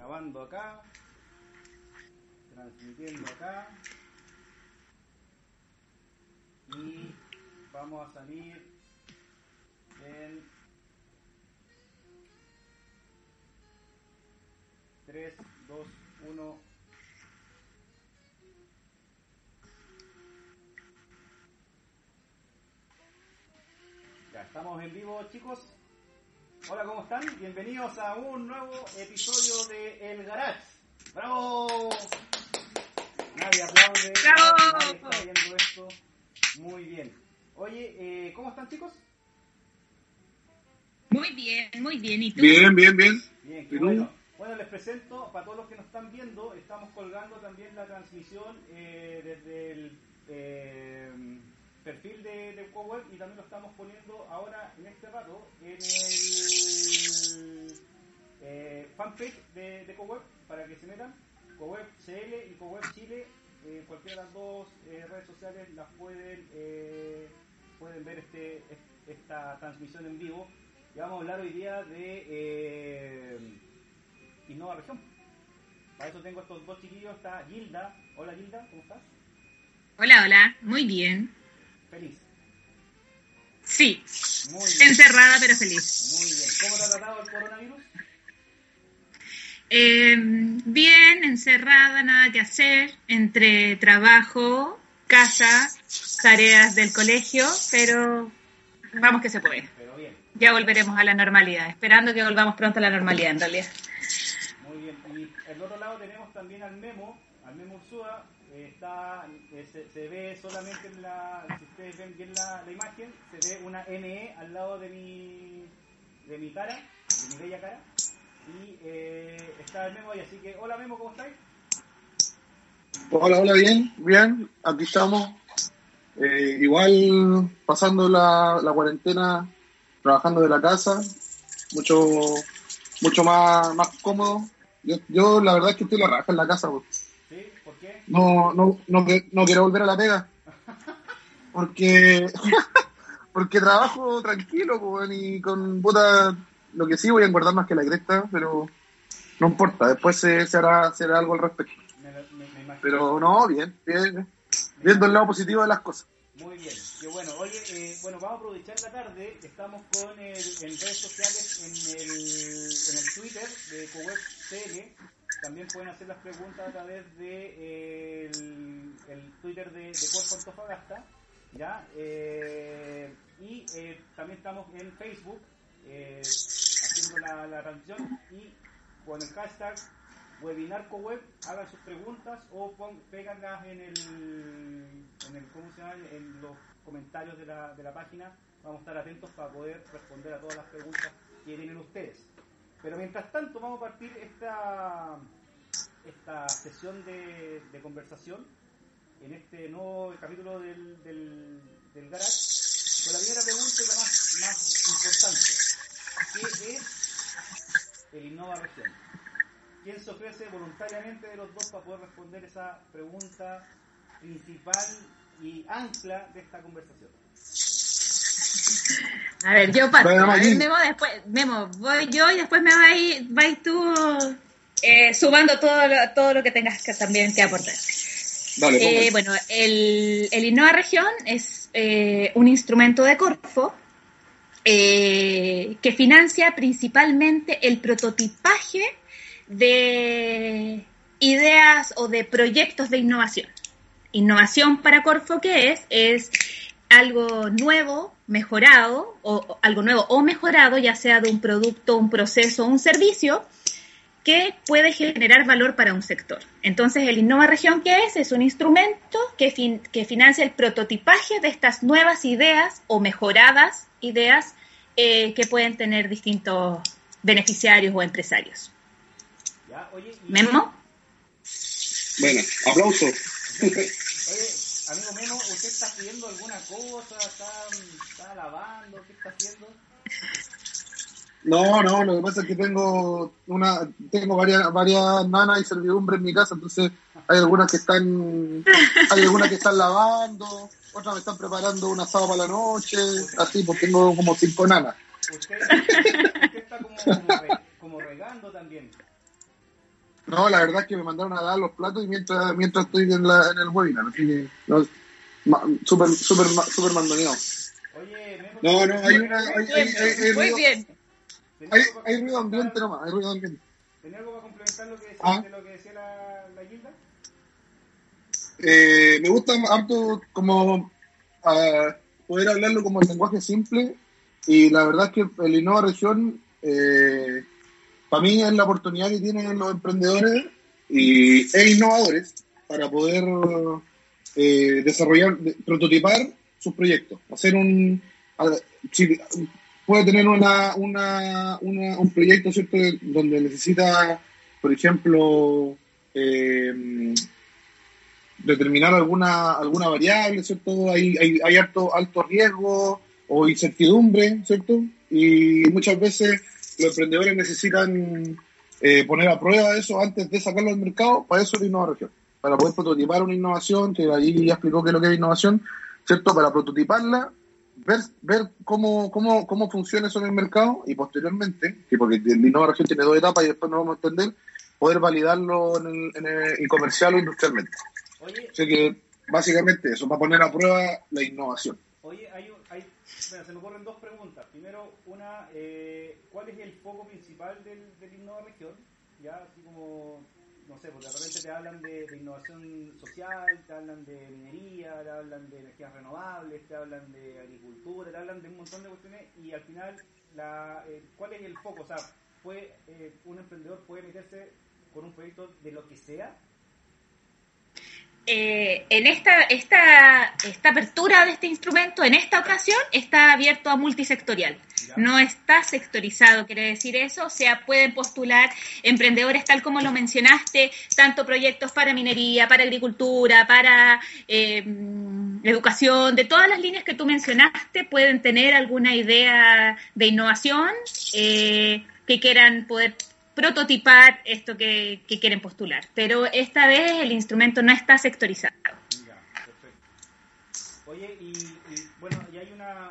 grabando acá, transmitiendo acá y vamos a salir en 3, 2, 1. Ya estamos en vivo chicos. Hola, ¿cómo están? Bienvenidos a un nuevo episodio de El Garage. ¡Bravo! Nadie aplaude. ¡Bravo! Nadie está viendo esto. Muy bien. Oye, eh, ¿cómo están chicos? Muy bien, muy bien. ¿Y tú? Bien, bien, bien. Bien, qué bueno. Bueno, les presento, para todos los que nos están viendo, estamos colgando también la transmisión eh, desde el eh, perfil de, de CoWeb y también lo estamos poniendo ahora en este rato en el eh, fanpage de, de CoWeb para que se metan. CoWeb CL y CoWeb Chile, eh, cualquiera de las dos eh, redes sociales las pueden, eh, pueden ver este, es- esta transmisión en vivo. Y vamos a hablar hoy día de eh, Innova Región. Para eso tengo estos dos chiquillos. Está Gilda. Hola Gilda, ¿cómo estás? Hola, hola. Muy bien. Feliz. Sí, Muy bien. encerrada pero feliz. Muy bien. ¿Cómo te ha tratado el coronavirus? Eh, bien, encerrada, nada que hacer, entre trabajo, casa, tareas del colegio, pero vamos que se puede. Pero bien. Ya volveremos a la normalidad, esperando que volvamos pronto a la normalidad en realidad. Muy bien. Y al otro lado tenemos también al Memo, al Memo Ursúa. Está, eh, se, se ve solamente en la, si ustedes ven bien la, la imagen, se ve una ME al lado de mi, de mi cara, de mi bella cara. Y eh, está el Memo ahí, así que hola Memo, ¿cómo estáis? Hola, hola, bien, bien, aquí estamos. Eh, igual pasando la, la cuarentena, trabajando de la casa, mucho mucho más, más cómodo. Yo, yo la verdad es que estoy la raja en la casa, po. No, no, no, que- no quiero volver a la pega. Porque, porque trabajo tranquilo, po, y con puta, lo que sí voy a engordar más que la cresta, pero no importa, después se, se hará, se hará algo al respecto. Me, me- me imagino. Pero no, bien, bien. Viendo el lado positivo de las cosas. Muy bien, qué bueno. Oye, eh, bueno, vamos a aprovechar la tarde. Estamos con el, en redes sociales, en el, en el Twitter de Coweb. También pueden hacer las preguntas a través de eh, el, Twitter de, de Antofagasta. ¿ya? Eh, y eh, también estamos en Facebook eh, haciendo la, la transmisión y con el hashtag webinarcoweb hagan sus preguntas o pon, péganlas en el, en el ¿cómo se llama? en los comentarios de la, de la página vamos a estar atentos para poder responder a todas las preguntas que tienen ustedes pero mientras tanto vamos a partir esta esta sesión de, conversación en este nuevo capítulo del, del, del garage con la primera pregunta y la más, más importante ¿qué es el Innova Región? ¿Quién se ofrece voluntariamente de los dos para poder responder esa pregunta principal y ancla de esta conversación? A ver, yo parto. Bueno, A ver. Memo, después, Memo, voy yo y después me vais, vais tú eh, sumando todo lo, todo lo que tengas que, también que aportar. Dale, Eh, bueno, el, el Innova Región es eh, un instrumento de Corfo eh, que financia principalmente el prototipaje de ideas o de proyectos de innovación. Innovación para Corfo, ¿qué es? Es algo nuevo, mejorado, o, o algo nuevo o mejorado, ya sea de un producto, un proceso o un servicio, que puede generar valor para un sector. Entonces, el Innova Región, ¿qué es? Es un instrumento que, fin- que financia el prototipaje de estas nuevas ideas o mejoradas ideas eh, que pueden tener distintos beneficiarios o empresarios. ¿Ya? Oye, y- ¿Memo? Bueno, aplauso. Oye, amigo Memo, ¿usted está haciendo alguna cosa? ¿Está, está lavando? ¿Qué está haciendo? No, no, lo que pasa es que tengo una, tengo varias, varias nanas y servidumbre en mi casa, entonces hay algunas que están, hay algunas que están lavando, otras me están preparando un asado para la noche, así, pues tengo como cinco nanas. Usted, usted está como, como, re- como regando también. No, la verdad es que me mandaron a dar los platos y mientras, mientras estoy en, la, en el webinar, así que no, súper super, super mandoneado. Oye, no, no, hay una... Hay, hay, hay, Muy bien. Hay, hay ruido ambiente nomás, hay ruido ambiente. ¿Tenía algo para complementar lo que decía, ¿Ah? de lo que decía la, la Gilda? Eh, me gusta harto como uh, poder hablarlo como en lenguaje simple y la verdad es que el Innova Región eh, para mí es la oportunidad que tienen los emprendedores y, e innovadores para poder eh, desarrollar, prototipar sus proyectos, hacer un... puede tener una, una, un proyecto ¿cierto? donde necesita, por ejemplo, eh, determinar alguna, alguna variable, ¿cierto? Hay, hay, hay alto, alto riesgo o incertidumbre, ¿cierto? Y muchas veces los emprendedores necesitan eh, poner a prueba eso antes de sacarlo al mercado, para eso es región, para poder prototipar una innovación, que ahí ya explicó qué es lo que es innovación, ¿cierto? Para prototiparla, ver, ver cómo, cómo, cómo funciona eso en el mercado y posteriormente, que porque la innovación tiene dos etapas y después nos vamos a entender, poder validarlo en el, en el comercial o industrialmente. Oye, Así que básicamente eso, para poner a prueba la innovación. Oye, hay, hay se me ocurren dos preguntas. Primero, una, eh, ¿cuál es el foco principal del, del Innova Región? Ya, así como, no sé, porque de repente te hablan de, innovación social, te hablan de minería, te hablan de energías renovables, te hablan de agricultura, te hablan de un montón de cuestiones y al final, la, eh, ¿cuál es el foco? O sea, ¿puede, eh, ¿un emprendedor puede meterse con un proyecto de lo que sea eh, en esta, esta, esta apertura de este instrumento, en esta ocasión, está abierto a multisectorial. No está sectorizado, quiere decir eso. O sea, pueden postular emprendedores, tal como lo mencionaste, tanto proyectos para minería, para agricultura, para eh, educación, de todas las líneas que tú mencionaste, pueden tener alguna idea de innovación eh, que quieran poder prototipar esto que, quieren postular. Pero esta vez el instrumento no está sectorizado. Oye, y, bueno, y hay una.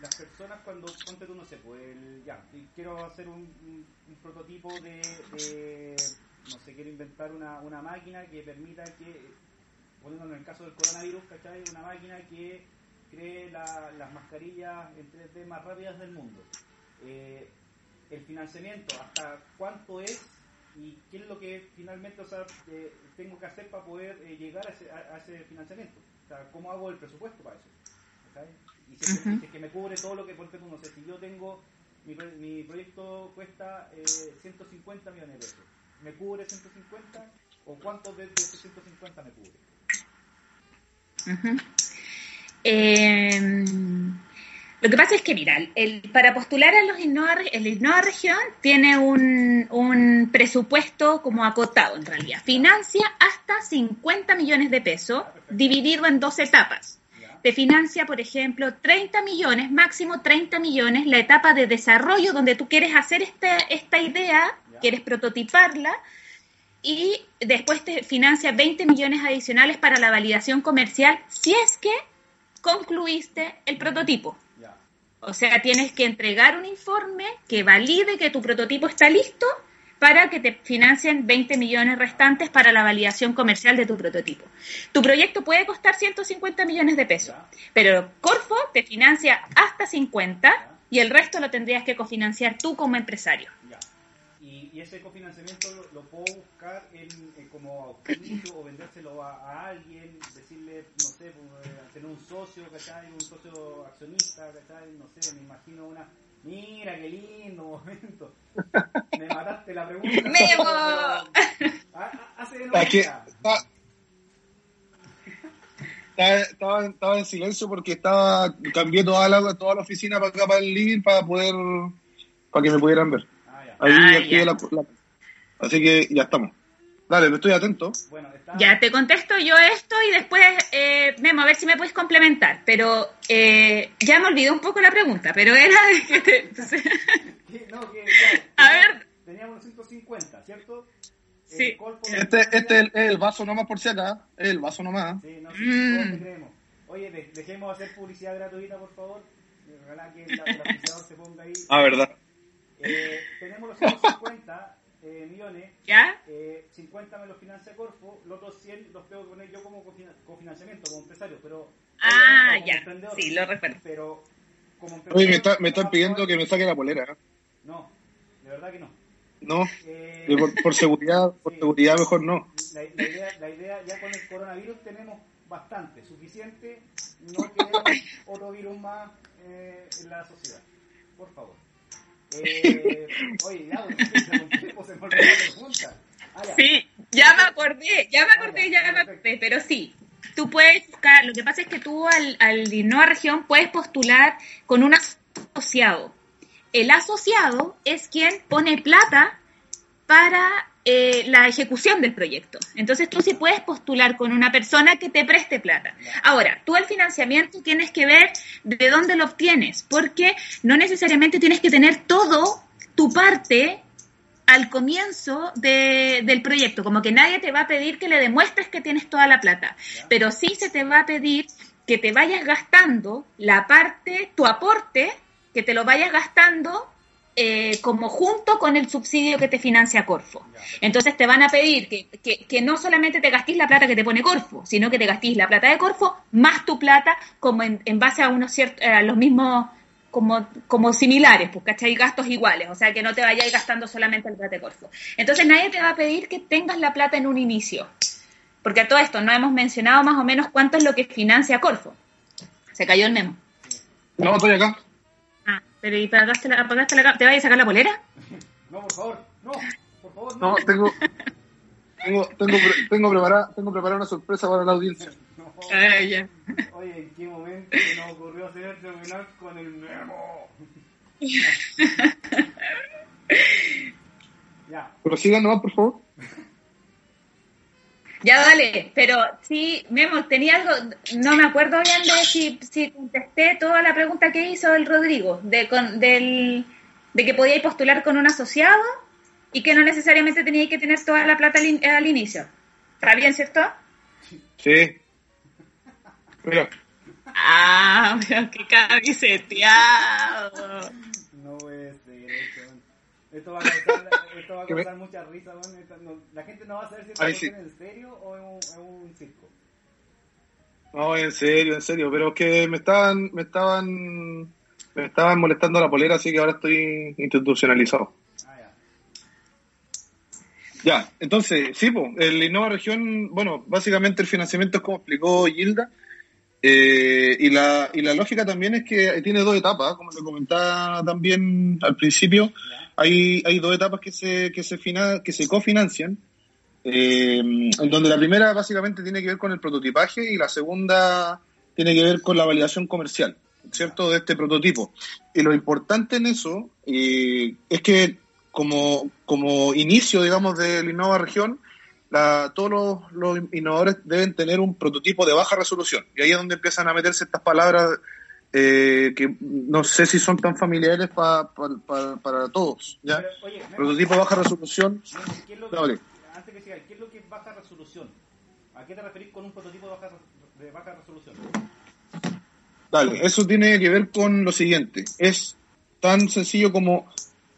las personas cuando. Ponte tú, no sé, pues. ya, quiero hacer un, prototipo de, No sé, quiero inventar una, una máquina que permita que. Poniéndolo en el caso del coronavirus, ¿cachai? Una máquina que cree las mascarillas en 3D más rápidas del mundo. Eh, el financiamiento, hasta cuánto es y qué es lo que finalmente o sea, eh, tengo que hacer para poder eh, llegar a ese, a, ese, financiamiento. O sea, ¿cómo hago el presupuesto para eso? Y si, es que me cubre todo lo que, por ejemplo, no sé, si yo tengo, mi, mi proyecto cuesta eh, 150 millones de pesos, ¿me cubre 150 o cuánto de, de esos 150 me cubre? eh, lo que pasa es que, mira, el, para postular a los Innova, el Innova Región tiene un, un, presupuesto como acotado, en realidad. Financia hasta 50 millones de pesos, dividido en dos etapas. Te financia, por ejemplo, 30 millones, máximo 30 millones, la etapa de desarrollo donde tú quieres hacer esta, esta idea, quieres prototiparla, y después te financia 20 millones adicionales para la validación comercial si es que concluiste el prototipo. O sea, tienes que entregar un informe que valide que tu prototipo está listo para que te financien 20 millones restantes para la validación comercial de tu prototipo. Tu proyecto puede costar 150 millones de pesos, pero Corfo te financia hasta 50 y el resto lo tendrías que cofinanciar tú como empresario. Y, ese cofinanciamiento lo, puedo buscar en, como auspicio o vendérselo a, alguien, decirle, no sé, pues, eh, tener un socio, ¿cachai? Un socio accionista, ¿cachai? No sé, me imagino una... Mira, qué lindo momento. Me mataste la pregunta. ¡Memo! Hace Estaba, estaba, en silencio porque estaba cambié toda la, toda la oficina para acá, para el living, para poder, para que me pudieran ver. Ahí ah, la, Así que ya estamos. Dale, me estoy atento. Ya te contesto yo esto y después, eh, Memo, a ver si me puedes complementar. Pero eh, ya me olvidé un poco la pregunta, pero era de que no, que a ver. Teníamos 150, ¿cierto? Sí. Este, este es el, vaso nomás por si acá. Es el vaso nomás. Sí, no, sí, mm. creemos. Oye, dejemos hacer publicidad gratuita, por favor. Ojalá que el, se ponga ahí. Ah, verdad. Eh, tenemos los 150 eh, millones, ¿Ya? eh, 50 me los financia Corfo, los otros 100 los tengo que poner yo como cofina- cofinanciamiento, como empresario, pero... Ah, como ya. emprendedor, Sí, lo recuerdo. Pero como Oye, emprendedor... me, está- me están no, pidiendo que me saque la polera. ¿eh? No, de verdad que no. No, Eh, eh, por, por seguridad, por Sí. seguridad mejor no. la, la idea, la idea ya con el coronavirus tenemos bastante, suficiente, no queremos otro virus más eh, en la sociedad. Por favor. Eh, oye, ya, se me olvidó se me olvidó la pregunta. Ah, ya. Sí, ya me acordé, ya me acordé, ya me acordé, pero sí. Tú puedes buscar, lo que pasa es que tú al, al Innova Región puedes postular con un asociado. El asociado es quien pone plata para eh, la ejecución del proyecto. Entonces tú sí puedes postular con una persona que te preste plata. Ahora, tú el financiamiento tienes que ver de dónde lo obtienes, porque no necesariamente tienes que tener todo tu parte al comienzo de- del proyecto, como que nadie te va a pedir que le demuestres que tienes toda la plata, pero sí se te va a pedir que te vayas gastando la parte, tu aporte, que te lo vayas gastando eh, como junto con el subsidio que te financia Corfo. Entonces te van a pedir que, que, no solamente te gastís la plata que te pone Corfo, sino que te gastís la plata de Corfo más tu plata como en, en base a unos ciertos, a los mismos como, como similares, pues, ¿cachai? Gastos iguales, o sea, que no te vayas gastando solamente el plata de Corfo. Entonces nadie te va a pedir que tengas la plata en un inicio, porque a todo esto no hemos mencionado más o menos cuánto es lo que financia Corfo. Se cayó el memo. No, estoy acá. Pero ¿y pagaste la, pagaste la, te vas a sacar la polera? No, por favor, no, por favor, no. No, tengo, tengo, tengo, tengo preparada, tengo preparada una sorpresa para la audiencia. No. Ah, ya. Oye, ¿en qué momento se nos ocurrió hacer este webinar con el memo? ya, Pero sigan nomás, por favor. Ya dale, pero sí, Memo, tenía algo, no me acuerdo bien de si, si contesté toda la pregunta que hizo el Rodrigo, de, con, del, de que podíais postular con un asociado y que no necesariamente teníais que tener toda la plata al, in- al inicio. ¿Está bien, cierto? Sí. Mira, Ah, pero qué camiseteado. no puede ser esto. Esto va a causar, esto va a ¿Qué me- causar mucha risa, no- la gente no va a saber si Ay, sí. en serio o es un, es un circo. no, en serio, en serio. Pero es que me estaban, me estaban, me estaban molestando la polera, así que ahora estoy institucionalizado. Ah, ya. Ya, entonces, sí, po, el Innova Región, bueno, básicamente el financiamiento es como explicó Gilda, eh, y, la, y la lógica también es que tiene dos etapas, como le comentaba también al principio, hay, hay dos etapas que se, que se, fina- que se cofinancian, eh, en donde la primera básicamente tiene que ver con el prototipaje y la segunda tiene que ver con la validación comercial, ¿cierto?, de este prototipo. Y lo importante en eso eh, es que como, como inicio, digamos, del Innova Región, la- todos los, los innovadores deben tener un prototipo de baja resolución. Y ahí es donde empiezan a meterse estas palabras eh, que no sé si son tan familiares pa- pa- pa- para todos. ¿ya? Pero, oye, Memo, Prototipo de baja resolución. Memo, ¿qué es lo que- Dale. antes que siga, ¿qué es lo que es baja resolución? ¿A qué te referís con un prototipo de baja, re- de baja resolución? Dale, eso tiene que ver con lo siguiente. Es tan sencillo como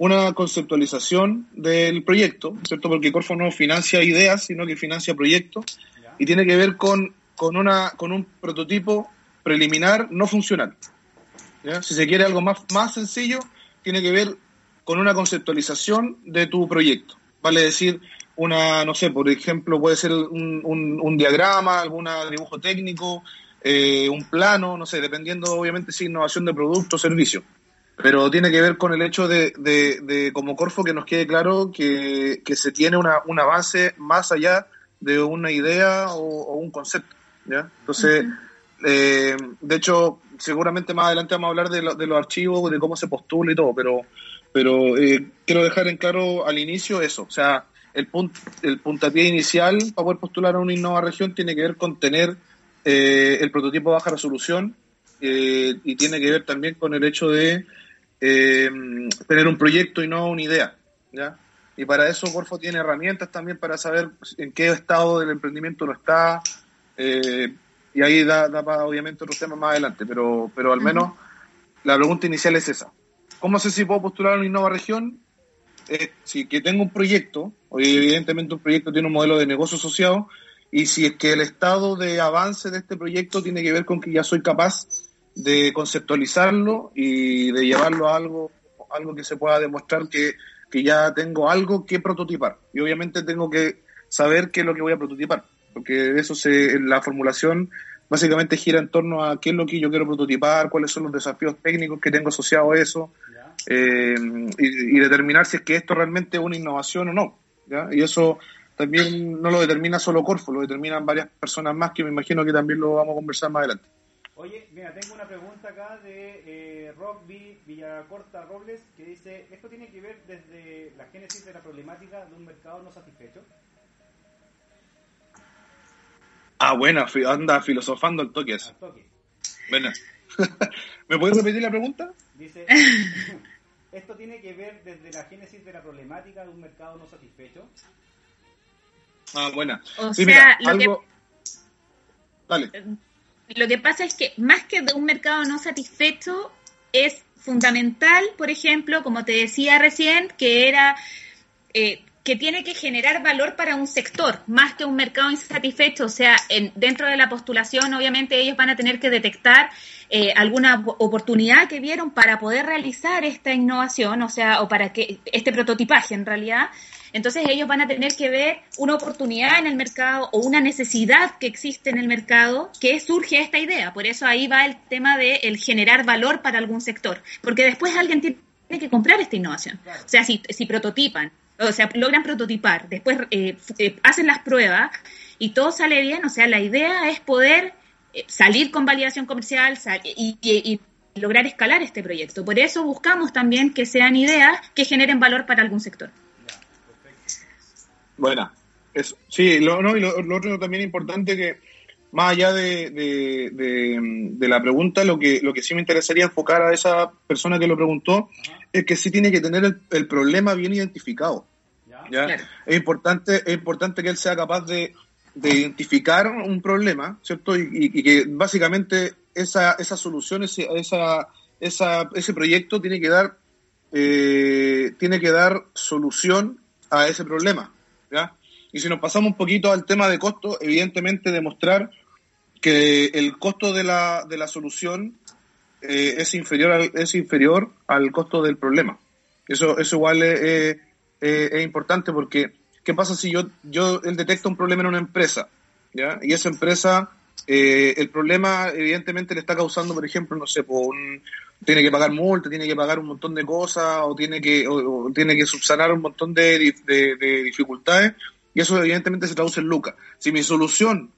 una conceptualización del proyecto, ¿cierto? Porque Corfo no financia ideas, sino que financia proyectos. Y tiene que ver con, con, una, con un prototipo preliminar no funcional. ¿ya? Si se quiere algo más, más sencillo, tiene que ver con una conceptualización de tu proyecto. Vale decir, una, no sé, por ejemplo, puede ser un, un, un diagrama, algún dibujo técnico, eh, un plano, no sé, dependiendo obviamente si innovación de producto o servicio. Pero tiene que ver con el hecho de, de, de como Corfo, que nos quede claro que, que se tiene una, un avance más allá de una idea o, o un concepto. ¿ya? Entonces, eh, de hecho, seguramente más adelante vamos a hablar de, lo- de los archivos, de cómo se postula y todo, pero, pero eh, quiero dejar en claro al inicio eso. O sea, el, punt, el puntapié inicial para poder postular a una innova región tiene que ver con tener eh, el prototipo de baja resolución eh, y tiene que ver también con el hecho de eh, tener un proyecto y no una idea. ¿ya? Y para eso Corfo tiene herramientas también para saber en qué estado del emprendimiento uno está. eh, y ahí da, da para obviamente otros temas más adelante, pero, pero al menos la pregunta inicial es esa. ¿Cómo sé si puedo postular a una innova región? es si que tengo un proyecto, evidentemente un proyecto tiene un modelo de negocio asociado, y si es que el estado de avance de este proyecto tiene que ver con que ya soy capaz de conceptualizarlo y de llevarlo a algo, algo que se pueda demostrar que, que ya tengo algo que prototipar. Y obviamente tengo que saber qué es lo que voy a prototipar, porque eso se, la formulación básicamente gira en torno a qué es lo que yo quiero prototipar, cuáles son los desafíos técnicos que tengo asociados a eso, eh, y, determinar si es que esto realmente es una innovación o no. ¿ya? Y eso también no lo determina solo Corfo, lo determinan varias personas más que me imagino que también lo vamos a conversar más adelante. Oye, mira, tengo una pregunta acá de eh, Rock Villacorta Robles que dice, ¿esto tiene que ver desde la génesis de la problemática de un mercado no satisfecho? Ah, buena, anda filosofando el toque eso. ¿Me puedes repetir la pregunta? Dice, ¿esto tiene que ver desde la génesis de la problemática de un mercado no satisfecho? Ah, buena. O sea, lo que... Dale. Lo que pasa es que más que de un mercado no satisfecho, es fundamental, por ejemplo, como te decía recién, que era eh, que tiene que generar valor para un sector, más que un mercado insatisfecho. O sea, en, dentro de la postulación, obviamente, ellos van a tener que detectar eh, alguna oportunidad que vieron para poder realizar esta innovación, o sea, o para que este prototipaje en realidad. Entonces ellos van a tener que ver una oportunidad en el mercado o una necesidad que existe en el mercado que surge esta idea. Por eso ahí va el tema de el generar valor para algún sector, porque después alguien tiene que comprar esta innovación. O sea, si, si prototipan o sea, logran prototipar, después eh, eh, hacen las pruebas y todo sale bien, o sea, la idea es poder eh, salir con validación comercial y, lograr escalar este proyecto. Por eso buscamos también que sean ideas que generen valor para algún sector. Bueno, sí, lo, no, y lo, otro también importante que más allá de, de, la pregunta, lo que, lo que sí me interesaría enfocar a esa persona que lo preguntó es que sí tiene que tener el problema bien identificado. Es, importante, es importante que él sea capaz de, identificar un problema, ¿cierto? Y, que básicamente esa, esa solución, ese, esa, esa, ese proyecto tiene que dar eh, tiene que dar solución a ese problema, ¿ya? Y si nos pasamos un poquito al tema de costo, evidentemente demostrar que el costo de la, de la solución eh, es inferior al, es inferior al costo del problema. Eso, eso igual es, importante porque, ¿qué pasa si yo, yo él detecta un problema en una empresa? ¿ya? Y esa empresa, eh, el problema evidentemente le está causando, por ejemplo, no sé, por un, tiene que pagar multa, tiene que pagar un montón de cosas o tiene que, o, tiene que subsanar un montón de, de, dificultades y eso evidentemente se traduce en lucas. Si mi solución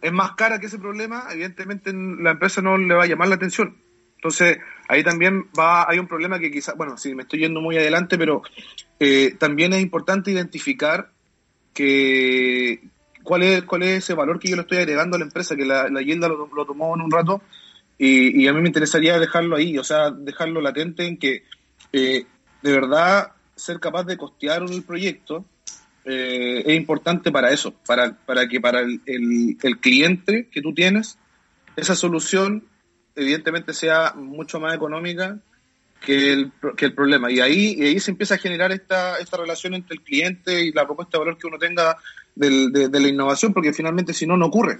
es más cara que ese problema, evidentemente la empresa no le va a llamar la atención. Entonces, ahí también va, hay un problema que quizás, bueno, si me estoy yendo muy adelante, pero eh, también es importante identificar que cuál es, cuál es ese valor que yo le estoy agregando a la empresa, que la, la Yelda lo, tomó en un rato, y, a mí me interesaría dejarlo ahí, o sea, dejarlo latente en que eh, de verdad ser capaz de costear un proyecto eh, es importante para eso, para, para que para el, el cliente que tú tienes, esa solución evidentemente sea mucho más económica que el, que el problema. Y ahí, ahí se empieza a generar esta, esta relación entre el cliente y la propuesta de valor que uno tenga de, la innovación, porque finalmente si no, no ocurre.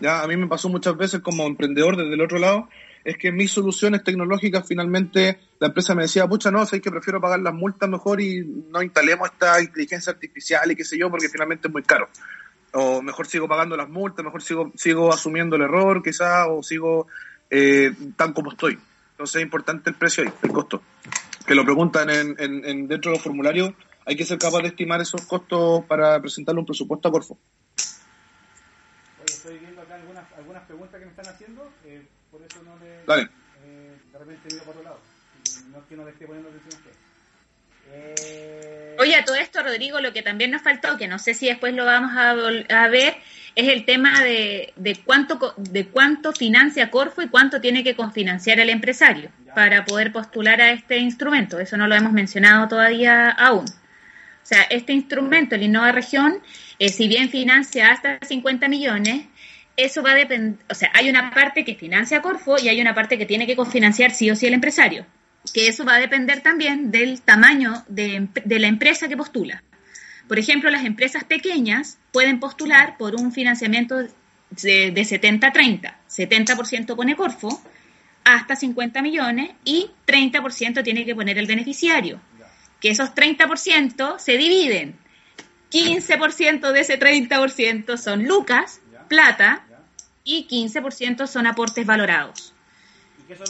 ¿ya? A mí me pasó muchas veces como emprendedor desde el otro lado, es que mis soluciones tecnológicas finalmente la empresa me decía, pucha, no, sé que prefiero pagar las multas mejor y no instalemos esta inteligencia artificial y qué sé yo, porque finalmente es muy caro. O mejor sigo pagando las multas, mejor sigo, sigo asumiendo el error quizás, o sigo eh, tan como estoy. Entonces es importante el precio ahí, el costo. Que lo preguntan en, dentro de los formularios, hay que ser capaz de estimar esos costos para presentarle un presupuesto a Corfo. Oye, estoy viendo acá algunas, algunas preguntas que me están haciendo, eh, por eso no le... Dale. Eh, de repente miro por otro lado. No es que no le esté poniendo atención a usted. Eh... Oye, a todo esto, Rodrigo, lo que también nos faltó, que no sé si después lo vamos a, a ver, es el tema de, de, cuánto, de cuánto financia Corfo y cuánto tiene que confinanciar el empresario para poder postular a este instrumento. Eso no lo hemos mencionado todavía aún. O sea, este instrumento, el Innova Región, eh, si bien financia hasta 50 millones, eso va a depender, o sea, hay una parte que financia Corfo y hay una parte que tiene que confinanciar sí o sí el empresario. que eso va a depender también del tamaño de, la empresa que postula. Por ejemplo, las empresas pequeñas pueden postular por un financiamiento de, de 70-30. 70% pone Corfo, hasta 50 millones y 30% tiene que poner el beneficiario. Que esos 30% se dividen. 15% de ese 30% son lucas, plata, y 15% son aportes valorados.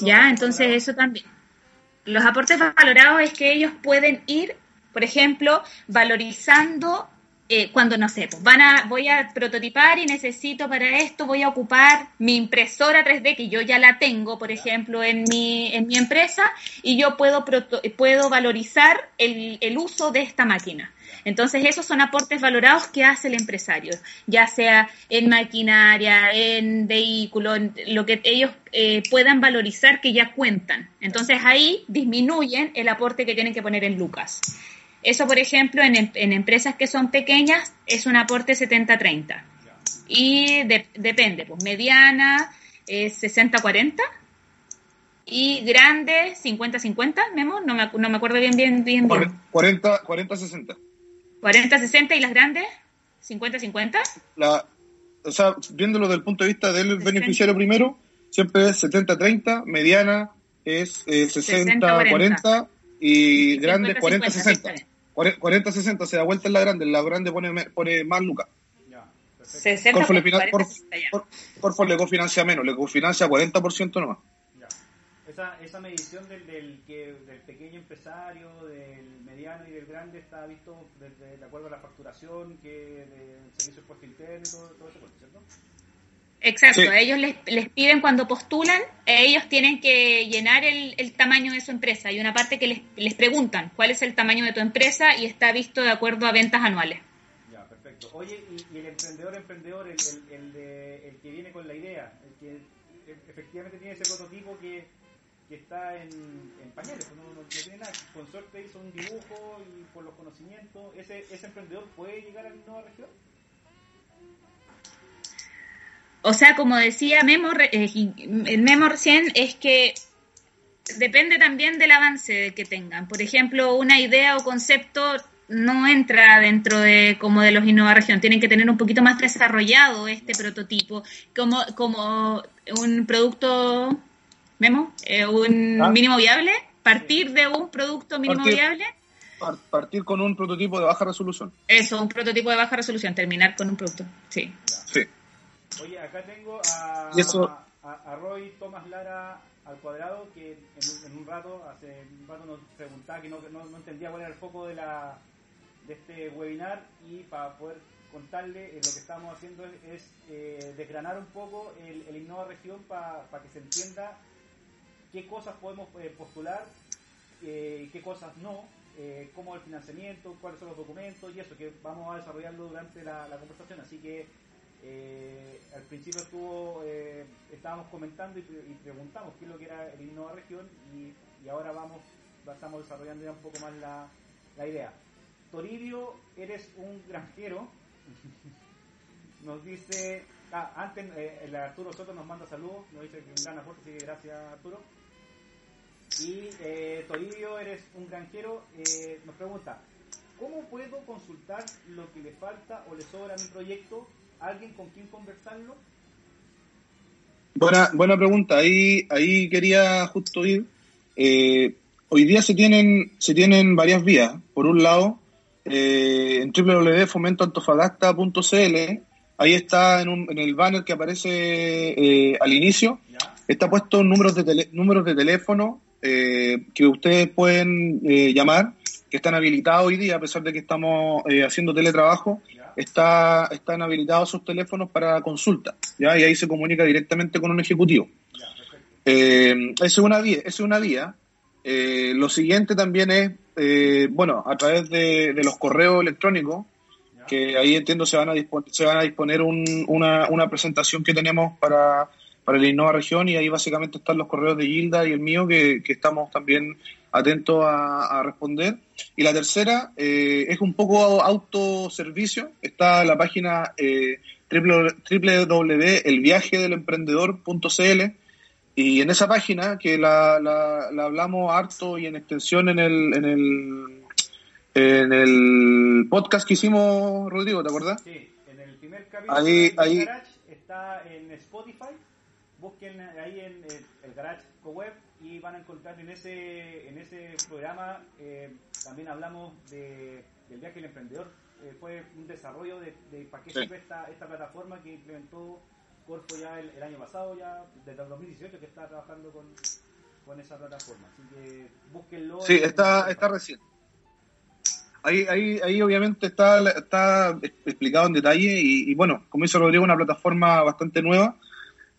Ya, entonces eso también. Los aportes valorados es que ellos pueden ir, por ejemplo, valorizando eh, cuando no sé, pues van a, voy a prototipar y necesito para esto, voy a ocupar mi impresora 3D que yo ya la tengo, por ejemplo, en mi, en mi empresa y yo puedo, puedo valorizar el, el uso de esta máquina. Entonces, esos son aportes valorados que hace el empresario, ya sea en maquinaria, en vehículo, lo que ellos eh, puedan valorizar que ya cuentan. Entonces, ahí disminuyen el aporte que tienen que poner en Lucas. Eso, por ejemplo, en, en empresas que son pequeñas es un aporte 70-30. Y depende, pues mediana es 60-40 y grande 50-50, Memo, no me, no me acuerdo bien, bien, bien. 40-60. 40-60 y las grandes, 50-50. O sea, viéndolo desde el punto de vista del beneficiario primero, siempre es 70-30, mediana es 60-40 eh, y grande 40-60. 40-60 se da vuelta en la grande, la grande pone, pone más lucas. 60 Corfo, le, le cofinancia menos, le cofinancia 40% nomás esa, esa medición del, del, del pequeño empresario, del mediano y del grande está visto de, acuerdo a la facturación, que de puesto interno y todo, todo eso, ¿cierto? Exacto, ellos les, les, piden cuando postulan, ellos tienen que llenar el, el, tamaño de su empresa. Hay una parte que les, les preguntan cuál es el tamaño de tu empresa y está visto de acuerdo a ventas anuales. Ya, perfecto. Oye, y, el emprendedor, emprendedor, el, el, de, el que viene con la idea, el que efectivamente tiene ese prototipo que que está en, pañales, pues no, no, tiene nada. Con suerte hizo un dibujo y por los conocimientos, ¿ese, ese emprendedor puede llegar a la nueva región? O sea, como decía Memo, eh, Memo recién, es que depende también del avance que tengan. Por ejemplo, una idea o concepto no entra dentro de como de los Innova Región. Tienen que tener un poquito más desarrollado este prototipo, como, como un producto Memo, eh, un ah. mínimo viable, partir de un producto mínimo viable. Partir con un prototipo de baja resolución. Eso, un prototipo de baja resolución, terminar con un producto, sí. Sí. Oye, acá tengo a, a, Roy Tomás Lara al cuadrado, que en, un rato, hace un rato nos preguntaba que no, no, entendía cuál era el foco de, la, de este webinar y para poder contarle eh, lo que estamos haciendo es, eh, desgranar un poco el, el Innova Región para que se entienda qué cosas podemos eh, postular, eh, qué cosas no, eh, cómo el financiamiento, cuáles son los documentos y eso que vamos a desarrollarlo durante la, conversación. Así que al principio estuvo, estábamos comentando y, preguntamos qué es lo que era el Innova Región y, ahora vamos, estamos desarrollando ya un poco más la, la idea. Toribio, eres un granjero. Nos dice, ah, antes el Arturo Soto nos manda saludos, nos dice que un gran aporte, así que gracias Arturo. Y eh, Toribio, eres un granjero, eh, nos pregunta, ¿cómo puedo consultar lo que le falta o le sobra a mi proyecto? ¿Alguien con quien conversarlo? Buena, buena pregunta, ahí, ahí quería justo ir. Eh, hoy día se tienen, se tienen varias vías. Por un lado, eh, en www.fomentoantofagasta.cl, ahí está en, un, en, el banner que aparece eh, al inicio, está puesto números de, números de teléfono eh, que ustedes pueden eh, llamar, que están habilitados hoy día, a pesar de que estamos eh, haciendo teletrabajo, está, están habilitados sus teléfonos para consulta, ¿ya? y ahí se comunica directamente con un ejecutivo. esa es una vía. Es una vía. lo siguiente también es, bueno, a través de, los correos electrónicos, que ahí entiendo se van a disponer, se van a disponer una, una presentación que tenemos para para la Innova Región y ahí básicamente están los correos de Gilda y el mío que, estamos también atentos a, responder. Y la tercera eh, es un poco autoservicio, está la página eh, www.elviajedelemprendedor.cl Y en esa página, que la, la, hablamos harto y en extensión en el, en el, en el podcast que hicimos, Rodrigo, ¿te acuerdas? Sí, en el primer capítulo ahí, ahí, está en Spotify. Busquen ahí en el, Garage Co-Web y van a encontrar en ese, en ese programa, eh, también hablamos de, del viaje del emprendedor. Eh, fue un desarrollo de, de para qué sirve esta, esta plataforma que implementó Corfo ya el, año pasado, ya desde el 2018 que está trabajando con, con esa plataforma. Así que búsquenlo. Sí, está, está recién. Ahí, ahí, ahí obviamente está, está explicado en detalle y, bueno, como dice Rodrigo, una plataforma bastante nueva.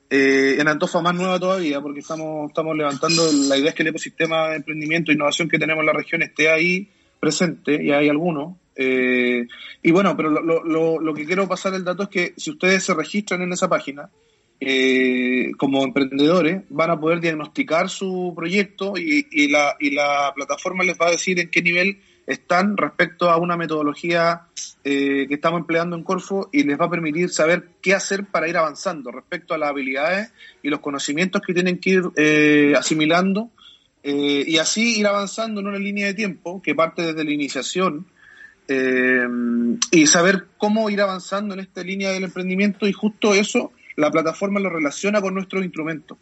Eh, en Antofa más nueva todavía porque estamos, estamos levantando la idea es que el ecosistema de emprendimiento e innovación que tenemos en la región esté ahí presente y hay algunos. Eh, y bueno, pero lo, lo, lo, que quiero pasar el dato es que si ustedes se registran en esa página, eh, como emprendedores, van a poder diagnosticar su proyecto y, y, la, y la plataforma les va a decir en qué nivel están respecto a una metodología eh, que estamos empleando en Corfo y les va a permitir saber qué hacer para ir avanzando respecto a las habilidades y los conocimientos que tienen que ir eh, asimilando eh, y así ir avanzando en una línea de tiempo que parte desde la iniciación eh, y saber cómo ir avanzando en esta línea del emprendimiento y justo eso la plataforma lo relaciona con nuestros instrumentos.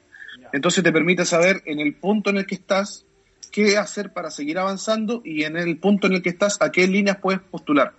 Entonces te permite saber en el punto en el que estás qué hacer para seguir avanzando y en el punto en el que estás a qué líneas puedes postular.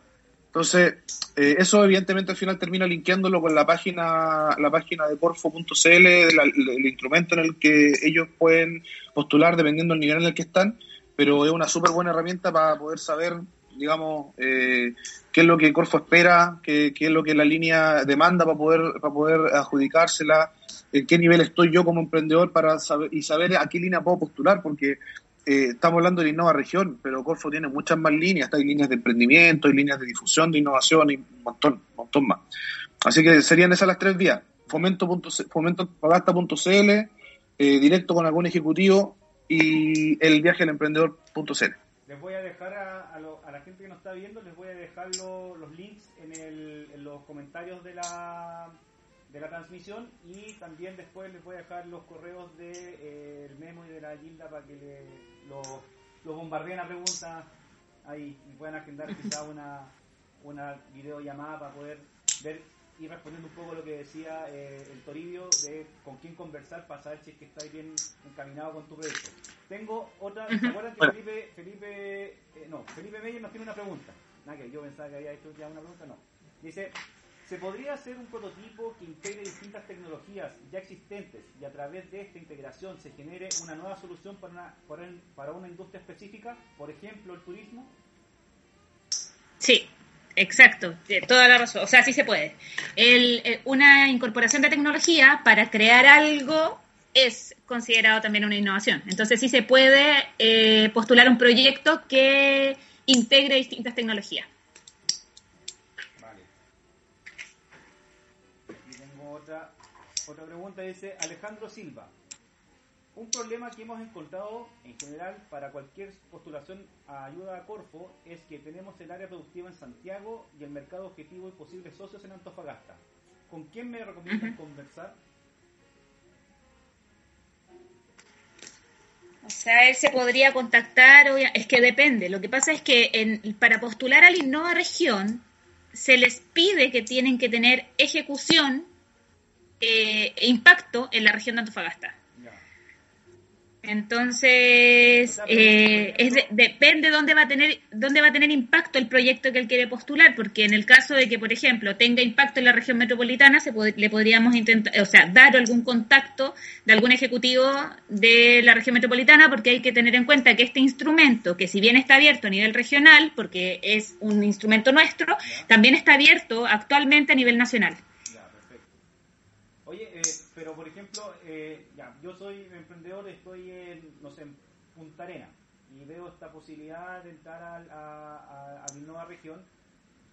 Entonces, eh, eso evidentemente al final termina linkeándolo con la página, la página de porfo.cl, el instrumento en el que ellos pueden postular dependiendo del nivel en el que están, pero es una súper buena herramienta para poder saber digamos, eh, qué es lo que Corfo espera, qué, qué, es lo que la línea demanda para poder, para poder adjudicársela, en qué nivel estoy yo como emprendedor para saber y saber a qué línea puedo postular, porque eh, estamos hablando de Innova Región, pero Corfo tiene muchas más líneas, hay líneas de emprendimiento, hay líneas de difusión, de innovación y un montón, un montón más. Así que serían esas las tres vías, fomento.pagasta.cl, fomento eh, directo con algún ejecutivo y el viaje al emprendedor.cl. Les voy a dejar a, a, la gente que nos está viendo, les voy a dejar los links en, el, en los comentarios de la, de la transmisión y también después les voy a dejar los correos del de, eh, el memo y de la Gilda para que le, lo, bombardeen a preguntas ahí y puedan agendar quizá una, una videollamada para poder ver y respondiendo un poco lo que decía eh, el Toribio de con quién conversar para saber si es que estáis bien encaminado con tu proyecto. Tengo otra, ¿se acuerdan que Felipe, Felipe, eh, no, Felipe Meyer nos tiene una pregunta? Nada que yo pensaba que había hecho ya una pregunta, no. Dice, ¿se podría hacer un prototipo que integre distintas tecnologías ya existentes y a través de esta integración se genere una nueva solución para una, para una industria específica, por ejemplo el turismo? Sí, Exacto, toda la razón. O sea, sí se puede. El, una incorporación de tecnología para crear algo es considerado también una innovación. Entonces sí se puede eh, postular un proyecto que integre distintas tecnologías. Pregunta, dice Alejandro Silva. Un problema que hemos encontrado en general para cualquier postulación a ayuda a Corfo es que tenemos el área productiva en Santiago y el mercado objetivo y posibles socios en Antofagasta. ¿Con quién me recomiendan conversar? O sea, él se podría contactar, es que depende. Lo que pasa es que en, para postular a la Innova Región se les pide que tienen que tener ejecución eh, impacto en la región de Antofagasta. Entonces, eh, es depende dónde va a tener dónde va a tener impacto el proyecto que él quiere postular, porque en el caso de que, por ejemplo, tenga impacto en la región metropolitana, se le podríamos intentar, o sea, dar algún contacto de algún ejecutivo de la región metropolitana, porque hay que tener en cuenta que este instrumento, que si bien está abierto a nivel regional, porque es un instrumento nuestro, también está abierto actualmente a nivel nacional. Oye, eh, pero por ejemplo, eh, ya, yo soy emprendedor, estoy en, no sé, en Punta Arena y veo esta posibilidad de entrar a, a, mi nueva región.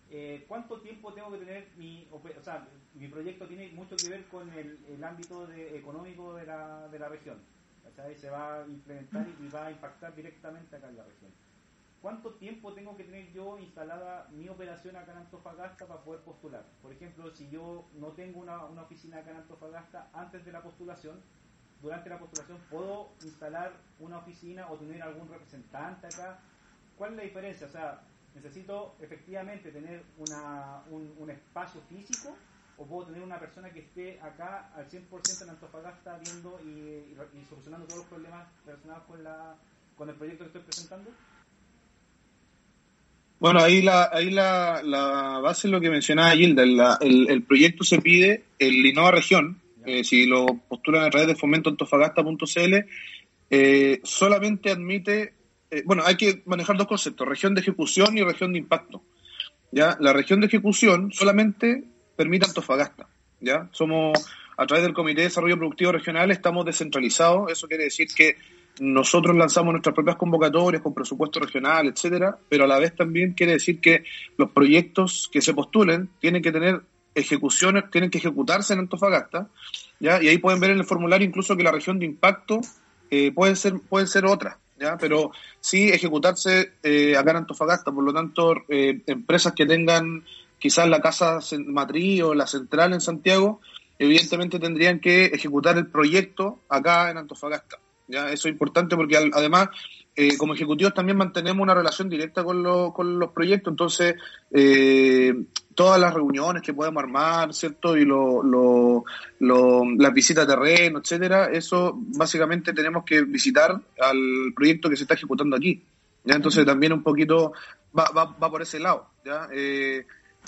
Eh, ¿Cuánto tiempo tengo que tener mi, o sea, mi proyecto tiene mucho que ver con el, ámbito de, económico de la, de la región? Se va a implementar y va a impactar directamente acá en la región. ¿Cuánto tiempo tengo que tener yo instalada mi operación acá en Antofagasta para poder postular? Por ejemplo, si yo no tengo una, oficina acá en Antofagasta antes de la postulación, durante la postulación puedo instalar una oficina o tener algún representante acá. ¿Cuál es la diferencia? O sea, necesito efectivamente tener una, un, espacio físico o puedo tener una persona que esté acá al 100% en Antofagasta viendo y, solucionando todos los problemas relacionados con, la, con el proyecto que estoy presentando? Bueno, ahí la, ahí la, la base es lo que mencionaba Gilda. el, el, proyecto se pide, el Innova Región, eh, si lo postulan a través de fomentoantofagasta.cl, eh, solamente admite, eh, bueno, hay que manejar dos conceptos, región de ejecución y región de impacto. ¿ya? La región de ejecución solamente permite Antofagasta. ¿ya? Somos, a través del Comité de Desarrollo Productivo Regional, estamos descentralizados. Eso quiere decir que nosotros lanzamos nuestras propias convocatorias con presupuesto regional, etcétera, pero a la vez también quiere decir que los proyectos que se postulen tienen que tener ejecuciones, tienen que ejecutarse en Antofagasta, ¿ya? Y ahí pueden ver en el formulario incluso que la región de impacto eh, ser pueden ser otras, ¿ya? Pero sí ejecutarse eh, acá en Antofagasta, por lo tanto, eh, empresas que tengan quizás la casa matriz o la central en Santiago, evidentemente tendrían que ejecutar el proyecto acá en Antofagasta. ¿Ya? Eso es importante porque además eh, como ejecutivos también mantenemos una relación directa con, con los proyectos, entonces eh, todas las reuniones que podemos armar, ¿cierto? Y lo, lo, las visitas de terreno, etcétera, eso básicamente tenemos que visitar al proyecto que se está ejecutando aquí. ¿ya? Entonces también un poquito va, va, va por ese lado. ¿ya? Eh,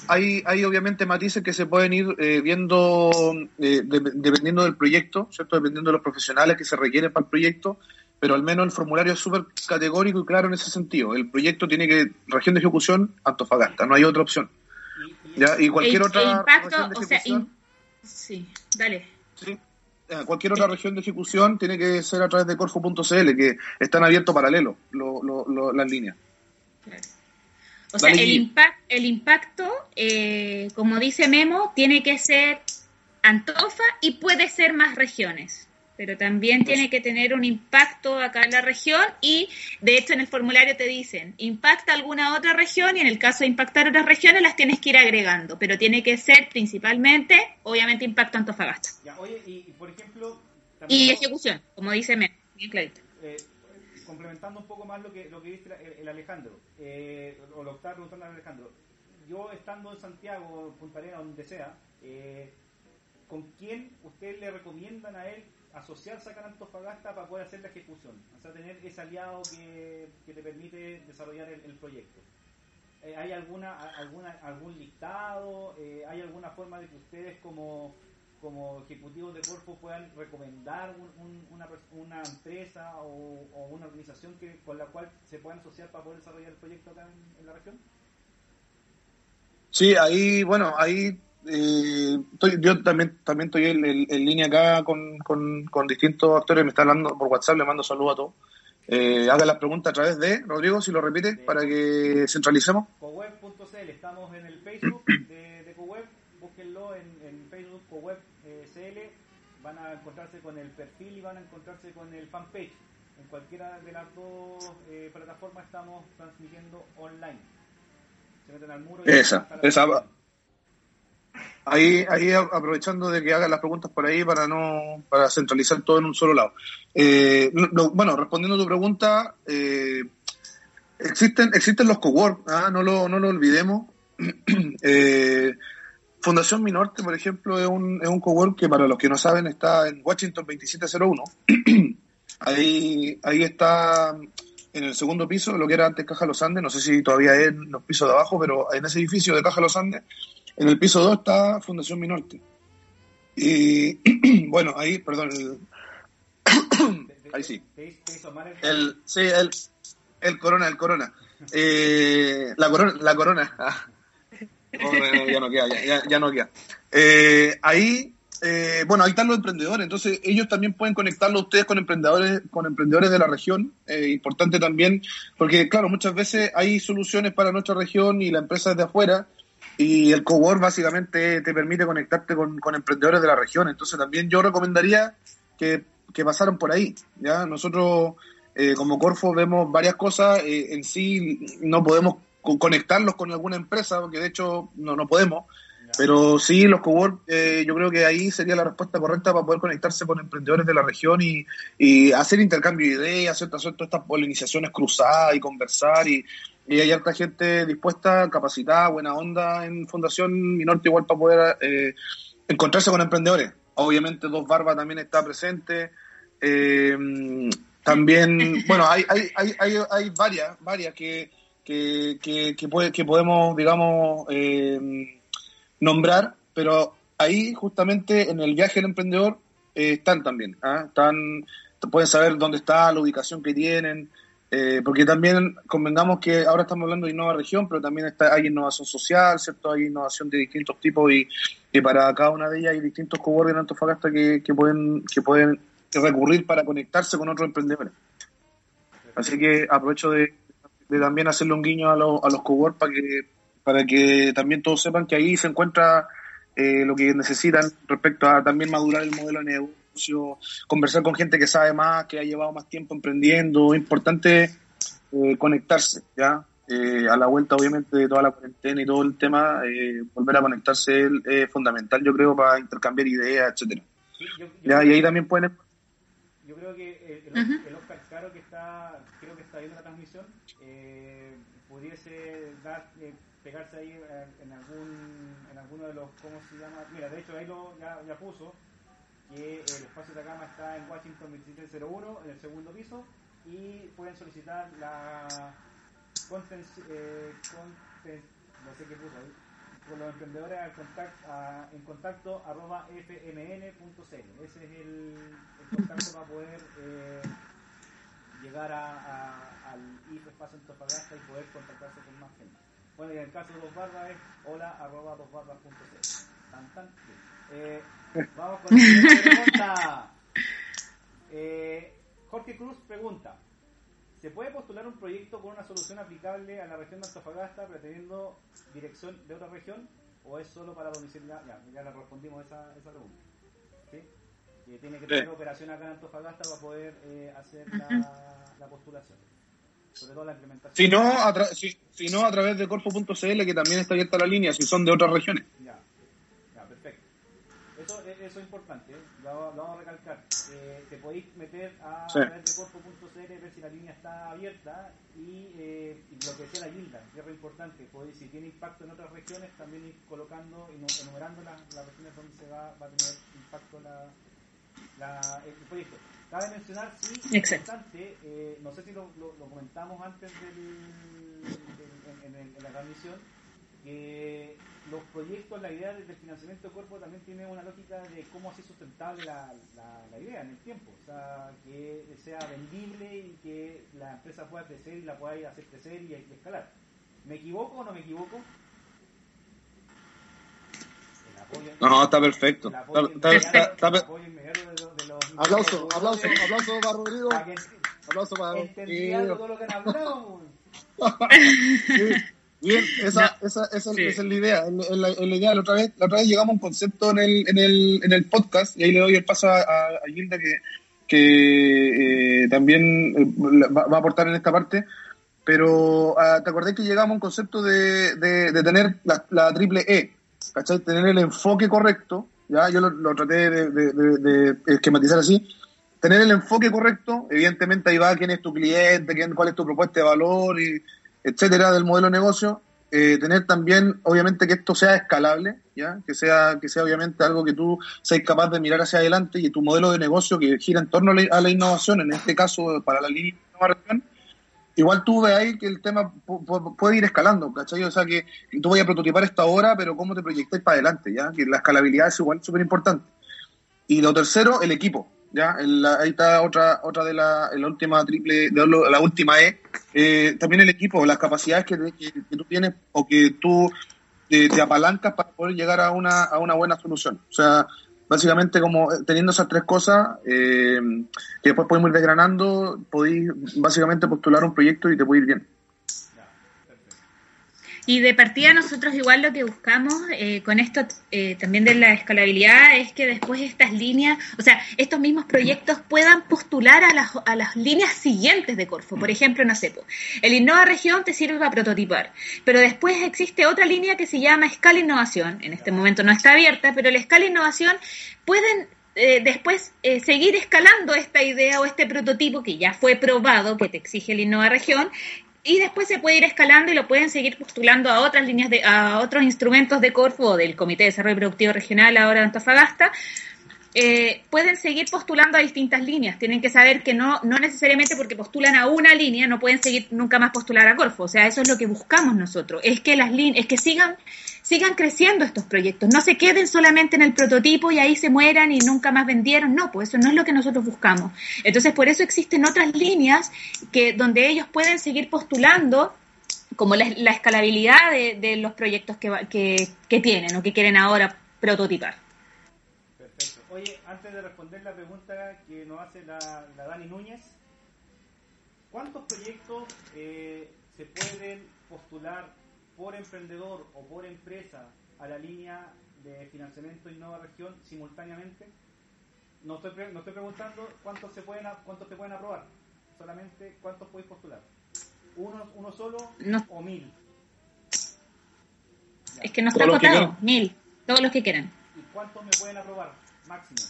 hay, hay obviamente matices que se pueden ir eh, viendo eh, dependiendo del proyecto, ¿cierto? Dependiendo de los profesionales que se requieren para el proyecto, pero al menos el formulario es súper categórico y claro en ese sentido. El proyecto tiene que, región de ejecución, Antofagasta, no hay otra opción. ¿Ya? Y cualquier otra impacto, o sea, sí, dale. Sí. Cualquier otra región de ejecución tiene que ser a través de corfo.cl, que están abiertos paralelo las líneas. Claro. O sea, el, el impacto, eh, como dice Memo, tiene que ser Antofa y puede ser más regiones, pero también tiene que tener un impacto acá en la región y de hecho en el formulario te dicen, impacta alguna otra región y en el caso de impactar otras regiones las tienes que ir agregando, pero tiene que ser principalmente, obviamente, impacto Antofagasta. y, por ejemplo... Y ejecución, como dice Memo, bien clarito. Eh, complementando un poco más lo que, lo que dice el, Alejandro, eh, o lo está preguntando Alejandro, yo estando en Santiago, Punta Arenas, donde sea, eh, ¿con quién ustedes le recomiendan a él asociarse a Antofagasta para poder hacer la ejecución? O sea, tener ese aliado que, que te permite desarrollar el, proyecto. Eh, ¿Hay alguna, alguna, algún listado? ¿Hay alguna forma de que ustedes como como ejecutivos de cuerpo puedan recomendar una, una, empresa o, una organización que, con la cual se puedan asociar para poder desarrollar el proyecto acá en, la región? Sí, ahí, bueno, ahí eh, yo también también estoy en, línea acá con, con, distintos actores, me están hablando por WhatsApp, le mando saludos a todos. Eh, haga las preguntas a través de, Rodrigo, si lo repite, para que centralicemos. Coweb.cl, estamos en el Facebook de, de Coweb, búsquenlo en, en Facebook Coweb van a encontrarse con el perfil y van a encontrarse con el fanpage. En cualquiera de las dos eh, plataformas estamos transmitiendo online. Se meten al muro y esa, esa. Ahí, ahí aprovechando de que hagan las preguntas por ahí para no para centralizar todo en un solo lado. Eh, bueno, respondiendo a tu pregunta, eh, existen existen los cowork, ¿ah? no lo no lo olvidemos. eh, Fundación Minorte, por ejemplo, es un, es un cowork que para los que no saben está en Washington 2701. ahí, ahí está en el segundo piso, lo que era antes Caja Los Andes, no sé si todavía es en los pisos de abajo, pero en ese edificio de Caja Los Andes, en el piso 2 está Fundación Minorte. Y bueno, ahí, perdón, ahí sí. El, sí, el, el corona, el corona. Eh, la corona, la corona. Ya no queda, ya, no queda. Eh, ahí, eh, bueno, ahí están los emprendedores, entonces ellos también pueden conectarlo ustedes con emprendedores, con emprendedores de la región, eh, importante también, porque claro, muchas veces hay soluciones para nuestra región y la empresa es de afuera, y el cowork básicamente te permite conectarte con, emprendedores de la región, entonces también yo recomendaría que, que pasaran por ahí, ya, nosotros... como Corfo vemos varias cosas, en sí no podemos conectarlos con alguna empresa, porque de hecho no, no podemos, Pero sí, los cowork, eh, yo creo que ahí sería la respuesta correcta para poder conectarse con emprendedores de la región y, y hacer intercambio de ideas, hacer, hacer todas estas polinizaciones cruzadas y conversar. Y, y hay harta gente dispuesta, capacitada, buena onda en Fundación Minorte igual para poder eh, encontrarse con emprendedores. Obviamente Dos Barbas también está presente. Eh, también, bueno, hay, hay, hay, hay, hay varias, varias que, que, que, que, puede, que podemos, digamos, eh, nombrar, pero ahí justamente en el viaje del emprendedor eh, están también, ¿ah? están, pueden saber dónde está, la ubicación que tienen, eh, porque también convengamos que ahora estamos hablando de innova región, pero también está, hay innovación social, ¿cierto? Hay innovación de distintos tipos y, y para cada una de ellas hay distintos coworkers en Antofagasta que, que pueden, que pueden recurrir para conectarse con otros emprendedores. Así que aprovecho de, de también hacerle un guiño a, los a los coworkers para que, para que también todos sepan que ahí se encuentra eh, lo que necesitan respecto a también madurar el modelo de negocio, conversar con gente que sabe más, que ha llevado más tiempo emprendiendo. Es importante eh, conectarse, ¿ya? Eh, a la vuelta, obviamente, de toda la cuarentena y todo el tema, eh, volver a conectarse es eh, fundamental, yo creo, para intercambiar ideas, etcétera. Sí, yo, yo ¿Ya? Y ahí también pueden Yo creo que el, el, el Oscar Caro que está, creo que está viendo la transmisión, pudiese eh, pegarse ahí eh, en algún, en alguno de los, ¿cómo se llama? Mira, de hecho ahí lo ya, puso que el espacio de Atacama está en Washington 2301, en el segundo piso, y pueden solicitar la conten, eh, no sé qué puso ahí, con los emprendedores al contact- a- en contacto arroba fmn.cl. Ese es el, contacto para poder llegar a, a- al IFE Espacio Antofagasta y poder contactarse con más gente. Bueno, y en el caso de Dos Barbas es hola arroba. Tan, tan, bien. Eh, vamos con la siguiente pregunta. Eh, Jorge Cruz pregunta. ¿Se puede postular un proyecto con una solución aplicable a la región de Antofagasta pretendiendo dirección de otra región o es solo para domiciliar? Ya, ya le respondimos esa, esa pregunta. Que tiene que tener operación acá en Antofagasta para poder eh, hacer la, la postulación. Sobre todo la implementación. Si no, a tra- si, si no, a través de corpo.cl, que también está abierta la línea, si son de otras regiones. Ya, ya, perfecto. Eso, e- eso es importante, ¿eh? lo, lo vamos a recalcar. Eh, te podéis meter a Sí. través de corpo.cl, ver si la línea está abierta y, eh, y lo que decía la Gilda, que es re importante, podéis, si tiene impacto en otras regiones, también ir colocando, enu- enumerando las, las regiones donde se va, va a tener impacto la, la, el proyecto. Cabe mencionar, sí, Exacto. importante, eh, no sé si lo, lo- lo comentamos antes del, del- en, en el- en la transmisión, que los proyectos, la idea del financiamiento de cuerpo también tiene una lógica de cómo hacer sustentable la, la, la idea en el tiempo. O sea, que sea vendible y que la empresa pueda crecer y la pueda hacer crecer y, y escalar. ¿Me equivoco o no me equivoco? No, está perfecto. el apoyo Está- está- inmediato- está- Aplauso, aplauso, aplauso para Rodrigo. Aplauso para entendí algo todo lo que han hablado. Bien, esa, esa, esa, Sí. esa es la idea. Es la, idea. La otra, vez, la otra vez llegamos a un concepto en el, en el, en el podcast y ahí le doy el paso a, a, a Gilda que, que eh, también eh, va, va a aportar en esta parte. Pero ah, te acordás que llegamos a un concepto de, de, de tener la, la triple E, ¿cachai? Tener el enfoque correcto, ya yo lo, lo traté de, esquematizar así, tener el enfoque correcto, evidentemente ahí va quién es tu cliente, quién, cuál es tu propuesta de valor, etcétera, del modelo de negocio. Eh, tener también, obviamente, que esto sea escalable, ya que sea que sea obviamente algo que tú seas capaz de mirar hacia adelante y tu modelo de negocio que gira en torno a la, a la innovación, en este caso para la línea de innovación, igual tú ves ahí que el tema pu- pu- puede ir escalando, ¿cachai? O sea, que tú vayas a prototipar esto ahora, pero cómo te proyectáis para adelante, ¿ya? Que la escalabilidad es igual súper importante. Y lo tercero, el equipo, ¿ya? El- la- ahí está otra otra de la, última triple, de la última E, eh, también el equipo, las capacidades que, te- que, que tú tienes o que tú eh, te apalancas para poder llegar a una, a una buena solución. O sea, básicamente como eh, teniendo esas tres cosas, eh, que después podemos ir desgranando, podéis básicamente postular un proyecto y te puede ir bien. Y de partida nosotros igual lo que buscamos eh, con esto eh, también de la escalabilidad es que después estas líneas, o sea, estos mismos proyectos puedan postular a las, a las líneas siguientes de Corfo. Por ejemplo, no sé, el Innova Región te sirve para prototipar, pero después existe otra línea que se llama Escala Innovación. En este momento no está abierta, pero la Escala Innovación pueden eh, después seguir escalando esta idea o este prototipo que ya fue probado, que te exige el Innova Región, y después se puede ir escalando y lo pueden seguir postulando a otras líneas de, a otros instrumentos de Corfo o del Comité de Desarrollo Productivo Regional ahora de Antofagasta. Eh, pueden seguir postulando a distintas líneas. Tienen que saber que no, no necesariamente porque postulan a una línea no pueden seguir nunca más postular a Corfo. O sea, eso es lo que buscamos nosotros. Es que las líneas, es que sigan sigan creciendo estos proyectos, no se queden solamente en el prototipo y ahí se mueran y nunca más vendieron, no, pues eso no es lo que nosotros buscamos. Entonces, por eso existen otras líneas que donde ellos pueden seguir postulando como la, escalabilidad de, los proyectos que, que, tienen o que quieren ahora prototipar. Perfecto. Oye, antes de responder la pregunta que nos hace la, Dani Núñez, ¿cuántos proyectos eh, se pueden postular por emprendedor o por empresa a la línea de financiamiento Innova Región simultáneamente? No estoy, no estoy preguntando cuántos se pueden cuántos te pueden aprobar, solamente cuántos podéis postular. ¿Uno, uno solo o mil? Es que no está acotado, mil, todos los que quieran. ¿Y cuántos me pueden aprobar máximo?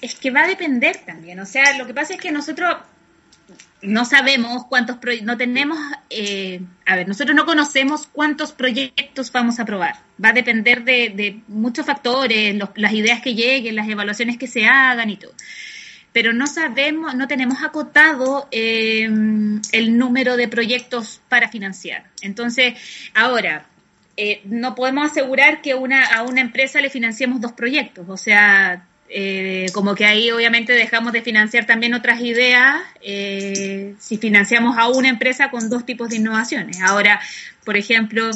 Es que va a depender también, o sea, lo que pasa es que nosotros no sabemos cuántos proyectos, no tenemos, eh, a ver, nosotros no conocemos cuántos proyectos vamos a aprobar. Va a depender de, muchos factores, las ideas que lleguen, las evaluaciones que se hagan y todo. Pero no sabemos, no tenemos acotado eh, el número de proyectos para financiar. Entonces, ahora, eh, no podemos asegurar que una, a una empresa le financiemos dos proyectos. O sea, eh, como que ahí obviamente dejamos de financiar también otras ideas eh, si financiamos a una empresa con dos tipos de innovaciones. Ahora, por ejemplo,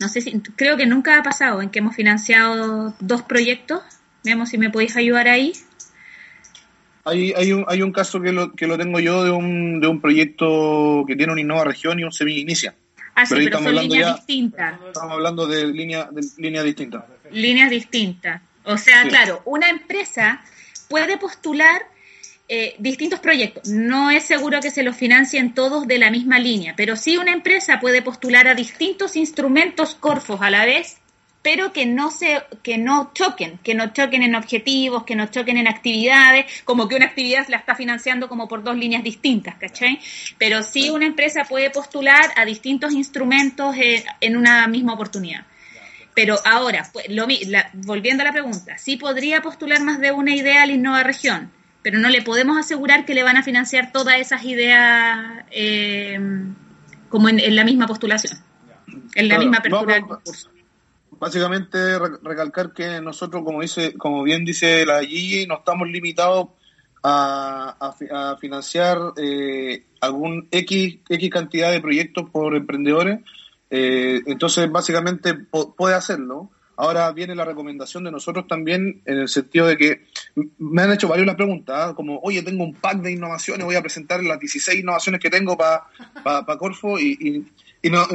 no sé si, creo que nunca ha pasado en que hemos financiado dos proyectos. Veamos si me podéis ayudar ahí. Hay, hay, un, hay un caso que lo, que lo tengo yo de un, de un proyecto que tiene una innova región y un semi inicia. Ah, pero, sí, pero son líneas distintas. Estamos hablando de líneas de líneas distintas. Líneas distintas. O sea, claro, una empresa puede postular eh, distintos proyectos. No es seguro que se los financien todos de la misma línea, pero sí una empresa puede postular a distintos instrumentos Corfos a la vez, pero que no se, que no choquen, que no choquen en objetivos, que no choquen en actividades, como que una actividad la está financiando como por dos líneas distintas, ¿cachai? Pero sí una empresa puede postular a distintos instrumentos eh, en una misma oportunidad. Pero ahora, pues, lo, volviendo a la pregunta, sí podría postular más de una idea al Innova Región, pero no le podemos asegurar que le van a financiar todas esas ideas eh, como en, la misma postulación, en la misma apertura del concurso. Básicamente recalcar que nosotros, como dice, como bien dice la Gigi, no estamos limitados a, financiar eh, algún X, X cantidad de proyectos por emprendedores, eh, entonces, básicamente puede hacerlo. Ahora viene la recomendación de nosotros también en el sentido de que me han hecho varias preguntas, ¿ah? como, oye, tengo un pack de innovaciones, voy a presentar las 16 innovaciones que tengo para pa, Corfo y, no,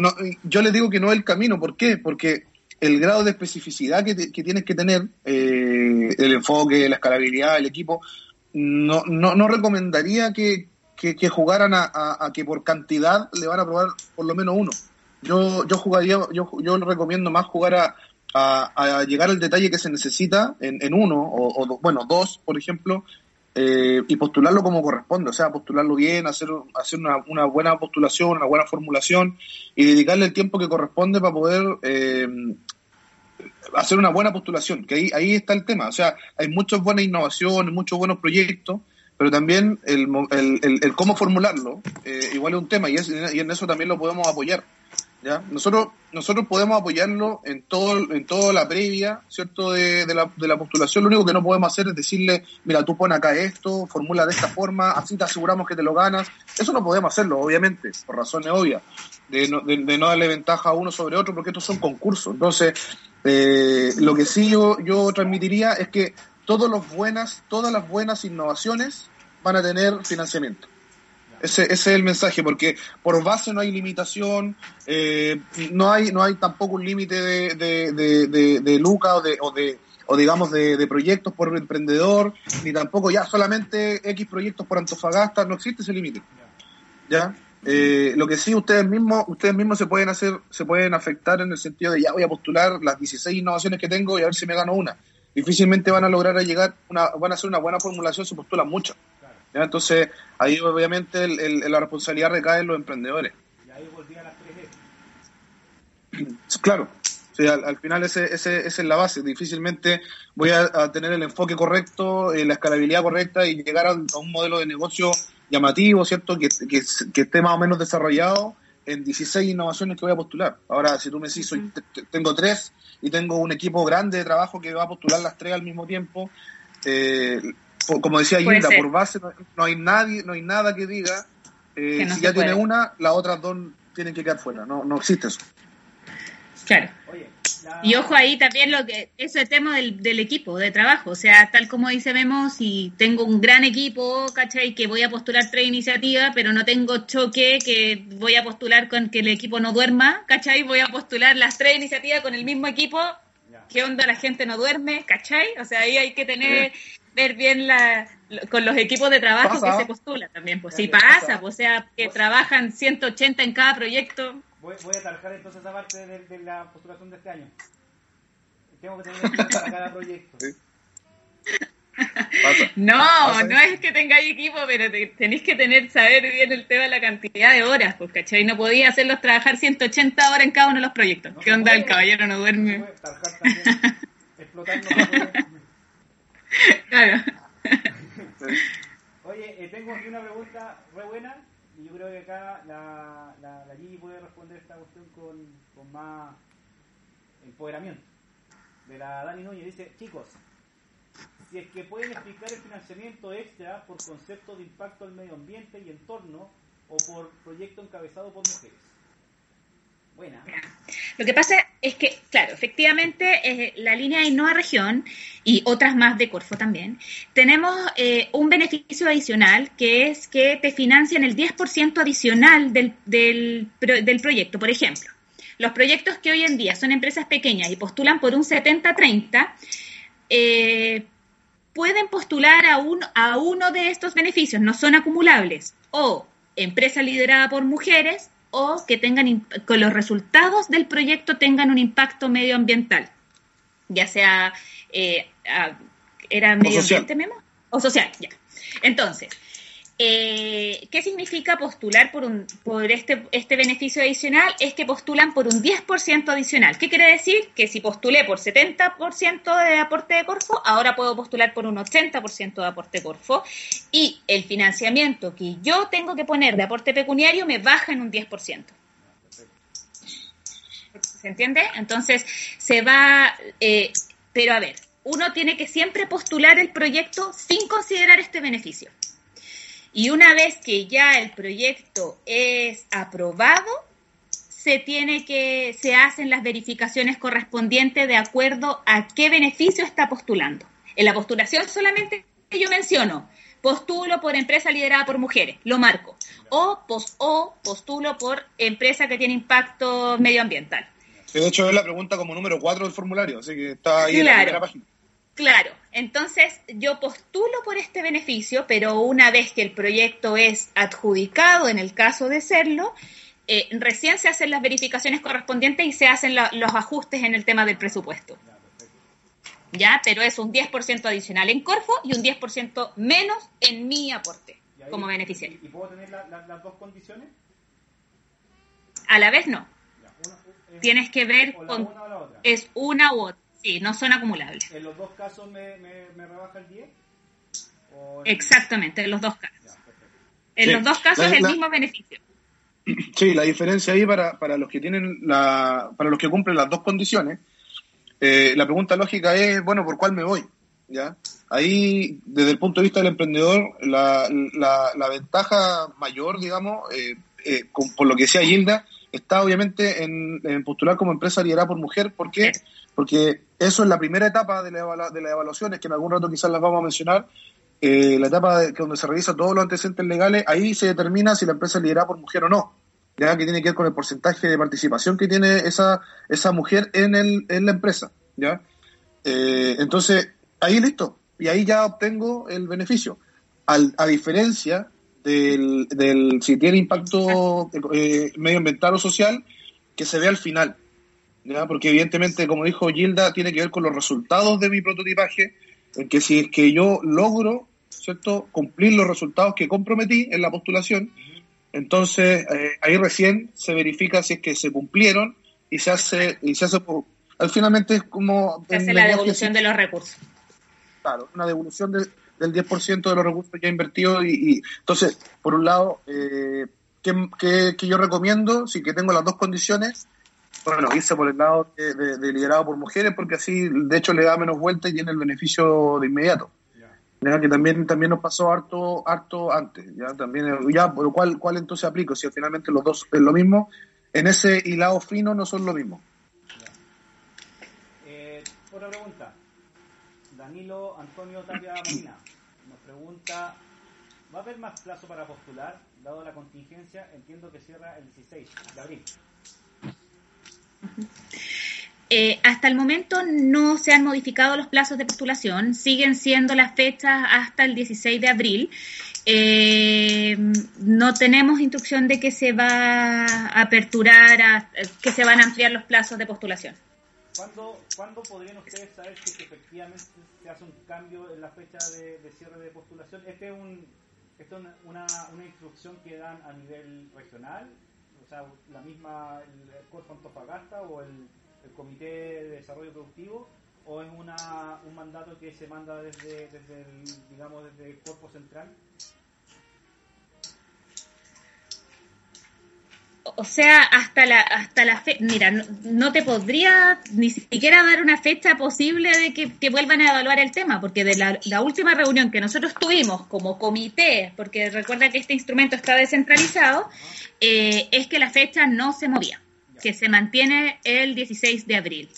yo les digo que no es el camino. ¿Por qué? Porque el grado de especificidad que, tienes que tener, eh, el enfoque, la escalabilidad, el equipo, no, no, no recomendaría que, que, jugaran a, a, que por cantidad le van a probar por lo menos uno. Yo, yo jugaría, yo, yo recomiendo más jugar a, a, llegar al detalle que se necesita en, en uno, o, bueno, dos, por ejemplo, eh, y postularlo como corresponde, o sea, postularlo bien, hacer, hacer una, una, buena postulación, una buena formulación y dedicarle el tiempo que corresponde para poder eh, hacer una buena postulación, que ahí, ahí está el tema, o sea, hay muchas buenas innovaciones, muchos buenos proyectos, pero también el, el, el, cómo formularlo eh, igual es un tema y en eso también lo podemos apoyar. ¿Ya? Nosotros, nosotros podemos apoyarlo en todo, en toda la previa, ¿cierto? De, de, la, de la postulación. Lo único que no podemos hacer es decirle, mira, tú pon acá esto, formula de esta forma, así te aseguramos que te lo ganas. Eso no podemos hacerlo, obviamente, por razones obvias, de no, de, no darle ventaja a uno sobre otro, porque estos son concursos. Entonces, eh, lo que sí yo, yo transmitiría es que todas las buenas, todas las buenas innovaciones van a tener financiamiento. Ese, ese es el mensaje, porque por base no hay limitación, eh, no hay no hay tampoco un límite de, de, de, de, lucas o de, o de o digamos de, de proyectos por emprendedor, ni tampoco ya solamente X proyectos por Antofagasta, no existe ese límite. ¿Ya? Eh, lo que sí ustedes mismos ustedes mismos se pueden hacer se pueden afectar en el sentido de ya voy a postular las 16 innovaciones que tengo y a ver si me gano una difícilmente van a lograr llegar una van a hacer una buena formulación si postulan mucho ¿ya? entonces ahí obviamente el- el- la responsabilidad recae en los emprendedores. Y ahí volví a las 3 claro. Sí, al, al final ese, ese, esa es la base. Difícilmente voy a, a tener el enfoque correcto eh, la escalabilidad correcta y llegar a, a un modelo de negocio llamativo cierto que, que, que esté más o menos desarrollado en 16 innovaciones que voy a postular. Ahora, si tú me decís, soy, tengo tres y tengo un equipo grande de trabajo que va a postular las tres al mismo tiempo, eh, como decía Puede ser. por base no, no hay nadie, no hay nada que diga eh, Que no si ya tiene una, las otras dos tienen que quedar fuera. No, no existe eso. Claro. Oye, la- Y ojo ahí también lo que ese tema del, del equipo de trabajo, o sea, tal como dice Memo, si tengo un gran equipo, ¿cachai? Que voy a postular tres iniciativas, pero no tengo choque, que voy a postular con que el equipo no duerma, ¿cachai? Voy a postular las tres iniciativas con el mismo equipo. ¿qué onda? La gente no duerme, ¿cachai? O sea, ahí hay que tener, ver bien la, con los equipos de trabajo Pasa. que se postula también, pues sí ya, pasa, pasa. pues, o sea, que trabajan 180 en cada proyecto. Voy, voy a tarjar entonces esa parte de, de la postulación de este año. Tengo que tener equipo para cada proyecto. Sí. Pasa. No, Pasa no es que tengáis equipo, pero te- tenéis que tener, saber bien el tema de la cantidad de horas, pues, ¿cachai? No podía hacerlos trabajar 180 horas en cada uno de los proyectos. No ¿Qué onda? El caballero no duerme. puede tarjar también. Explotando. no se puede. Oye, eh, tengo aquí una pregunta re buena y yo creo que acá la, la, Gigi puede responder esta cuestión con, con más empoderamiento. De la Dani Núñez dice, chicos, si es que pueden explicar el financiamiento extra por concepto de impacto al medio ambiente y entorno o por proyecto encabezado por mujeres. Buena. Lo que pasa es que, claro, efectivamente, eh, la línea de Innova Región y otras más de Corfo también, tenemos eh, un beneficio adicional que es que te financian el 10% adicional del, del, del proyecto. Por ejemplo, los proyectos que hoy en día son empresas pequeñas y postulan por un 70-30, eh, pueden postular a, un, a uno de estos beneficios, no son acumulables, o empresa liderada por mujeres, o que tengan con los resultados del proyecto tengan un impacto medioambiental, ya sea eh, a- era medio social. ambiente Memo? o social, ya. Entonces, eh, ¿qué significa postular por un por este este beneficio adicional? Es que postulan por un 10% adicional. ¿Qué quiere decir? Que si postulé por 70% de aporte de Corfo, ahora puedo postular por un 80% de aporte de Corfo y el financiamiento que yo tengo que poner de aporte pecuniario me baja en un 10%. ¿Se entiende? Entonces, se va, eh, pero a ver, uno tiene que siempre postular el proyecto sin considerar este beneficio. Y una vez que ya el proyecto es aprobado, se tiene que, se hacen las verificaciones correspondientes de acuerdo a qué beneficio está postulando. En la postulación solamente yo menciono, postulo por empresa liderada por mujeres, lo marco. O, pos, o postulo por empresa que tiene impacto medioambiental. De hecho es la pregunta como número 4 del formulario, así que está ahí en la primera página. Claro, entonces yo postulo por este beneficio, pero una vez que el proyecto es adjudicado, en el caso de serlo, eh, recién se hacen las verificaciones correspondientes y se hacen la- los ajustes en el tema del presupuesto. Ya, pero es un 10% adicional en Corfo y un 10% menos en mi aporte ahí- como beneficiario. ¿Y, y puedo tener la- la- las dos condiciones? A la vez no, Ya, una- es- tienes que ver con, una es una u otra, sí, no son acumulables. ¿En los dos casos me, me, me rebaja el 10? ¿O en- Exactamente, en los dos casos. Ya. En Sí, los dos casos la- es el la- mismo beneficio. Sí, la diferencia ahí para, para los que tienen la, para los que cumplen las dos condiciones, eh, la pregunta lógica es, bueno, ¿por cuál me voy? ¿Ya? Ahí, desde el punto de vista del emprendedor, la, la, la ventaja mayor, digamos, eh, eh, con- por lo que decía Gilda, está obviamente en, en postular como empresa liderada por mujer. ¿Por qué? Porque eso es la primera etapa de la, de las evaluaciones, que en algún rato quizás las vamos a mencionar, eh, la etapa de, donde se revisa todos los antecedentes legales, ahí se determina si la empresa es liderada por mujer o no. Ya que tiene que ver con el porcentaje de participación que tiene esa, esa mujer en, el, en la empresa. ¿ya? Eh, entonces, ahí listo. Y ahí ya obtengo el beneficio. Al, a diferencia del, del si tiene impacto eh, medioambiental o social, que se ve al final. ¿ya? Porque evidentemente, como dijo Gilda, tiene que ver con los resultados de mi prototipaje, en que si es que yo logro ¿cierto? cumplir los resultados que comprometí en la postulación, entonces eh, ahí recién se verifica si es que se cumplieron y se hace, y se hace al finalmente es como... Se hace la devolución de los recursos. Claro, una devolución del 10% de los recursos ya invertidos y, entonces, por un lado, eh, ¿qué, yo recomiendo? Si que tengo las dos condiciones, bueno, irse por el lado de, liderado por mujeres porque así, de hecho, le da menos vuelta y tiene el beneficio de inmediato. Que también también nos pasó harto harto antes ya también ya por lo cual cuál entonces aplico si finalmente los dos es lo mismo en ese hilado fino no son lo mismo. Eh, otra pregunta. Danilo Antonio Tapia Marina pregunta ¿va a haber más plazo para postular? dado la contingencia entiendo que cierra el 16 de abril eh, hasta el momento no se han modificado los plazos de postulación, siguen siendo las fechas hasta el 16 de abril. Eh, no tenemos instrucción de que se va a aperturar, que se van a ampliar los plazos de postulación. ¿Cuándo, ¿cuándo podrían ustedes saber si efectivamente se hace un cambio en la fecha de, cierre de postulación? ¿Este es, un, esto es una, una, instrucción que dan a nivel regional? O sea, la misma, el Cuerpo Antofagasta o el el Comité de Desarrollo Productivo o es una, un mandato que se manda desde, desde el, digamos, desde el cuerpo central? O sea, hasta la hasta la fe mira, no, te podría ni siquiera dar una fecha posible de que, vuelvan a evaluar el tema, porque de la, la, última reunión que nosotros tuvimos como comité, porque recuerda que este instrumento está descentralizado, eh, es que la fecha no se movía que se mantiene el 16 de abril.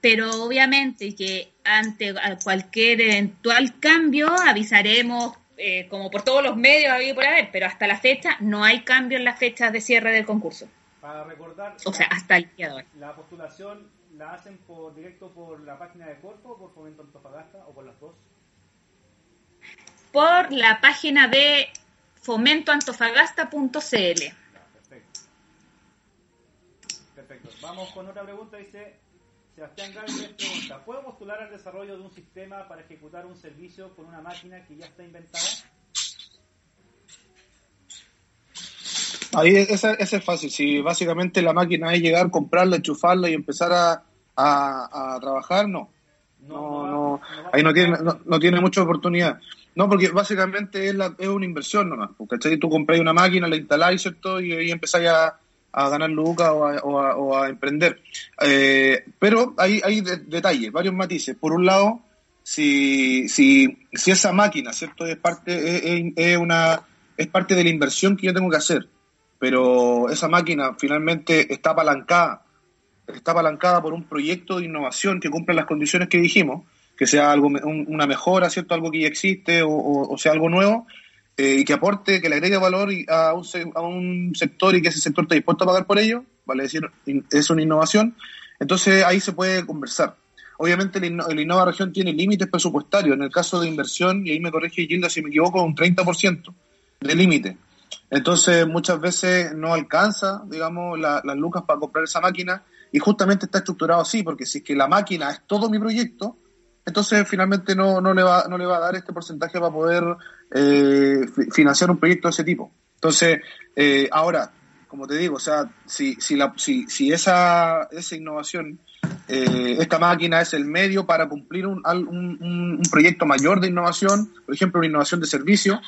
Pero obviamente que ante cualquier eventual cambio avisaremos eh, como por todos los medios habido por haber, pero hasta la fecha no hay cambio en las fechas de cierre del concurso. Para recordar, o sea, hasta el día de hoy. ¿La postulación la hacen por directo por la página de Corfo, por Fomento Antofagasta o por las dos? Por la página de fomentoantofagasta.cl. Vamos con otra pregunta, dice Sebastián Gálvez pregunta, ¿puedo postular al desarrollo de un sistema para ejecutar un servicio con una máquina que ya está inventada? Ahí ese, es fácil, si básicamente la máquina es llegar, comprarla, enchufarla y empezar a, a, trabajar, no. No, no, ahí no tiene, no, tiene mucha oportunidad. No, porque básicamente es, la, es una inversión nomás. ¿cachai? Tú compras una máquina, la instaláis, ¿cierto? Y ahí empezáis a, a ganar lucas o a, emprender. Eh, pero hay, hay detalles, varios matices. Por un lado, si, si, si esa máquina, ¿cierto? Es parte, es, una, es parte de la inversión que yo tengo que hacer, pero esa máquina finalmente está apalancada, está apalancada por un proyecto de innovación que cumple las condiciones que dijimos, que sea algo, una mejora, ¿cierto? Algo que ya existe o sea algo nuevo, eh, y que aporte, que le agregue valor a un, a un sector y que ese sector esté dispuesto a pagar por ello, vale decir, es una innovación, entonces ahí se puede conversar. Obviamente la, Innova Región tiene límites presupuestarios, en el caso de inversión, y ahí me corrige Gilda si me equivoco, un 30% de límite. Entonces muchas veces no alcanza, digamos, las lucas para comprar esa máquina y justamente está estructurado así, porque si es que la máquina es todo mi proyecto, entonces finalmente no, no, le va, no le va a dar este porcentaje para poder eh, financiar un proyecto de ese tipo. Entonces, eh, ahora, como te digo, o sea, si, si, la, si, si esa, esa innovación, eh, esta máquina es el medio para cumplir un, un, un, proyecto mayor de innovación, por ejemplo, una innovación de servicio,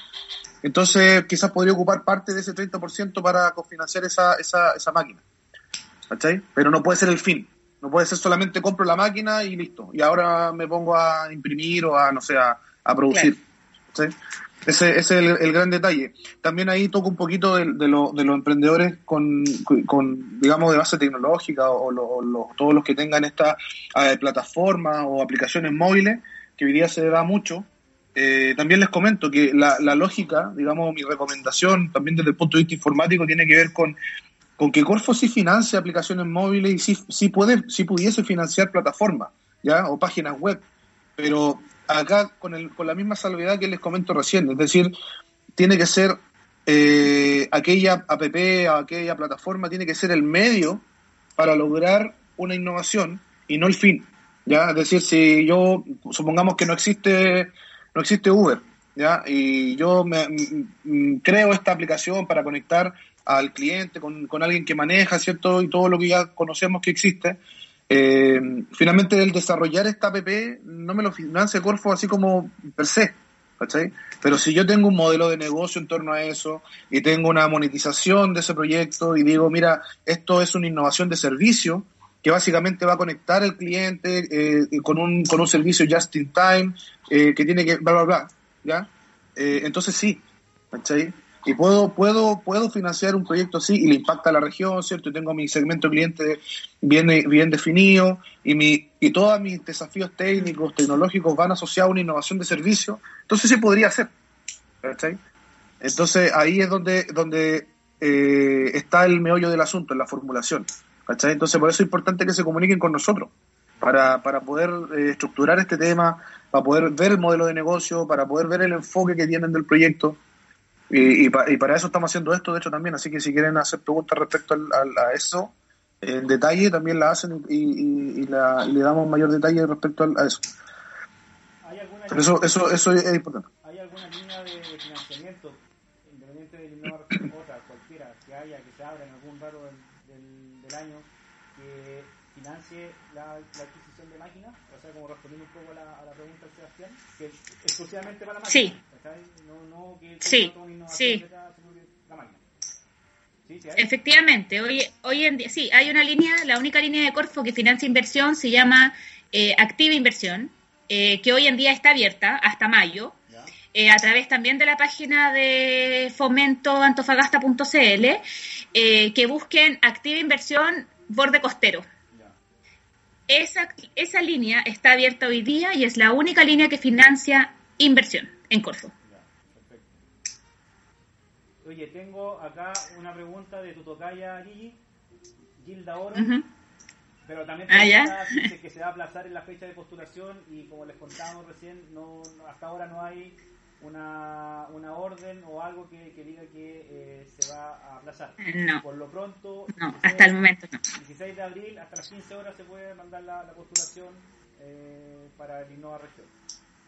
entonces quizás podría ocupar parte de ese 30% para cofinanciar esa, esa, esa máquina. ¿Cachai? Pero no puede ser el fin. No puede ser solamente compro la máquina y listo. Y ahora me pongo a imprimir o a, no sé, a, producir. Ese, es el, gran detalle. También ahí toco un poquito de, de, los emprendedores con, con, digamos, de base tecnológica o, todos los que tengan esta eh, plataforma o aplicaciones móviles, que hoy día se da mucho. eh, también les comento que la, la, lógica, digamos, mi recomendación también desde el punto de vista informático tiene que ver con, con que Corfo sí financia aplicaciones móviles y sí, sí, puede, sí pudiese financiar plataformas, ¿ya? O páginas web. Pero acá con, el, con la misma salvedad que les comento recién, es decir, tiene que ser eh, aquella app, aquella plataforma, tiene que ser el medio para lograr una innovación y no el fin. ¿ya? Es decir, si yo, supongamos que no existe, no existe Uber, ¿ya? Y yo me, creo esta aplicación para conectar al cliente con, con, alguien que maneja, ¿cierto? Y todo lo que ya conocemos que existe. Eh, finalmente, el desarrollar esta app no me lo financia Corfo así como per se, ¿cachai? Pero si yo tengo un modelo de negocio en torno a eso y tengo una monetización de ese proyecto y digo, mira, esto es una innovación de servicio, que básicamente va a conectar al cliente eh, con, un, con un servicio just in time, eh, que tiene que, bla, bla, bla, ¿ya? Eh, entonces sí, ¿cachai? Y puedo, puedo, puedo financiar un proyecto así y le impacta a la región, ¿cierto? Y tengo mi segmento cliente bien, bien definido y, mi, y todos mis desafíos técnicos, tecnológicos van asociados a una innovación de servicio. Entonces sí podría ser, ¿cachai? Entonces ahí es donde, donde eh, está el meollo del asunto, en la formulación. ¿cachai? Entonces, por eso es importante que se comuniquen con nosotros, para, para poder eh, estructurar este tema, para poder ver el modelo de negocio, para poder ver el enfoque que tienen del proyecto. Y, y, y para eso estamos haciendo esto, de hecho, también. Así que si quieren hacer preguntas respecto al, al, a eso, en detalle, también la hacen y, y la, le damos mayor detalle respecto al, a eso. Pero eso, eso, eso es importante. ¿Hay alguna línea de, de financiamiento, independiente del innovador otra, cualquiera, que haya, que se abra en algún raro del, del, del año, que financie la, la, adquisición de máquinas? O sea, como respondiendo un poco a la, a la pregunta de Sebastián, que exclusivamente para la máquina. Sí. Sí, sí. la máquina. ¿Sí? ¿Sí Efectivamente, hoy, hoy en día, sí, hay una línea, la única línea de Corfo que financia inversión se llama eh, Activa Inversión, eh, que hoy en día está abierta hasta mayo, eh, a través también de la página de fomentoantofagasta.cl, que busquen Activa Inversión Borde Costero. Esa, esa línea está abierta hoy día y es la única línea que financia inversión en Corfo. Oye, tengo acá una pregunta de tu tocaya, Gigi, Gilda Oro. Uh -huh. Pero también ah, dice que se va a aplazar en la fecha de postulación y como les contábamos recién, no, hasta ahora no hay una, una orden o algo que, que diga que eh, se va a aplazar. No. Por lo pronto, no, 16, hasta el momento no. 16 de abril, hasta las 15 horas se puede mandar la, la postulación eh, para el Innova Región.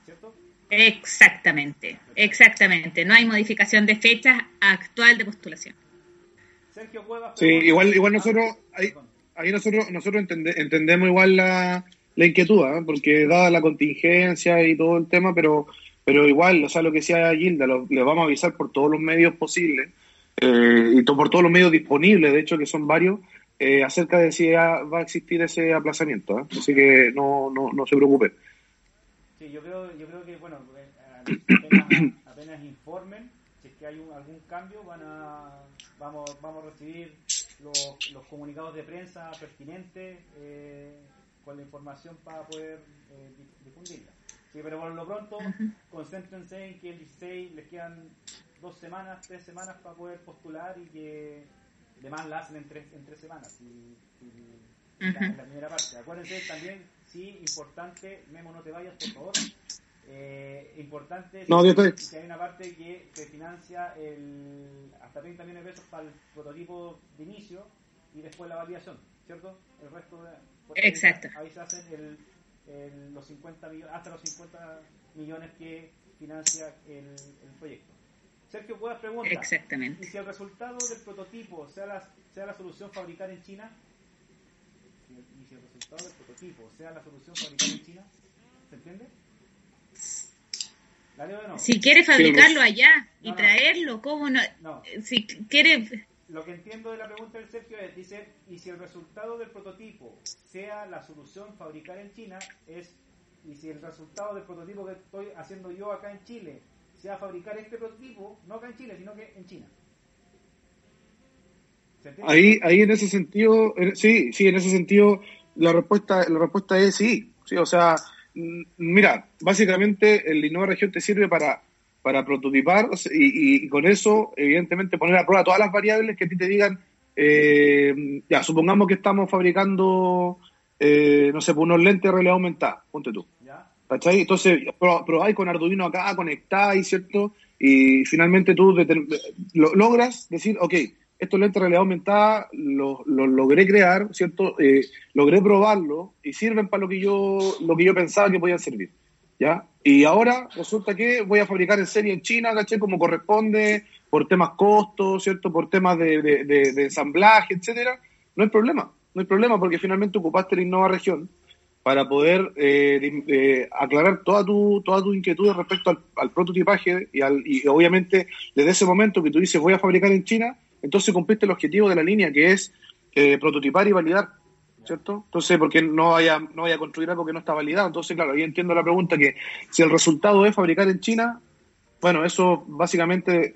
¿Cierto? Exactamente, exactamente. No hay modificación de fecha actual de postulación. Sergio Cuevas. Sí, igual, igual nosotros, ahí, ahí nosotros, nosotros entende, entendemos igual la, la inquietud, ¿eh? porque dada la contingencia y todo el tema, pero, pero igual, o sea, lo que decía Gilda, lo, le vamos a avisar por todos los medios posibles eh, y to, por todos los medios disponibles, de hecho, que son varios, eh, acerca de si va a existir ese aplazamiento. ¿eh? Así que no, no, no se preocupe. Sí, yo creo, yo creo que, bueno, apenas, apenas informen si es que hay un, algún cambio, van a, vamos, vamos a recibir los, los comunicados de prensa pertinentes eh, con la información para poder eh, difundirla. Sí, pero por lo pronto, concéntrense en que el 16 les quedan dos semanas, tres semanas para poder postular y que demás la hacen en tres, en tres semanas. Y, y uh -huh. la, la, primera parte. Acuérdense también, sí, importante, Memo, no te vayas, por favor. Eh, importante no, que, hay una parte que se financia el, hasta 30 millones de pesos para el prototipo de inicio y después la validación, ¿cierto? El resto de, Exacto. Ahí, ahí se hacen el, el, los 50 millones, hasta los 50 millones que financia el, el proyecto. Sergio Cuevas pregunta, Exactamente. ¿y si el resultado del prototipo sea la, sea la solución fabricar en China? ¿Y si el resultado del prototipo sea la solución fabricar en China? ¿Se entiende? No? Si quiere fabricarlo allá y no, traerlo, ¿cómo no? no? Si quiere... Lo que entiendo de la pregunta del Sergio es, dice, y si el resultado del prototipo sea la solución fabricar en China, es, y si el resultado del prototipo que estoy haciendo yo acá en Chile sea fabricar este prototipo, no acá en Chile, sino que en China. Ahí, ahí en ese sentido, sí, sí, en ese sentido, la respuesta, la respuesta es sí, sí, o sea, mm, mira, básicamente el Innova Región te sirve para, para prototipar y, y, con eso, evidentemente, poner a prueba todas las variables que a ti te digan, eh, ya, supongamos que estamos fabricando, eh, no sé, pues, unos lentes de realidad aumentada, ponte tú. ¿Cachai? Entonces, probáis con Arduino acá, conectáis, ¿cierto? Y finalmente tú lo, logras decir, ok, estos lentes de realidad aumentada los lo logré crear, ¿cierto? Eh, logré probarlo y sirven para lo que yo lo que yo pensaba que podían servir, ¿ya? Y ahora resulta que voy a fabricar en serie en China, ¿cachai? Como corresponde, por temas costos, ¿cierto? Por temas de, de, ensamblaje, etcétera. No hay problema, no hay problema porque finalmente ocupaste la Innova Región para poder eh, eh, aclarar toda tu, toda tu inquietud respecto al, prototipaje y, al, y obviamente desde ese momento que tú dices voy a fabricar en China, entonces cumpliste el objetivo de la línea que es eh, prototipar y validar, ¿cierto? Entonces, porque no vaya, no vaya a construir algo que no está validado. Entonces, claro, ahí entiendo la pregunta que si el resultado es fabricar en China, bueno, eso básicamente,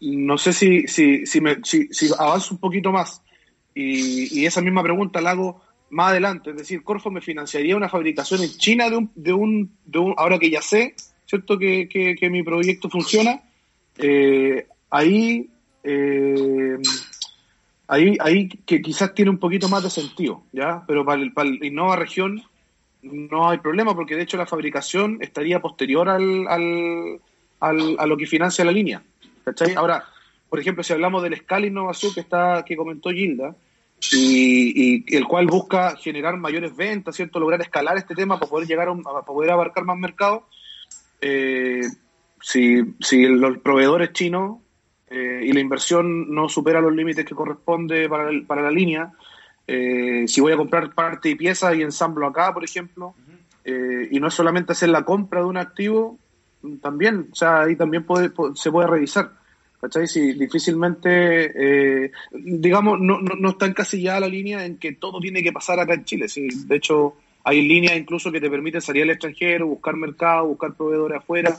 no sé si, si, si, me, si, avanzo un poquito más y, y esa misma pregunta la hago más adelante. Es decir, Corfo me financiaría una fabricación en China de un, de un, de un ahora que ya sé, ¿cierto? Que, que, mi proyecto funciona. Eh, ahí, eh, ahí, ahí que quizás tiene un poquito más de sentido, ¿ya? Pero para el, para Innova Región no hay problema porque de hecho la fabricación estaría posterior al, al, a lo que financia la línea. ¿cachai? Ahora, por ejemplo, si hablamos del Scala Innovación que está que comentó Gilda, y, el cual busca generar mayores ventas, ¿cierto? Lograr escalar este tema para poder llegar a, para poder abarcar más mercado. Eh, si, si los proveedores chinos eh, y la inversión no supera los límites que corresponde para, para la línea, eh, si voy a comprar parte y pieza y ensamblo acá, por ejemplo, y no es solamente hacer la compra de un activo, también, o sea, ahí también puede, se puede revisar. ¿Cachai? Si difícilmente, eh, digamos, no, no, no, está encasillada la línea en que todo tiene que pasar acá en Chile. Sí, de hecho, hay líneas incluso que te permiten salir al extranjero, buscar mercado, buscar proveedores afuera,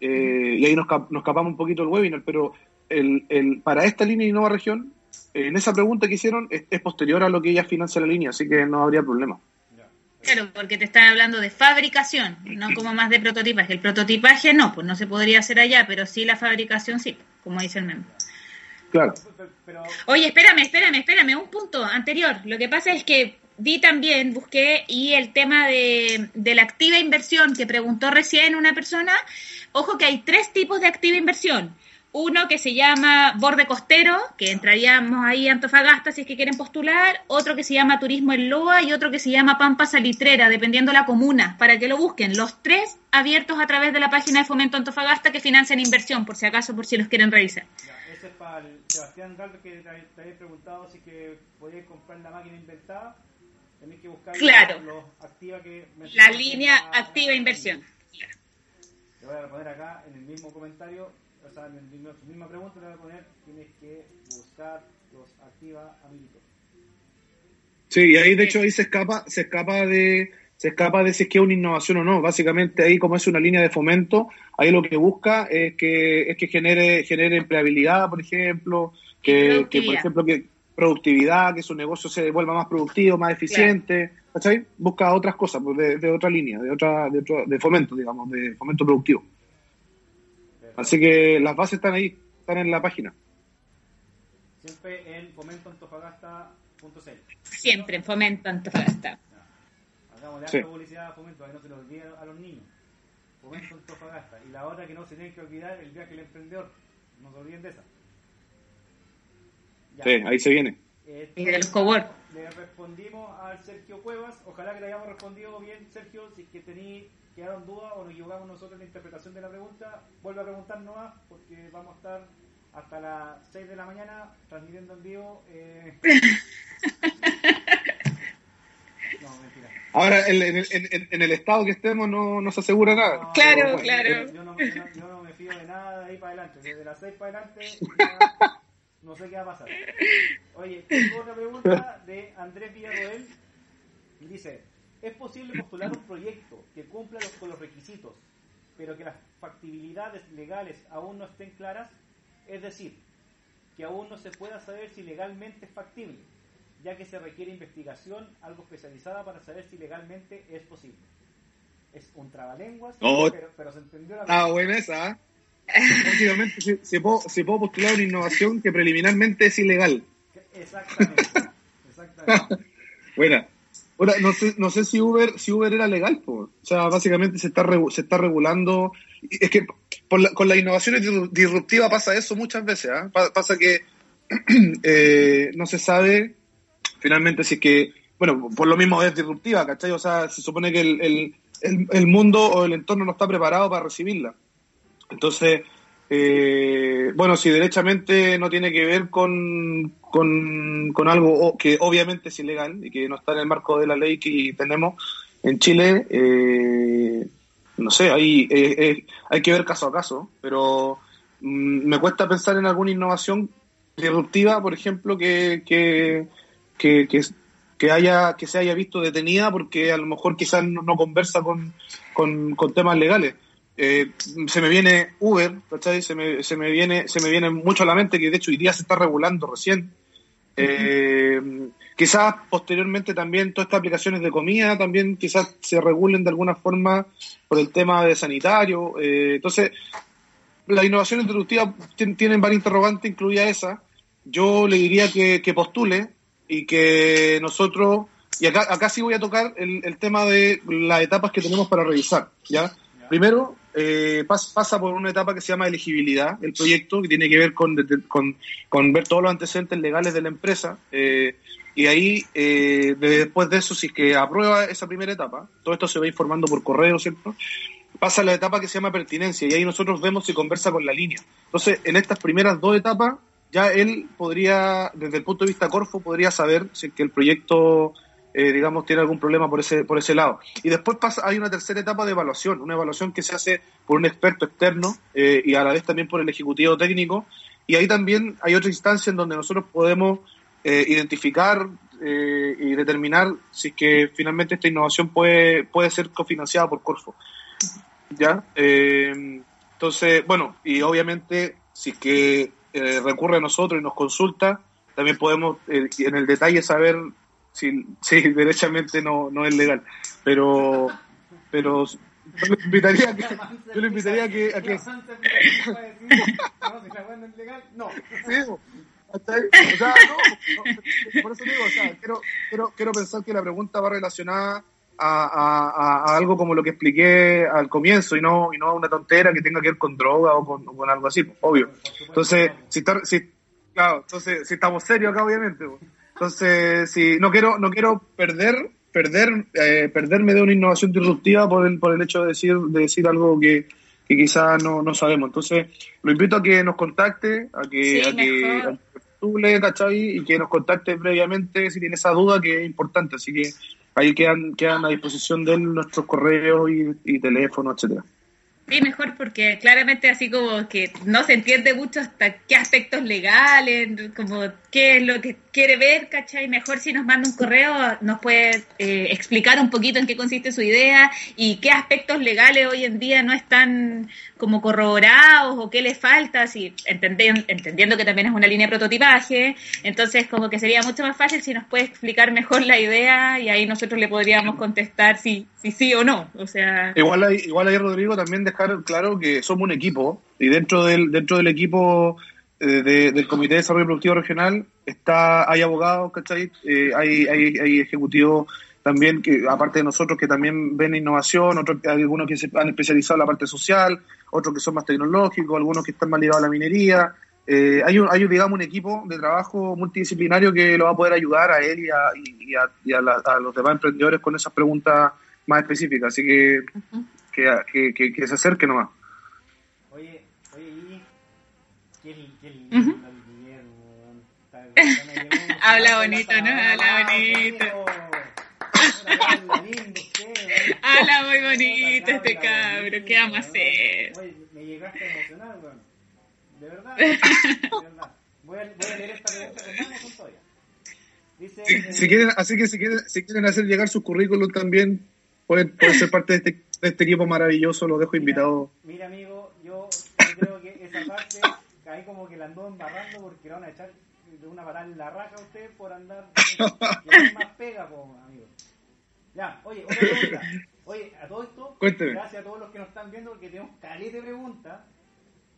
eh, y ahí nos, nos escapamos un poquito el webinar, pero el, el, para esta línea y nueva región, en esa pregunta que hicieron, es, es posterior a lo que ella financia la línea, así que no habría problema. Claro, porque te están hablando de fabricación, no como más de prototipaje. El prototipaje no, pues no se podría hacer allá, pero sí la fabricación sí, como dice el meme. Claro. Oye, espérame, espérame, espérame, un punto anterior. Lo que pasa es que vi también, busqué, y el tema de, de la activa inversión que preguntó recién una persona, ojo que hay tres tipos de activa inversión uno que se llama Borde Costero, que entraríamos ahí a Antofagasta si es que quieren postular, otro que se llama Turismo en Loa y otro que se llama Pampa Salitrera, dependiendo la comuna, para que lo busquen. Los tres abiertos a través de la página de Fomento Antofagasta que financian inversión, por si acaso, por si los quieren revisar. ese es para el Sebastián Galvez que te, había preguntado si que podías comprar la máquina inventada. Tenéis que buscar claro. los activa que la línea activa inversión. Te voy a poner acá en el mismo comentario o sea, en la misma pregunta le voy a poner, tienes que buscar los activa amiguitos. Sí, y ahí de hecho ahí se escapa, se escapa de se escapa de si es que es una innovación o no. Básicamente ahí como es una línea de fomento, ahí lo que busca es que es que genere genere empleabilidad, por ejemplo, que, que por ejemplo que productividad, que su negocio se vuelva más productivo, más eficiente, ¿cachai? Busca otras cosas pues, de, de, otra línea, de otra de, otro, de fomento, digamos, de fomento productivo. Así que las bases están ahí, están en la página. Siempre en fomentoantofagasta.cl. Siempre en Fomento Antofagasta. Hagamos de sí. publicidad a Fomento, para que no se lo olvide a los niños. Fomento Antofagasta. Y la otra que no se tiene que olvidar, el viaje del emprendedor. No se olviden de esa. Sí, ahí se viene. y de los cowork. Le respondimos al Sergio Cuevas. Ojalá que le hayamos respondido bien, Sergio. Si es que tenéis quedaron dudas o nos equivocamos nosotros en la interpretación de la pregunta, vuelve a preguntar más porque vamos a estar hasta las 6 de la mañana transmitiendo en vivo. Eh... no, mentira. Ahora, en, en, en, el estado que estemos no, no se asegura nada. claro, claro. Yo no, yo, no, me fío de nada de ahí para adelante. Desde las 6 para adelante no sé qué va a pasar. Oye, tengo otra pregunta de Andrés Villarroel. Dice, es posible postular un proyecto que cumpla con los requisitos, pero que las factibilidades legales aún no estén claras, es decir, que aún no se pueda saber si legalmente es factible, ya que se requiere investigación algo especializada para saber si legalmente es posible. Es un trabalenguas, Oh. pero, pero se entendió la Ah, buena esa. ¿ah? Básicamente se, se se puede postular una innovación que preliminarmente es ilegal. Exactamente. Exactamente. Buena. Ahora, no sé, no sé si Uber, si Uber era legal, o sea, básicamente se está se está regulando. Es que por la- con las innovaciones disru- disruptivas pasa eso muchas veces, ¿ah? Pa- pasa que eh, no se sabe finalmente si es que, bueno, por lo mismo es disruptiva, ¿cachai? O sea, se supone que el, el, el, el mundo o el entorno no está preparado para recibirla. Entonces, eh, bueno, si derechamente no tiene que ver con, con, algo que obviamente es ilegal y que no está en el marco de la ley que tenemos en Chile, eh, no sé, ahí eh, eh, hay que ver caso a caso, pero mm, me cuesta pensar en alguna innovación disruptiva, por ejemplo, que, que, que, que, haya, que se haya visto detenida porque a lo mejor quizás no, conversa con, con, con temas legales. Eh, se me viene Uber, ¿cachai? Se me, se me viene, se me viene mucho a la mente que de hecho hoy día se está regulando recién. Eh, quizás posteriormente también todas estas aplicaciones de comida también quizás se regulen de alguna forma por el tema de sanitario. Eh, entonces, las innovaciones disruptivas tien- tienen varias interrogantes, incluida esa. Yo le diría que, que postule y que nosotros, y acá, acá sí voy a tocar el, el tema de las etapas que tenemos para revisar, ¿ya? Primero, eh, pas- pasa por una etapa que se llama elegibilidad, el proyecto, que tiene que ver con, ver todos los antecedentes legales de la empresa. eh, y ahí, eh, de- después de eso, si es que aprueba esa primera etapa, todo esto se va informando por correo, ¿cierto? Pasa la etapa que se llama pertinencia y ahí nosotros vemos si conversa con la línea. Entonces, en estas primeras dos etapas, ya él podría, desde el punto de vista Corfo, podría saber si es que el proyecto eh, digamos, tiene algún problema por ese, por ese lado. Y después pasa, hay una tercera etapa de evaluación, una evaluación que se hace por un experto externo eh, y a la vez también por el ejecutivo técnico. Y ahí también hay otra instancia en donde nosotros podemos eh, identificar eh, y determinar si es que finalmente esta innovación puede, puede ser cofinanciada por Corfo. ¿Ya? Eh, entonces, bueno, y obviamente si es que recurre a nosotros y nos consulta, también podemos en el detalle saber si, si derechamente no, no es legal. Pero, pero yo le invitaría a que, yo le invitaría a que, a que No. O sea, no, no, por eso digo, o sea, quiero, quiero, quiero pensar que la pregunta va relacionada a, a, algo como lo que expliqué al comienzo y no, y no a una tontera que tenga que ver con droga o con, o con algo así, pues, obvio. Entonces, si, está, si, claro, entonces, si estamos serios acá, obviamente. pues. Entonces, si no quiero, no quiero perder, perder, eh, perderme de una innovación disruptiva por el, por el hecho de decir, de decir algo que, que quizás no, no sabemos. Entonces, lo invito a que nos contacte, a que, Sí, a que, a que postule, ¿cachai? Y que nos contacte previamente si tiene esa duda, que es importante. Así que ahí quedan, quedan a disposición de él nuestros correos y, y teléfonos, etcétera. Sí, mejor porque claramente así como que no se entiende mucho hasta qué aspectos legales, como qué es lo que quiere ver, ¿cachai? Mejor si nos manda un correo, nos puede eh, explicar un poquito en qué consiste su idea y qué aspectos legales hoy en día no están como corroborados o qué le falta, si entendien- entendiendo que también es una línea de prototipaje, entonces como que sería mucho más fácil si nos puede explicar mejor la idea y ahí nosotros le podríamos contestar si, si sí o no, o sea... Igual ahí, igual ahí, Rodrigo, también dejar claro que somos un equipo y dentro del, dentro del equipo eh, de- del Comité de Desarrollo Productivo Regional está hay abogados, ¿cachai? Eh, hay, hay, hay ejecutivos también, que aparte de nosotros, que también ven innovación, otros, hay algunos que se han especializado en la parte social, otros que son más tecnológicos, algunos que están más ligados a la minería. Eh, hay, un, hay, digamos, un equipo de trabajo multidisciplinario que lo va a poder ayudar a él y a, y a, y a la- a los demás emprendedores con esas preguntas más específicas. Así que que, que, que, que se acerque nomás. Oye, oye, y qué, qué lindo llegó un- Habla bonito, ¿no? Habla Ah, bonito. Weón. Habla muy bonito este cabro, ¿qué vamos a weón. hacer? Oye, me llegaste a emocionar, weón. De verdad, de verdad. Voy a, voy a leer esta pregunta con todavía. Dice, Si, eh, si quieren, así que si quieren, si quieren hacer llegar sus currículum también, pueden, pueden ser parte de este, de este equipo maravilloso, los dejo Mira, invitados. Mira, amigo, yo, yo creo que esa parte ahí como que la andó embarrando porque la van a echar de una parada en la raja a usted por andar que más pega, po, amigo. Ya, oye, otra pregunta. Oye, a todo esto, Cuénteme. gracias a todos los que nos están viendo porque tenemos caleta de preguntas.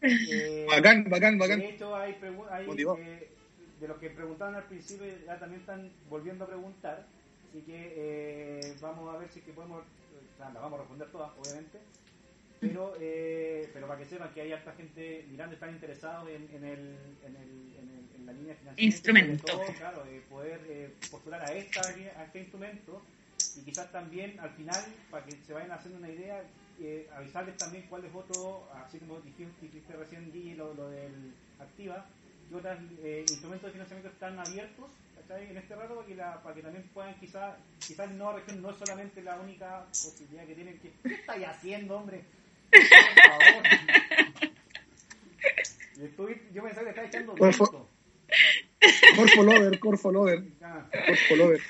Eh, Bacán, bacán, bacán. de hecho, hay, hay, eh, de los que preguntaban al principio, ya también están volviendo a preguntar. Así que eh, vamos a ver si es que podemos, las vamos a responder todas, obviamente. Pero, eh, pero para que sepan que hay harta gente mirando, están interesados en, en, el, en, el, en, el- en la línea de financiamiento. y Instrumento. todo, claro, eh, poder eh, postular a, esta, a este instrumento y quizás también al final, para que se vayan haciendo una idea, eh, avisarles también cuál es otro, así como dijiste, recién Gigi, lo, lo del Activa, y otros eh, instrumentos de financiamiento están abiertos ¿cachai? en este rato para que, la, para que también puedan quizás, quizás no región no es solamente la única posibilidad que tienen que... ¿Qué estáis haciendo, hombre? Por favor. Estoy- yo pensaba que estaba echando. Corfo Lover, Corfo Lover, Ah. Corfo Lover.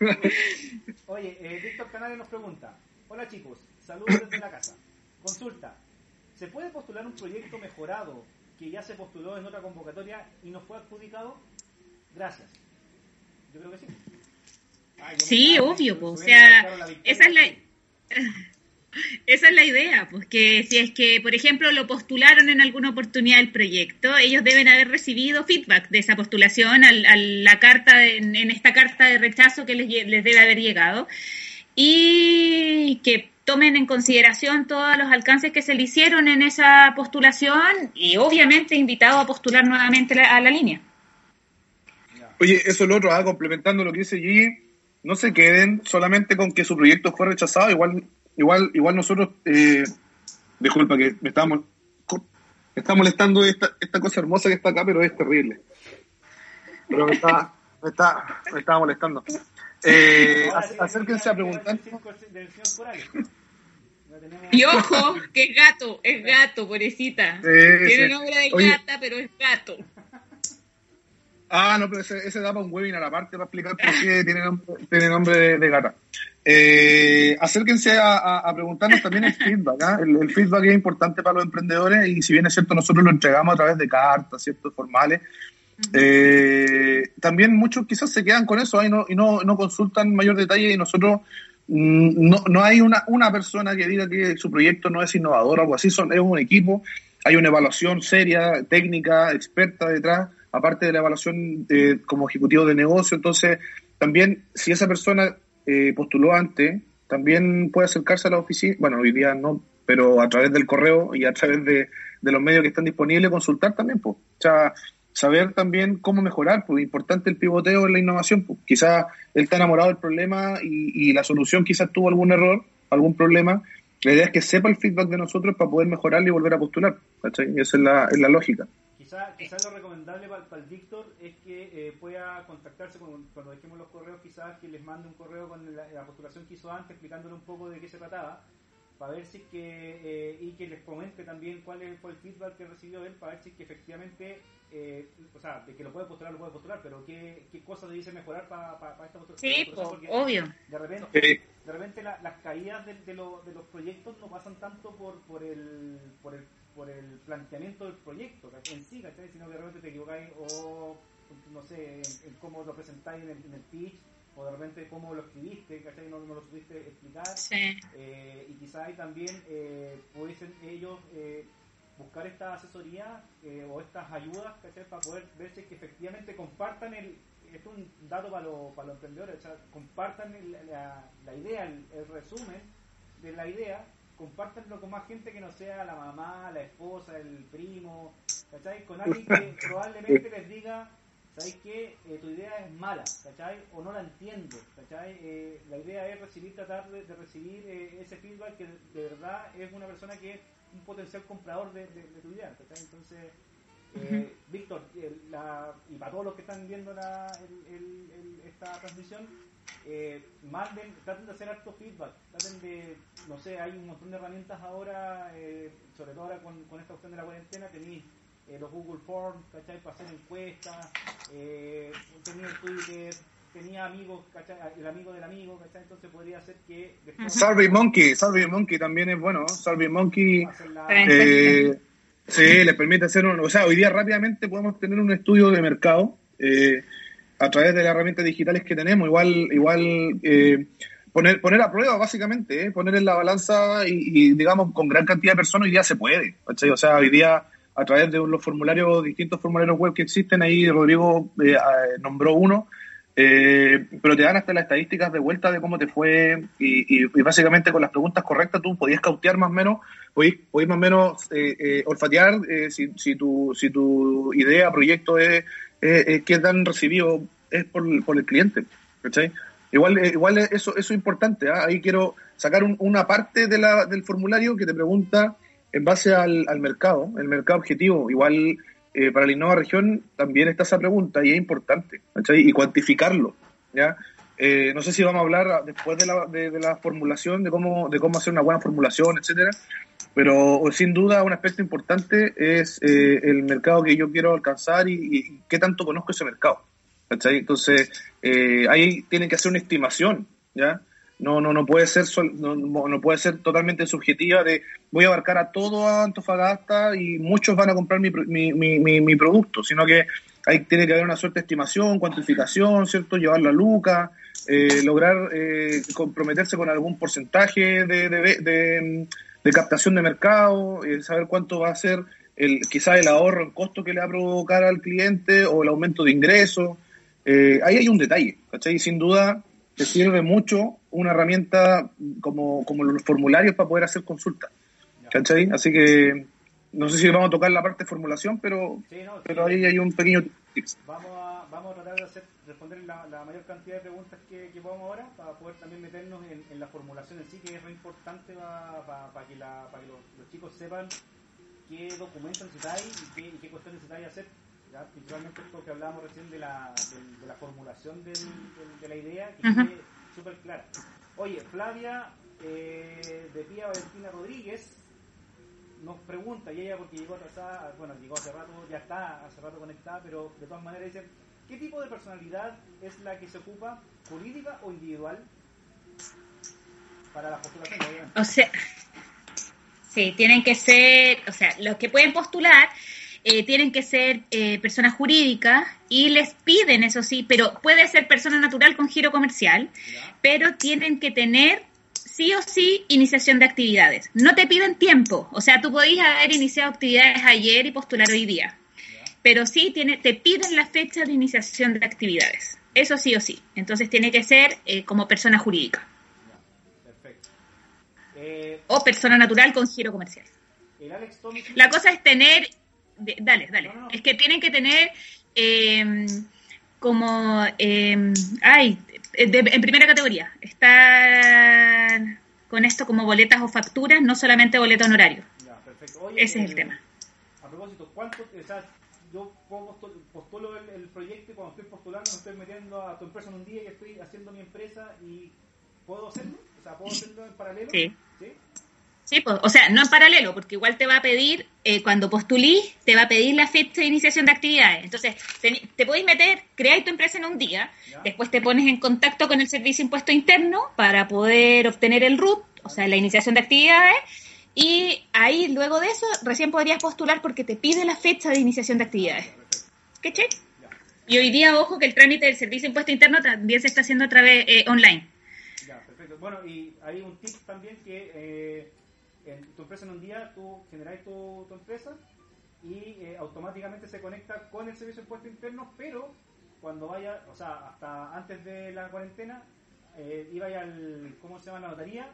Oye, eh, Víctor Canales nos pregunta, hola chicos, saludos desde la casa. Consulta, ¿se puede postular un proyecto mejorado que ya se postuló en otra convocatoria y no fue adjudicado? Gracias. Yo creo que sí. Ay, Sí, obvio, pues, o sea, marcaron la victoria. esa es la... Esa es la idea, pues que si es que, por ejemplo, lo postularon en alguna oportunidad el proyecto, ellos deben haber recibido feedback de esa postulación al- la carta, de- en, esta carta de rechazo que les, debe haber llegado y que tomen en consideración todos los alcances que se le hicieron en esa postulación y obviamente invitado a postular nuevamente a la línea. Oye, eso es lo otro, ah, complementando lo que dice Gigi, no se queden solamente con que su proyecto fue rechazado, igual igual igual nosotros, eh, disculpa que me está, mol- está molestando esta, esta cosa hermosa que está acá, pero es terrible. Pero me está, me está, me estaba molestando. Eh, acérquense a preguntar. Y ojo, que es gato, es gato, pobrecita. Tiene nombre de Oye. gata, pero es gato. Ah, no, pero ese, ese da para un webinar aparte para explicar por qué tiene nombre, tiene nombre de, de gata. Eh, acérquense a, a- a preguntarnos también el feedback. El, el feedback es importante para los emprendedores y si bien es cierto, nosotros lo entregamos a través de cartas, ¿cierto? Formales. Eh, también muchos quizás se quedan con eso ¿ah? y, no, y no, no consultan mayor detalle y nosotros mm, no, no hay una, una persona que diga que su proyecto no es innovador o algo así, son, es un equipo, hay una evaluación seria, técnica, experta detrás, aparte de la evaluación eh, como ejecutivo de negocio, entonces también si esa persona eh, postuló antes, también puede acercarse a la oficina, bueno, hoy día no, pero a través del correo y a través de, de los medios que están disponibles, consultar también, pues. O sea, saber también cómo mejorar, pues importante el pivoteo en la innovación, pues quizás él está enamorado del problema y, y la solución quizás tuvo algún error, algún problema, la idea es que sepa el feedback de nosotros para poder mejorarlo y volver a postular, esa es la, es la lógica. Quizá, quizá lo recomendable para, el Víctor eh, pueda contactarse con, cuando dejemos los correos, quizás que les mande un correo con la, la postulación que hizo antes, explicándole un poco de qué se trataba, para ver si que, eh, y que les comente también cuál es- fue el feedback que recibió él, para ver si que efectivamente, eh, o sea, de que lo puede postular, lo puede postular, pero qué, qué cosas dice mejorar para esta postulación. Sí, porque obvio. De repente, Sí. de repente la- las caídas de, de lo- de los proyectos no pasan tanto por, por, el, por, el, por el planteamiento del proyecto en sí, ¿cachai? sino que de repente te equivocáis o, no sé, en, en cómo lo presentáis en el, en el pitch o de repente cómo lo escribiste, ¿cachai? No, no lo supiste explicar. Sí. Eh, y quizá ahí también eh, pudiesen ellos eh, buscar esta asesoría eh, o estas ayudas ¿cachai? para poder ver si es que efectivamente compartan el esto es un dato para, los para los emprendedores o sea, compartan el- la, la idea el, el resumen de la idea compártanlo con más gente que no sea la mamá, la esposa, el primo ¿cachai? con alguien que probablemente les diga ¿sabéis qué? Eh, tu idea es mala, ¿cachai? O no la entiendo, ¿cachai? Eh, la idea es recibir, tratar de, de recibir eh, ese feedback que de verdad es una persona que es un potencial comprador de, de- de tu idea, ¿cachai? Entonces, Víctor, y para todos los que están viendo la, el- el- el- esta transmisión, manden, traten de hacer harto feedback, traten de, no sé, hay un montón de herramientas ahora, sobre todo ahora con, con esta opción de la cuarentena, tenéis eh, los Google Forms, ¿cachai? Para hacer encuestas, eh, tenía el Twitter, tenía amigos, ¿cachai? El amigo del amigo, ¿cachai? Entonces podría ser que después Survey Monkey, Survey Monkey también es bueno, ¿no? Survey Monkey eh, sí, le permite hacer un, o sea, hoy día rápidamente podemos tener un estudio de mercado eh, a través de las herramientas digitales que tenemos. Igual, igual eh, poner, poner a prueba, básicamente, ¿eh? poner en la balanza y, digamos, con gran cantidad de personas hoy día se puede. O sea, hoy día a través de los formularios, distintos formularios web que existen, ahí Rodrigo eh, nombró uno, eh, pero te dan hasta las estadísticas de vuelta de cómo te fue y, básicamente con las preguntas correctas tú podías cautear más o menos, podías, más o menos eh, olfatear si, si, tu, si tu idea, proyecto es, que tan recibido es por, el cliente. Igual, igual eso, eso es importante. ¿ah? Ahí quiero sacar una parte del formulario que te pregunta en base al, mercado, el mercado objetivo. Igual eh, para la Innova Región también está esa pregunta y es importante, Y cuantificarlo, ¿ya? Eh, no sé si vamos a hablar después de la, formulación, de cómo, de cómo hacer una buena formulación, etcétera, pero sin duda un aspecto importante es eh, el mercado que yo quiero alcanzar y, qué tanto conozco ese mercado. Entonces, ahí tienen que hacer una estimación, ¿ya? No, no, no puede ser no, no, puede ser totalmente subjetiva de voy a abarcar a todo Antofagasta y muchos van a comprar mi, mi, mi, mi, producto, sino que ahí tiene que haber una suerte de estimación, cuantificación, ¿cierto? Llevar la luca, eh, lograr eh, comprometerse con algún porcentaje de, de, de, captación de mercado, eh, saber cuánto va a ser el, quizás el ahorro en costo que le va a provocar al cliente o el aumento de ingresos. ahí hay un detalle, ¿cachai? sin duda te sirve mucho una herramienta como, como los formularios para poder hacer consultas. ¿Cachai? Así que no sé si vamos a tocar la parte de formulación, pero, pero ahí hay un pequeño tips. Vamos a, vamos a tratar de hacer, responder la, la mayor cantidad de preguntas que, que, podamos ahora para poder también meternos en, en, la formulación en sí, que es muy importante para, para, que, la, para que los, los, chicos sepan qué documentos necesitáis y qué, y qué cuestiones necesitáis hacer. ¿Ya? Principalmente esto que hablábamos recién de la, de, de la formulación del, de la idea, que uh -huh súper clara. Oye, Flavia eh, de Pía Valentina Rodríguez nos pregunta, y ella porque llegó atrasada, bueno, llegó hace rato, ya está hace rato conectada, pero de todas maneras dice, ¿qué tipo de personalidad es la que se ocupa, jurídica o individual, para la postulación? O sea, sí, tienen que ser, o sea, los que pueden postular eh, tienen que ser eh, personas jurídicas y les piden, eso sí, pero puede ser persona natural con giro comercial, pero tienen que tener sí o sí iniciación de actividades. No te piden tiempo, o sea, tú podías haber iniciado actividades ayer y postular hoy día, pero sí tiene, te piden la fecha de iniciación de actividades. Eso sí o sí. Entonces tiene que ser eh, como persona jurídica. Perfecto. o persona natural con giro comercial. La cosa es tener dale, dale. Es que tienen que tener eh, como, eh, ay, en primera categoría. Están con esto como boletas o facturas, no solamente boleto honorario. Ya, perfecto. Ese es el eh, tema. A propósito, ¿cuánto, o sea, yo postulo el, el, proyecto y cuando estoy postulando me estoy metiendo a tu empresa en un día y estoy haciendo mi empresa y ¿puedo hacerlo? O sea, ¿puedo hacerlo en paralelo? Sí. ¿Sí? Sí, pues, o sea, no en paralelo, porque igual te va a pedir, eh, cuando postulís, te va a pedir la fecha de iniciación de actividades. Entonces, te, te podéis meter, creáis tu empresa en un día, después te pones en contacto con el Servicio Impuesto Interno para poder obtener el RUT, o sea, la iniciación de actividades, y ahí, luego de eso, recién podrías postular porque te pide la fecha de iniciación de actividades. ¿Qué che? Y hoy día, ojo, que el trámite del Servicio Impuesto Interno también se está haciendo a través eh, online. Ya, perfecto. Bueno, y hay un tip también que... Eh tu empresa en un día, tú generáis tu, tu empresa y eh, automáticamente se conecta con el servicio de impuestos internos, pero cuando vaya, o sea, hasta antes de la cuarentena, eh, iba al, ¿cómo se llama? La notaría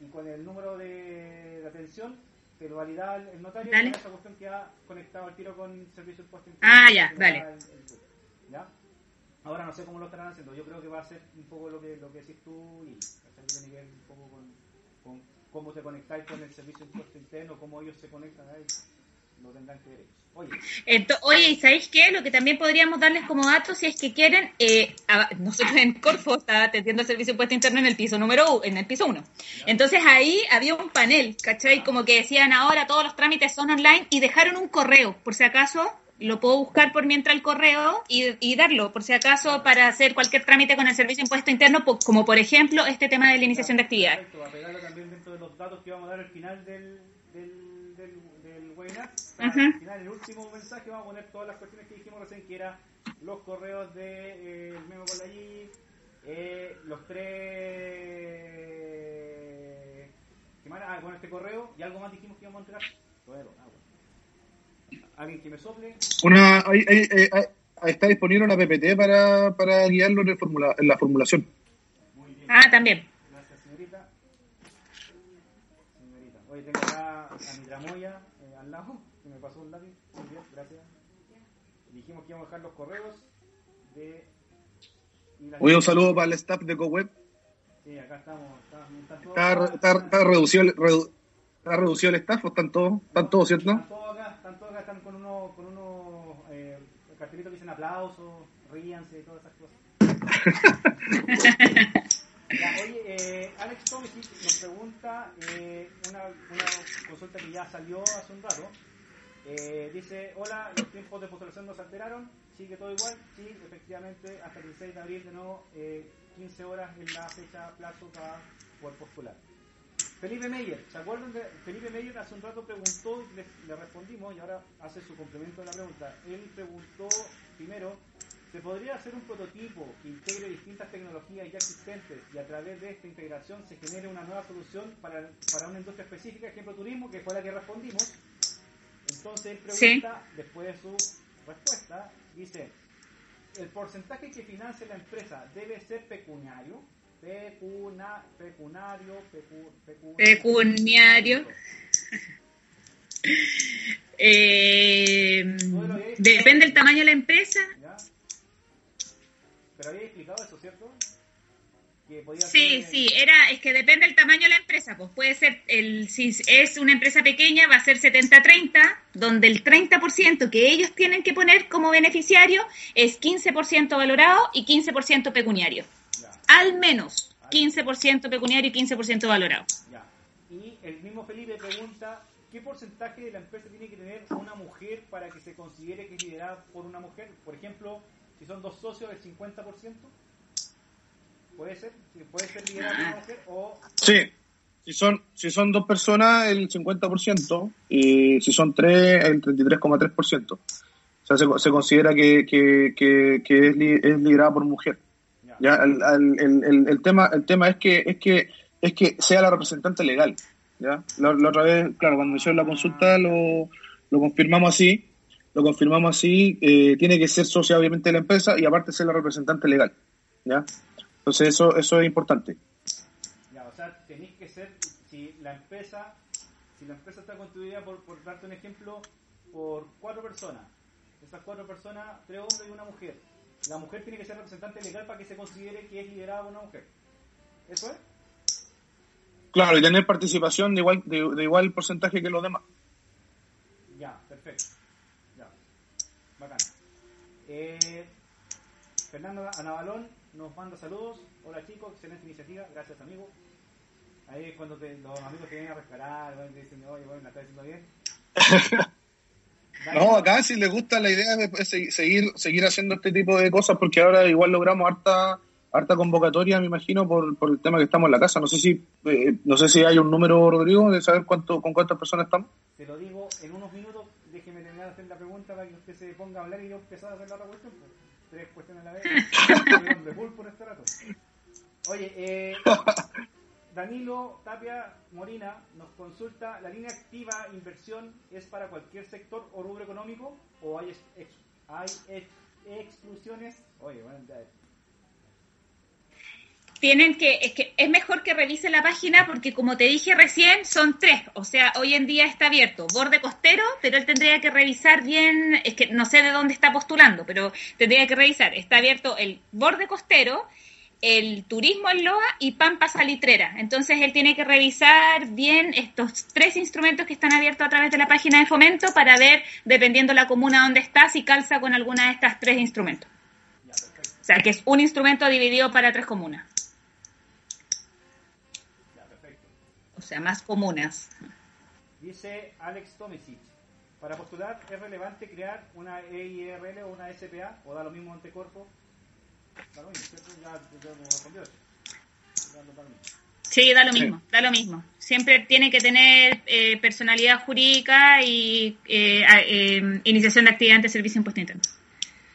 y con el número de, de atención te lo valida el, notario y esa cuestión queda conectado al tiro con el servicio de impuestos internos. Ah, ya, dale. El, ¿Ya? Ahora no sé cómo lo estarán haciendo, yo creo que va a ser un poco lo que, lo que decís tú y tiene que ver un poco con, con cómo te conectáis con el servicio de impuesto interno, cómo ellos se conectan ahí, lo tendrán que ver ellos. Oye, Entonces, oye ¿sabéis qué? Lo que también podríamos darles como datos, si es que quieren, eh, a, nosotros en Corfo está atendiendo el servicio de impuesto interno en el piso número en el piso uno. Entonces ahí había un panel, ¿cachai? Como que decían ahora todos los trámites son online y dejaron un correo, por si acaso lo puedo buscar por mientras el correo y, y, darlo, por si acaso, para hacer cualquier trámite con el Servicio de Impuesto Interno, como por ejemplo este tema de la iniciación de actividad. Perfecto, a pegarlo también dentro de los datos que vamos a dar al final del, del, del, del webinar. Uh -huh. Al final, el último mensaje, vamos a poner todas las cuestiones que dijimos recién, que era los correos de eh, el Memo con la G, eh, los tres... ¿Qué más? Ah, bueno, este correo y algo más dijimos que íbamos a entregar. Bueno, ah, bueno. Alguien que me sople. Una, hay- hay- hay- hay- está disponible una PPT para, para guiarlo en, el formula- en la formulación. Muy bien. Ah, también. Gracias, señorita. Señorita. Oye, tengo acá a mi tramoya eh, al lado, que me pasó un lápiz. Muy bien, gracias. Dijimos que íbamos a dejar los correos de... Oye, un saludo para el staff de CoWeb. Sí, acá estamos. Está, Está, está, está reducido, el, redu- está reducido el staff, ¿o están todos, están todos, ¿cierto? Están todos están con unos, con unos eh, cartelitos que dicen aplausos, ríanse y todas esas cosas. Ya, oye, eh, Alex Tomisic nos pregunta eh, una, una consulta que ya salió hace un rato. Eh, dice, hola, los tiempos de postulación no se alteraron, sigue todo igual, sí, efectivamente, hasta el 16 de abril de nuevo, eh, 15 horas es la fecha plazo para poder postular. Felipe Meyer, ¿se acuerdan de Felipe Meyer hace un rato preguntó y le, le respondimos y ahora hace su complemento de la pregunta? Él preguntó primero, ¿se podría hacer un prototipo que integre distintas tecnologías ya existentes y a través de esta integración se genere una nueva solución para, para una industria específica, ejemplo turismo, que fue la que respondimos? Entonces él pregunta, después de su respuesta, dice, ¿el porcentaje que financia la empresa debe ser pecuniario? Pecuna, pecunario, pecu, pecu- Pecuniario. Eh, depende del tamaño de la empresa. ¿Ya? Pero había explicado eso, ¿cierto? Que podía Sí, ser- sí, era, es que depende del tamaño de la empresa. Pues puede ser, el, si es una empresa pequeña, va a ser 70-30, donde el 30% que ellos tienen que poner como beneficiario es 15% valorado y 15% pecuniario. Al menos 15% pecuniario y 15% valorado. ya. Y el mismo Felipe pregunta, ¿qué porcentaje de la empresa tiene que tener una mujer para que se considere que es liderada por una mujer? Por ejemplo, si son dos socios, el 50%. ¿Puede ser? Sí, ¿Puede ser liderada por una mujer o Sí. Si son, si son dos personas, el 50%, y si son tres, el 33,3%. O sea, se, se considera que, que, que, que es, li- es liderada por mujer. Ya? El, el- el- el tema, el tema es que, es que, es que sea la representante legal. ¿ya? La, la otra vez, claro, cuando hicieron la consulta lo, lo confirmamos así, lo confirmamos así, eh, tiene que ser socia obviamente de la empresa y aparte ser la representante legal. ¿ya? Entonces eso, eso es importante. Ya, o sea, tenéis que ser, si la empresa, si la empresa está constituida por, por darte un ejemplo, por cuatro personas, esas cuatro personas, tres hombres y una mujer, la mujer tiene que ser representante legal para que se considere que es liderada por una mujer. ¿Eso es? Claro, y tener participación de igual, de, de igual porcentaje que los demás. Ya, perfecto. Ya, bacán. Eh, Fernando Anabalón nos manda saludos. Hola chicos, excelente iniciativa, gracias amigo. Ahí es cuando te- los amigos te vienen a rescatar, te dicen, oye, bueno, la estás haciendo bien. No, acá si les gusta la idea de pues, segui- seguir, seguir haciendo este tipo de cosas, porque ahora igual logramos harta, harta convocatoria, me imagino, por, por el tema que estamos en la casa. No sé si, eh, no sé si hay un número, Rodrigo, de saber cuánto, con cuántas personas estamos. Se lo digo en unos minutos, déjeme terminar de hacer la pregunta para que usted se ponga a hablar y yo empezar a hacer la otra cuestión. Tres cuestiones a la vez. Por este rato. Oye, eh, Danilo Tapia Morina nos consulta, ¿la línea activa inversión es para cualquier sector o rubro económico o hay, ex- exclusiones? Oye, bueno, ya, Tienen que, es que es mejor que revise la página porque como te dije recién, son tres. O sea, hoy en día está abierto borde costero, pero él tendría que revisar bien, es que no sé de dónde está postulando, pero tendría que revisar. Está abierto el borde costero, el turismo en Loa y Pampa Salitrera. Entonces él tiene que revisar bien estos tres instrumentos que están abiertos a través de la página de fomento para ver, dependiendo la comuna donde está, si calza con alguna de estas tres instrumentos. O sea, que es un instrumento dividido para tres comunas. O sea, más comunas. Dice Alex Tomisic, para postular es relevante crear una EIRL o una SPA o da lo mismo ante Corfo. Sí, da lo mismo, da lo mismo. Siempre tiene que tener eh, personalidad jurídica y eh, eh, iniciación de actividad ante servicio impuesto interno.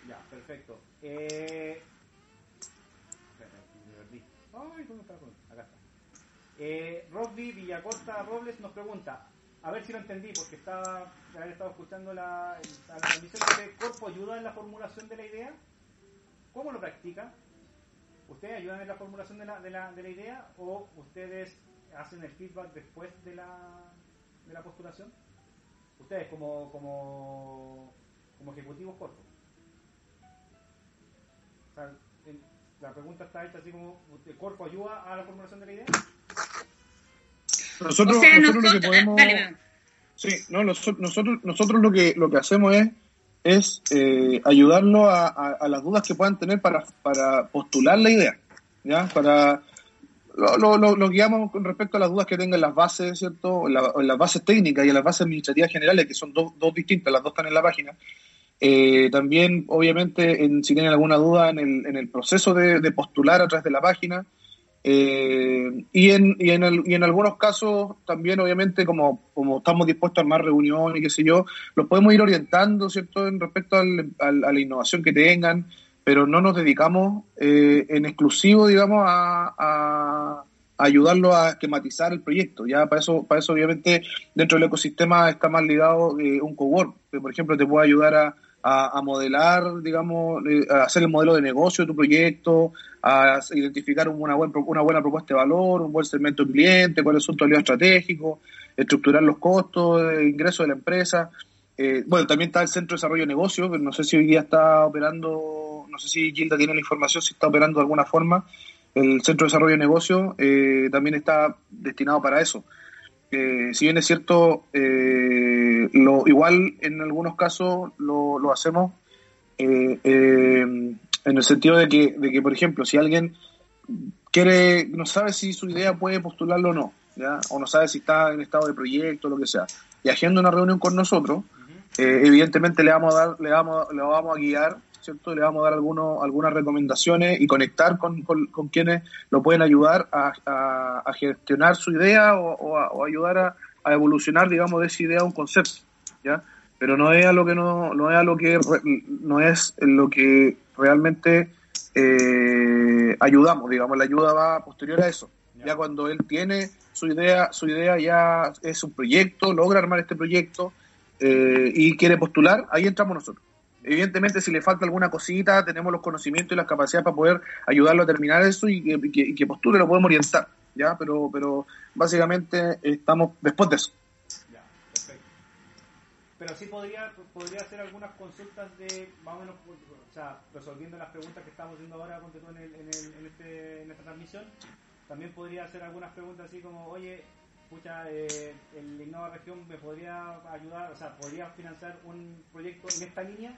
Ya, perfecto. Eh. Ay. Acá está. Eh, Villacorta Robles nos pregunta, a ver si lo entendí, porque estaba, había estado escuchando la, la transmisión de Corpo ayuda en la formulación de la idea. ¿Cómo lo practica? ¿Ustedes ayudan en la formulación de la, de la, de la idea o ustedes hacen el feedback después de la, de la postulación? Ustedes como, como, como ejecutivos cortos. O sea, en- la pregunta está hecha así como, ¿el cuerpo ayuda a la formulación de la idea? Nosotros, o sea, nosotros lo nosotros, que podemos... dale. Sí, no, noso- nosotros, nosotros lo que lo que hacemos es es eh, ayudarlo a, las dudas que puedan tener para, para postular la idea, ¿ya? Para lo, lo, guiamos con respecto a las dudas que tengan las bases, ¿cierto? La- las bases técnicas y las bases administrativas generales, que son dos, dos distintas, las dos están en la página. Eh, también, obviamente, en, si tienen alguna duda en el, en el proceso de, de postular a través de la página, eh, y, en, y, en el- y en algunos casos también, obviamente, como, como estamos dispuestos a armar reuniones y qué sé yo, los podemos ir orientando, ¿cierto?, en respecto al- a la innovación que tengan, pero no nos dedicamos eh, en exclusivo, digamos, a, a- a ayudarlos a esquematizar el proyecto. Ya para eso, para eso obviamente, dentro del ecosistema está más ligado eh, un cowork, que por ejemplo te puede ayudar a, a- a modelar, digamos, eh, a hacer el modelo de negocio de tu proyecto, a identificar una, buen, una buena propuesta de valor, un buen segmento de cliente, cuáles son tus aliados estratégicos, estructurar los costos de ingreso de la empresa. Eh, bueno, también está el Centro de Desarrollo de Negocios, no sé si hoy día está operando, no sé si Gilda tiene la información, si está operando de alguna forma. El Centro de Desarrollo de Negocios eh, también está destinado para eso. Eh, si bien es cierto, eh, lo, igual en algunos casos lo, lo hacemos eh, eh, en el sentido de que, de que, por ejemplo, si alguien quiere, no sabe si su idea puede postularlo o no, ¿ya? o no sabe si está en estado de proyecto, lo que sea, y haciendo una reunión con nosotros, eh, evidentemente le vamos a dar, le vamos, le vamos a guiar, ¿cierto? Le vamos a dar algunos, algunas recomendaciones y conectar con, con, con quienes lo pueden ayudar a, a, a gestionar su idea o, o a, o ayudar a, a evolucionar, digamos, de esa idea a un concepto, ¿ya? Pero no es a lo que no, no es a lo que no es lo que realmente eh, ayudamos, digamos, la ayuda va posterior a eso. Ya cuando él tiene su idea, su idea ya es un proyecto, logra armar este proyecto eh, y quiere postular, ahí entramos nosotros. Evidentemente, si le falta alguna cosita, tenemos los conocimientos y las capacidades para poder ayudarlo a terminar eso y que, y postule, lo podemos orientar, ¿ya? Pero, pero básicamente estamos después de eso. Pero sí podría, podría hacer algunas consultas de, más o menos, o sea, resolviendo las preguntas que estamos haciendo ahora en, el, en, el, en, este, en esta transmisión, también podría hacer algunas preguntas así como, oye, pucha, eh, el Innova Región me podría ayudar, o sea, podría financiar un proyecto en esta línea,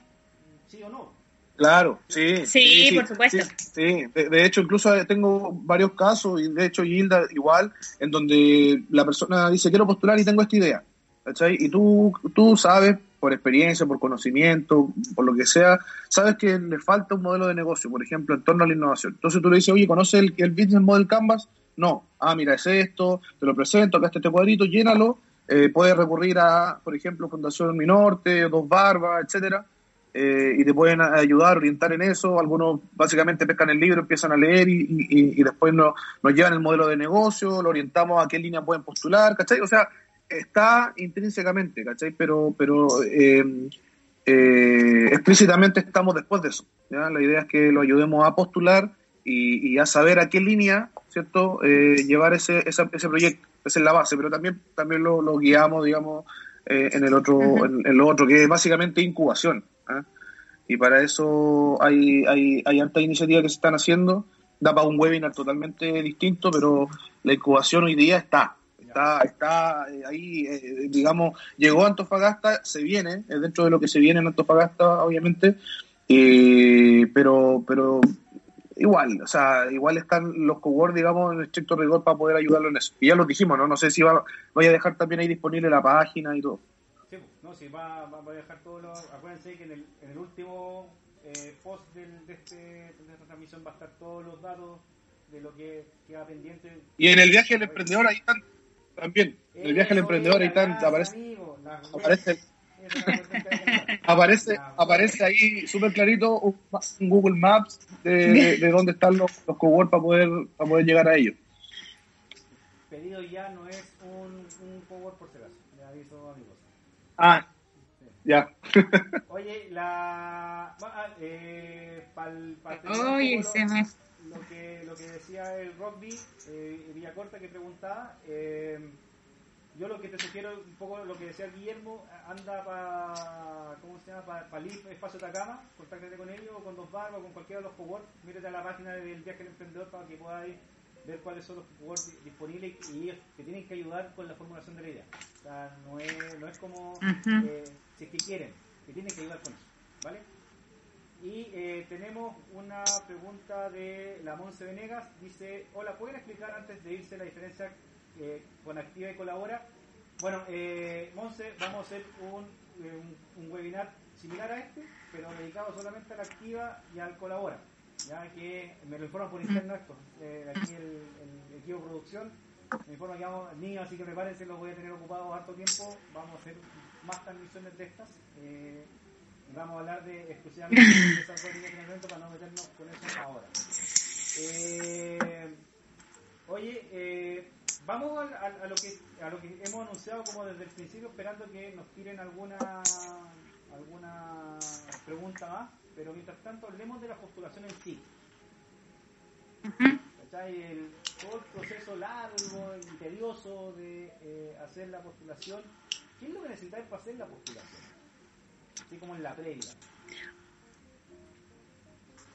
sí o no. Claro, sí. Sí, por supuesto. Sí, sí. De, de hecho, incluso tengo varios casos, y de hecho Gilda igual, en donde la persona dice, quiero postular y tengo esta idea. ¿cachai? Y tú, tú sabes, por experiencia, por conocimiento, por lo que sea, sabes que le falta un modelo de negocio, por ejemplo, en torno a la innovación. Entonces tú le dices, oye, ¿conoces el, el Business Model Canvas? No. Ah, mira, es esto, te lo presento, acá está este cuadrito, llénalo. Eh, puedes recurrir a, por ejemplo, Fundación Minorte, Dos Barbas, etcétera, eh, y te pueden ayudar, orientar en eso. Algunos básicamente pescan el libro, empiezan a leer y, y, y después nos, nos llevan el modelo de negocio, lo orientamos a qué línea pueden postular, ¿cachai? O sea, está intrínsecamente, ¿cachai? Pero, pero eh, eh, explícitamente estamos después de eso. La idea es que lo ayudemos a postular y, y a saber a qué línea, ¿cierto?, eh, llevar ese, ese, ese proyecto. Esa es la base, pero también, también lo, lo guiamos, digamos, eh, en el otro, uh -huh. en, en, lo otro, que es básicamente incubación. ¿eh? Y para eso hay, hay, hay hartas iniciativas que se están haciendo. Da para un webinar totalmente distinto, pero la incubación hoy día está. Está, está ahí, eh, digamos, llegó a Antofagasta, se viene, es dentro de lo que se viene en Antofagasta, obviamente, eh, pero, pero igual, o sea, igual están los cowork, digamos, en estricto rigor para poder ayudarlo en eso. Y ya lo dijimos, ¿no? No sé si va, voy a dejar también ahí disponible la página y todo. Sí, no, sí, va, va, voy a dejar todo lo... Acuérdense que en el, en el último eh, post del, de, este, de esta transmisión va a estar todos los datos de lo que queda pendiente. Y en el viaje del emprendedor ahí están también. En el viaje del emprendedor ahí están, aparece. Amigo, aparece. aparece, aparece ahí súper clarito un, un Google Maps de, de dónde están los, los cowork para poder, para poder llegar a ellos. Pedido ya no es un, un cowork por si acaso. Le aviso amigos. Ah, ya. Oye, la. ah, Eh, pa'l- pa'l Oye, se me... lo, que, lo que decía el Rockby, eh, Villacorta, que preguntaba. eh, yo lo que te sugiero, un poco lo que decía Guillermo, anda para. ¿Cómo se llama? Para pa LIF Espacio Atacama, contáctate con ellos, o con Dos Barbas, o con cualquiera de los coworks. Mírate a la página del viaje del emprendedor para que podáis ver cuáles son los coworks di- disponibles y ellos te tienen que ayudar con la formulación de la idea. O sea, no es, no es como. Eh, si es que quieren, que tienen que ayudar con eso, ¿vale? Y eh, tenemos una pregunta de la Monse Venegas. Dice, hola, ¿pueden explicar antes de irse la diferencia eh, con Activa y Colabora? Bueno, eh, Monse, vamos a hacer un, eh, un, un webinar similar a este, pero dedicado solamente a la Activa y al Colabora. Ya que me lo informan por interno esto, eh, aquí el, el equipo de producción me informa que vamos, niños, así que prepárense, los voy a tener ocupados harto tiempo. Vamos a hacer más transmisiones de estas. Eh, vamos a hablar de exclusivamente de esas dos líneas de para no meternos con eso ahora. Eh, oye, eh, vamos a, a- a lo que a lo que hemos anunciado como desde el principio, esperando que nos tiren alguna alguna pregunta más, pero mientras tanto hablemos de la postulación en sí. ¿cachai? El, todo el proceso largo y tedioso de eh, hacer la postulación. ¿Qué es lo que necesitáis para hacer la postulación? Así como en la previa.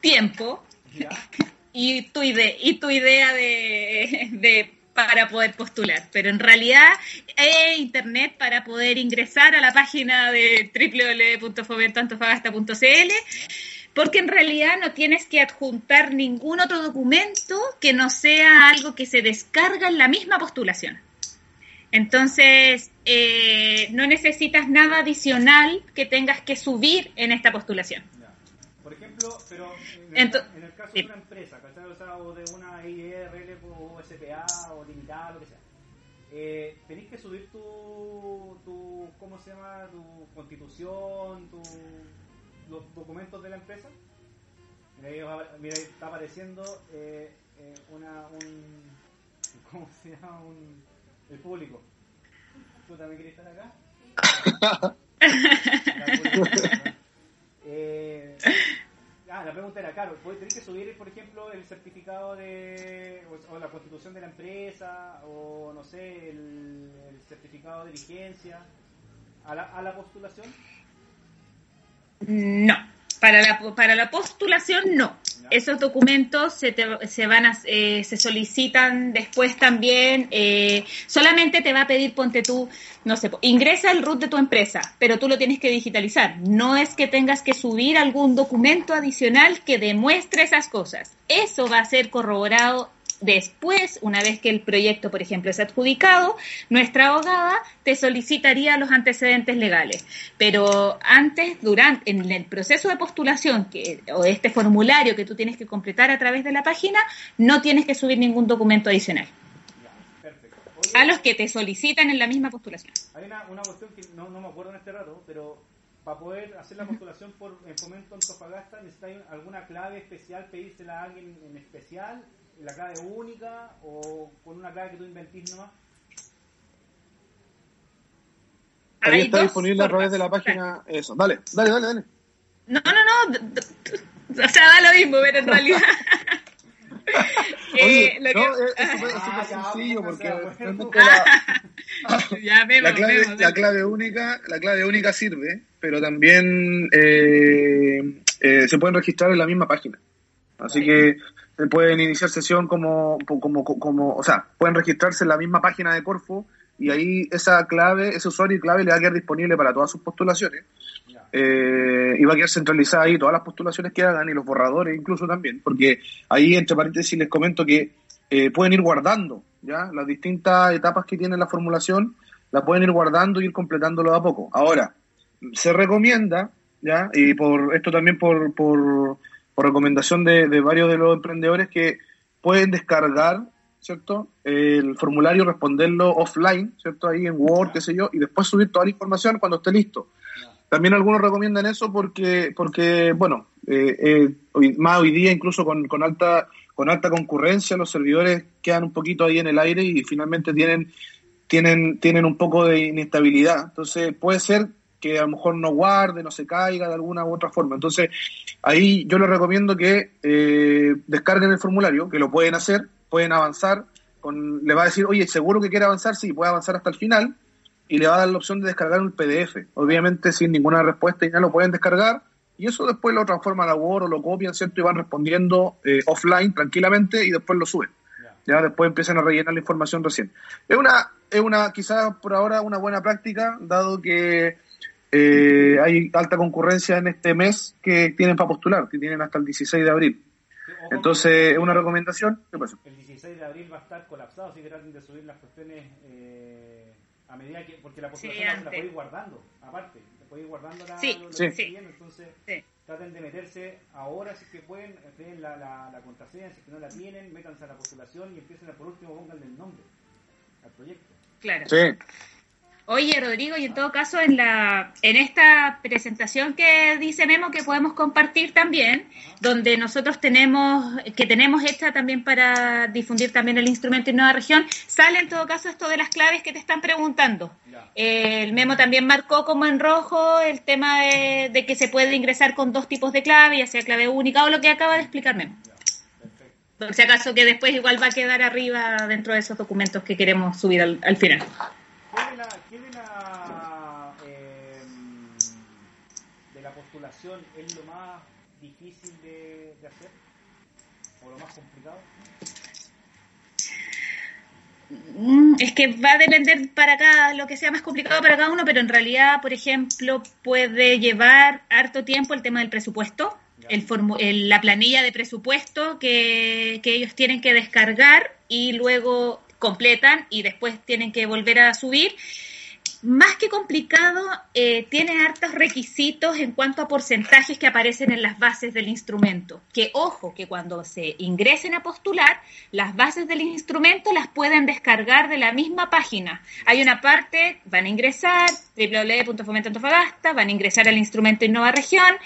Tiempo ¿Ya? y tu, ide- y tu idea de, de para poder postular. Pero en realidad es internet para poder ingresar a la página de www.fomentantofagasta.cl porque en realidad no tienes que adjuntar ningún otro documento que no sea algo que se descarga en la misma postulación. Entonces, eh, no necesitas nada adicional que tengas que subir en esta postulación. Ejemplo, pero en el, en el caso sí. de una empresa, ¿cachai? O, sea, o de una IRL o SPA o limitada, lo que sea. Eh, tenéis que subir tu, tu, ¿cómo se llama? Tu constitución, tu, los documentos de la empresa. Mira, ahí, va- mira, ahí está apareciendo eh, eh, una, un, ¿cómo se llama? Un, el público. ¿Tú también quieres estar acá? Público. Eh, ah, la pregunta era, claro, ¿puedes- ¿tenés que subir, por ejemplo, el certificado de, o, o la constitución de la empresa, o no sé, el, el certificado de vigencia a la, a la postulación? No, para la, para la postulación no. Esos documentos se, te- se van a, eh, se solicitan después también. eh, solamente te va a pedir, ponte tú, no sé, ingresa el root de tu empresa, pero tú lo tienes que digitalizar. No es que tengas que subir algún documento adicional que demuestre esas cosas. Eso va a ser corroborado Después, una vez que el proyecto, por ejemplo, es adjudicado, nuestra abogada te solicitaría los antecedentes legales. Pero antes, durante, en el proceso de postulación que, o este formulario que tú tienes que completar a través de la página, no tienes que subir ningún documento adicional. Ya, perfecto. Oye, A los que te solicitan en la misma postulación. Hay una, una cuestión que no, no me acuerdo en este rato, pero para poder hacer la postulación por en Fomento Antofagasta, ¿necesitáis alguna clave especial, pedírsela a alguien en especial, la clave única o con una clave que tú inventís nomás? Ahí está dos disponible a través de la página. Eso, dale, dale, dale, dale. No, no, no. O sea, da lo mismo, pero en realidad. Oye, Eh, lo no, que- es súper Ah, ya, sencillo porque bueno. la, ya vemos, la clave, vemos, la clave única, la clave única sirve, pero también eh, eh, se pueden registrar en la misma página. Así que pueden iniciar sesión como, como, como, o sea, pueden registrarse en la misma página de Corfo y ahí esa clave, ese usuario y clave le va a quedar disponible para todas sus postulaciones. Eh, y va a quedar centralizada ahí todas las postulaciones que hagan y los borradores incluso también, porque ahí entre paréntesis les comento que eh, pueden ir guardando ya las distintas etapas que tiene la formulación, la pueden ir guardando y ir completándolo a poco. Ahora, se recomienda, ya, y por esto también por, por, por recomendación de, de varios de los emprendedores que pueden descargar, ¿cierto? El formulario, responderlo offline, ¿cierto? Ahí en Word, qué sé yo, y después subir toda la información cuando esté listo. También algunos recomiendan eso porque, porque bueno, eh, eh, más hoy día incluso con, con, alta con alta concurrencia los servidores quedan un poquito ahí en el aire y finalmente tienen tienen tienen un poco de inestabilidad. Entonces puede ser que a lo mejor no guarde, no se caiga de alguna u otra forma. Entonces ahí yo les recomiendo que eh, descarguen el formulario, que lo pueden hacer, pueden avanzar. Con, le va a decir, oye, ¿seguro que quiere avanzar? Sí, puede avanzar hasta el final y le va a dar la opción de descargar un PDF. Obviamente sin ninguna respuesta y ya lo pueden descargar y eso después lo transforma a Word o lo copian, ¿cierto? Y van respondiendo eh, offline tranquilamente y después lo suben. Ya después empiezan a rellenar la información recién. Es una, es una, quizás por ahora una buena práctica, dado que eh, hay alta concurrencia en este mes que tienen para postular, que tienen hasta el 16 de abril. Entonces, es una recomendación. ¿Qué pasa? El 16 de abril va a estar colapsado, así que traten de subir las cuestiones eh, a medida que. Porque la postulación sí, la puede ir guardando, aparte. Se puede ir guardando la. Sí, lo sí. Entonces, sí. traten de meterse ahora, si es que pueden, tienen la, la, la, contraseña, si es que no la tienen, métanse a la postulación y empiecen a, por último, pónganle el nombre al proyecto. Claro. Sí. Oye, Rodrigo, y en todo caso, en la en esta presentación que dice Memo que podemos compartir también, donde nosotros tenemos, que tenemos hecha también para difundir también el instrumento Nueva Región, sale en todo caso esto de las claves que te están preguntando. Eh, el Memo también marcó como en rojo el tema de, de, que se puede ingresar con dos tipos de clave, ya sea clave única o lo que acaba de explicar Memo. Por si acaso que después igual va a quedar arriba dentro de esos documentos que queremos subir al, al final. ¿Qué de la, qué de la, eh, de la postulación es lo más difícil de, de, hacer? ¿O lo más complicado? Es que va a depender para cada, lo que sea más complicado para cada uno, pero en realidad, por ejemplo, puede llevar harto tiempo el tema del presupuesto, el, el la planilla de presupuesto que, que ellos tienen que descargar y luego completan y después tienen que volver a subir. Más que complicado, eh, tiene hartos requisitos en cuanto a porcentajes que aparecen en las bases del instrumento. Que ojo, que cuando se ingresen a postular, las bases del instrumento las pueden descargar de la misma página. Hay una parte, van a ingresar, www.fomentantofagasta, van a ingresar al instrumento Innova Región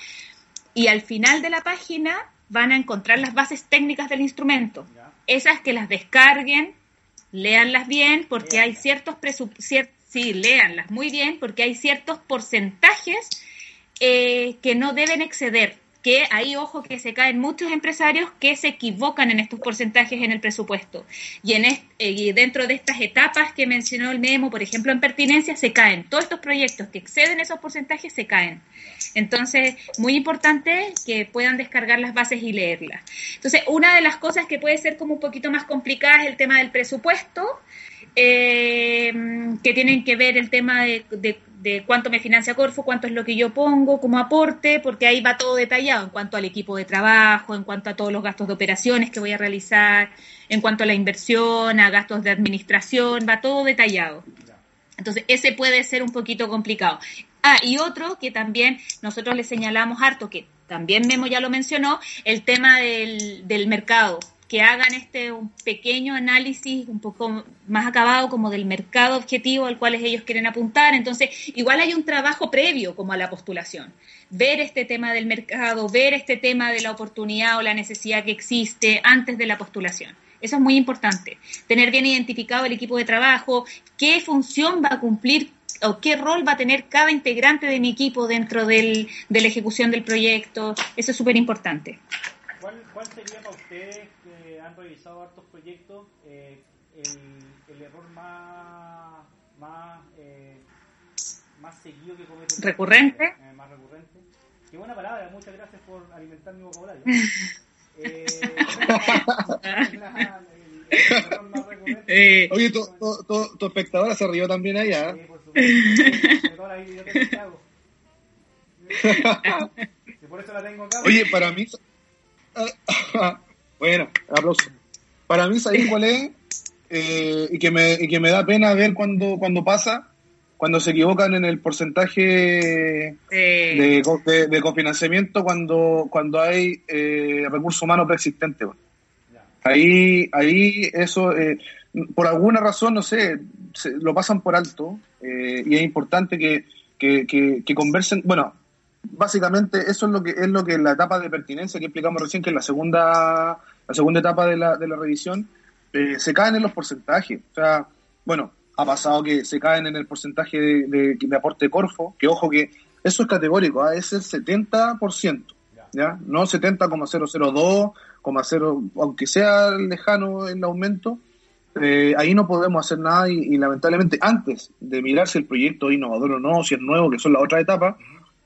y al final de la página van a encontrar las bases técnicas del instrumento. Esas que las descarguen, léanlas bien porque hay ciertos presupuestos, sí, léanlas muy bien porque hay ciertos porcentajes eh, que no deben exceder, que ahí ojo que se caen muchos empresarios que se equivocan en estos porcentajes en el presupuesto. Y, en y dentro de estas etapas que mencionó el Memo, por ejemplo, en pertinencia, se caen. Todos estos proyectos que exceden esos porcentajes se caen. Entonces, muy importante que puedan descargar las bases y leerlas. Entonces, una de las cosas que puede ser como un poquito más complicada es el tema del presupuesto. Eh, que tienen que ver el tema de, cuánto me financia Corfo, cuánto es lo que yo pongo como aporte, porque ahí va todo detallado en cuanto al equipo de trabajo, en cuanto a todos los gastos de operaciones que voy a realizar, en cuanto a la inversión, a gastos de administración, va todo detallado. Entonces, ese puede ser un poquito complicado. Ah, y otro que también nosotros le señalamos harto, que también Memo ya lo mencionó, el tema del mercado que hagan este un pequeño análisis un poco más acabado como del mercado objetivo al cual ellos quieren apuntar. Entonces, igual hay un trabajo previo como a la postulación. Ver este tema del mercado, ver este tema de la oportunidad o la necesidad que existe antes de la postulación. Eso es muy importante. Tener bien identificado el equipo de trabajo, qué función va a cumplir o qué rol va a tener cada integrante de mi equipo dentro del, de la ejecución del proyecto. Eso es súper importante. ¿Cuál, ¿Cuál sería para ustedes revisado hartos proyectos, eh, el, el, error más más, eh, más seguido que comete. ¿Recurrente? Eh, más recurrente. Qué buena palabra, muchas gracias por alimentar mi vocabulario. eh, Oye, tu, tu, tu, tu, espectadora se rió también allá. Sí, por eso la tengo acá. Oye, para mí. Bueno, aplauso. Para mí, ¿sabéis cuál es? Eh, y, que me, y que me da pena ver cuando, cuando pasa, cuando se equivocan en el porcentaje Sí. de, de, de cofinanciamiento cuando, cuando hay eh, recursos humanos preexistentes. bueno. Ahí, ahí eso, eh, por alguna razón, no sé, se- lo pasan por alto eh, y es importante que, que, que, que conversen, bueno, básicamente eso es lo que es lo que la etapa de pertinencia que explicamos recién, que en la segunda, la segunda etapa de la, de la revisión, eh, se caen en los porcentajes. O sea, bueno, ha pasado que se caen en el porcentaje de, de, aporte de Corfo, que ojo que eso es categórico, ¿ah? es el 70%, ¿ya? No 70,002, aunque sea lejano el aumento, eh, ahí no podemos hacer nada y, y, lamentablemente antes de mirar si el proyecto es innovador o no, si es nuevo, que son las otras etapas,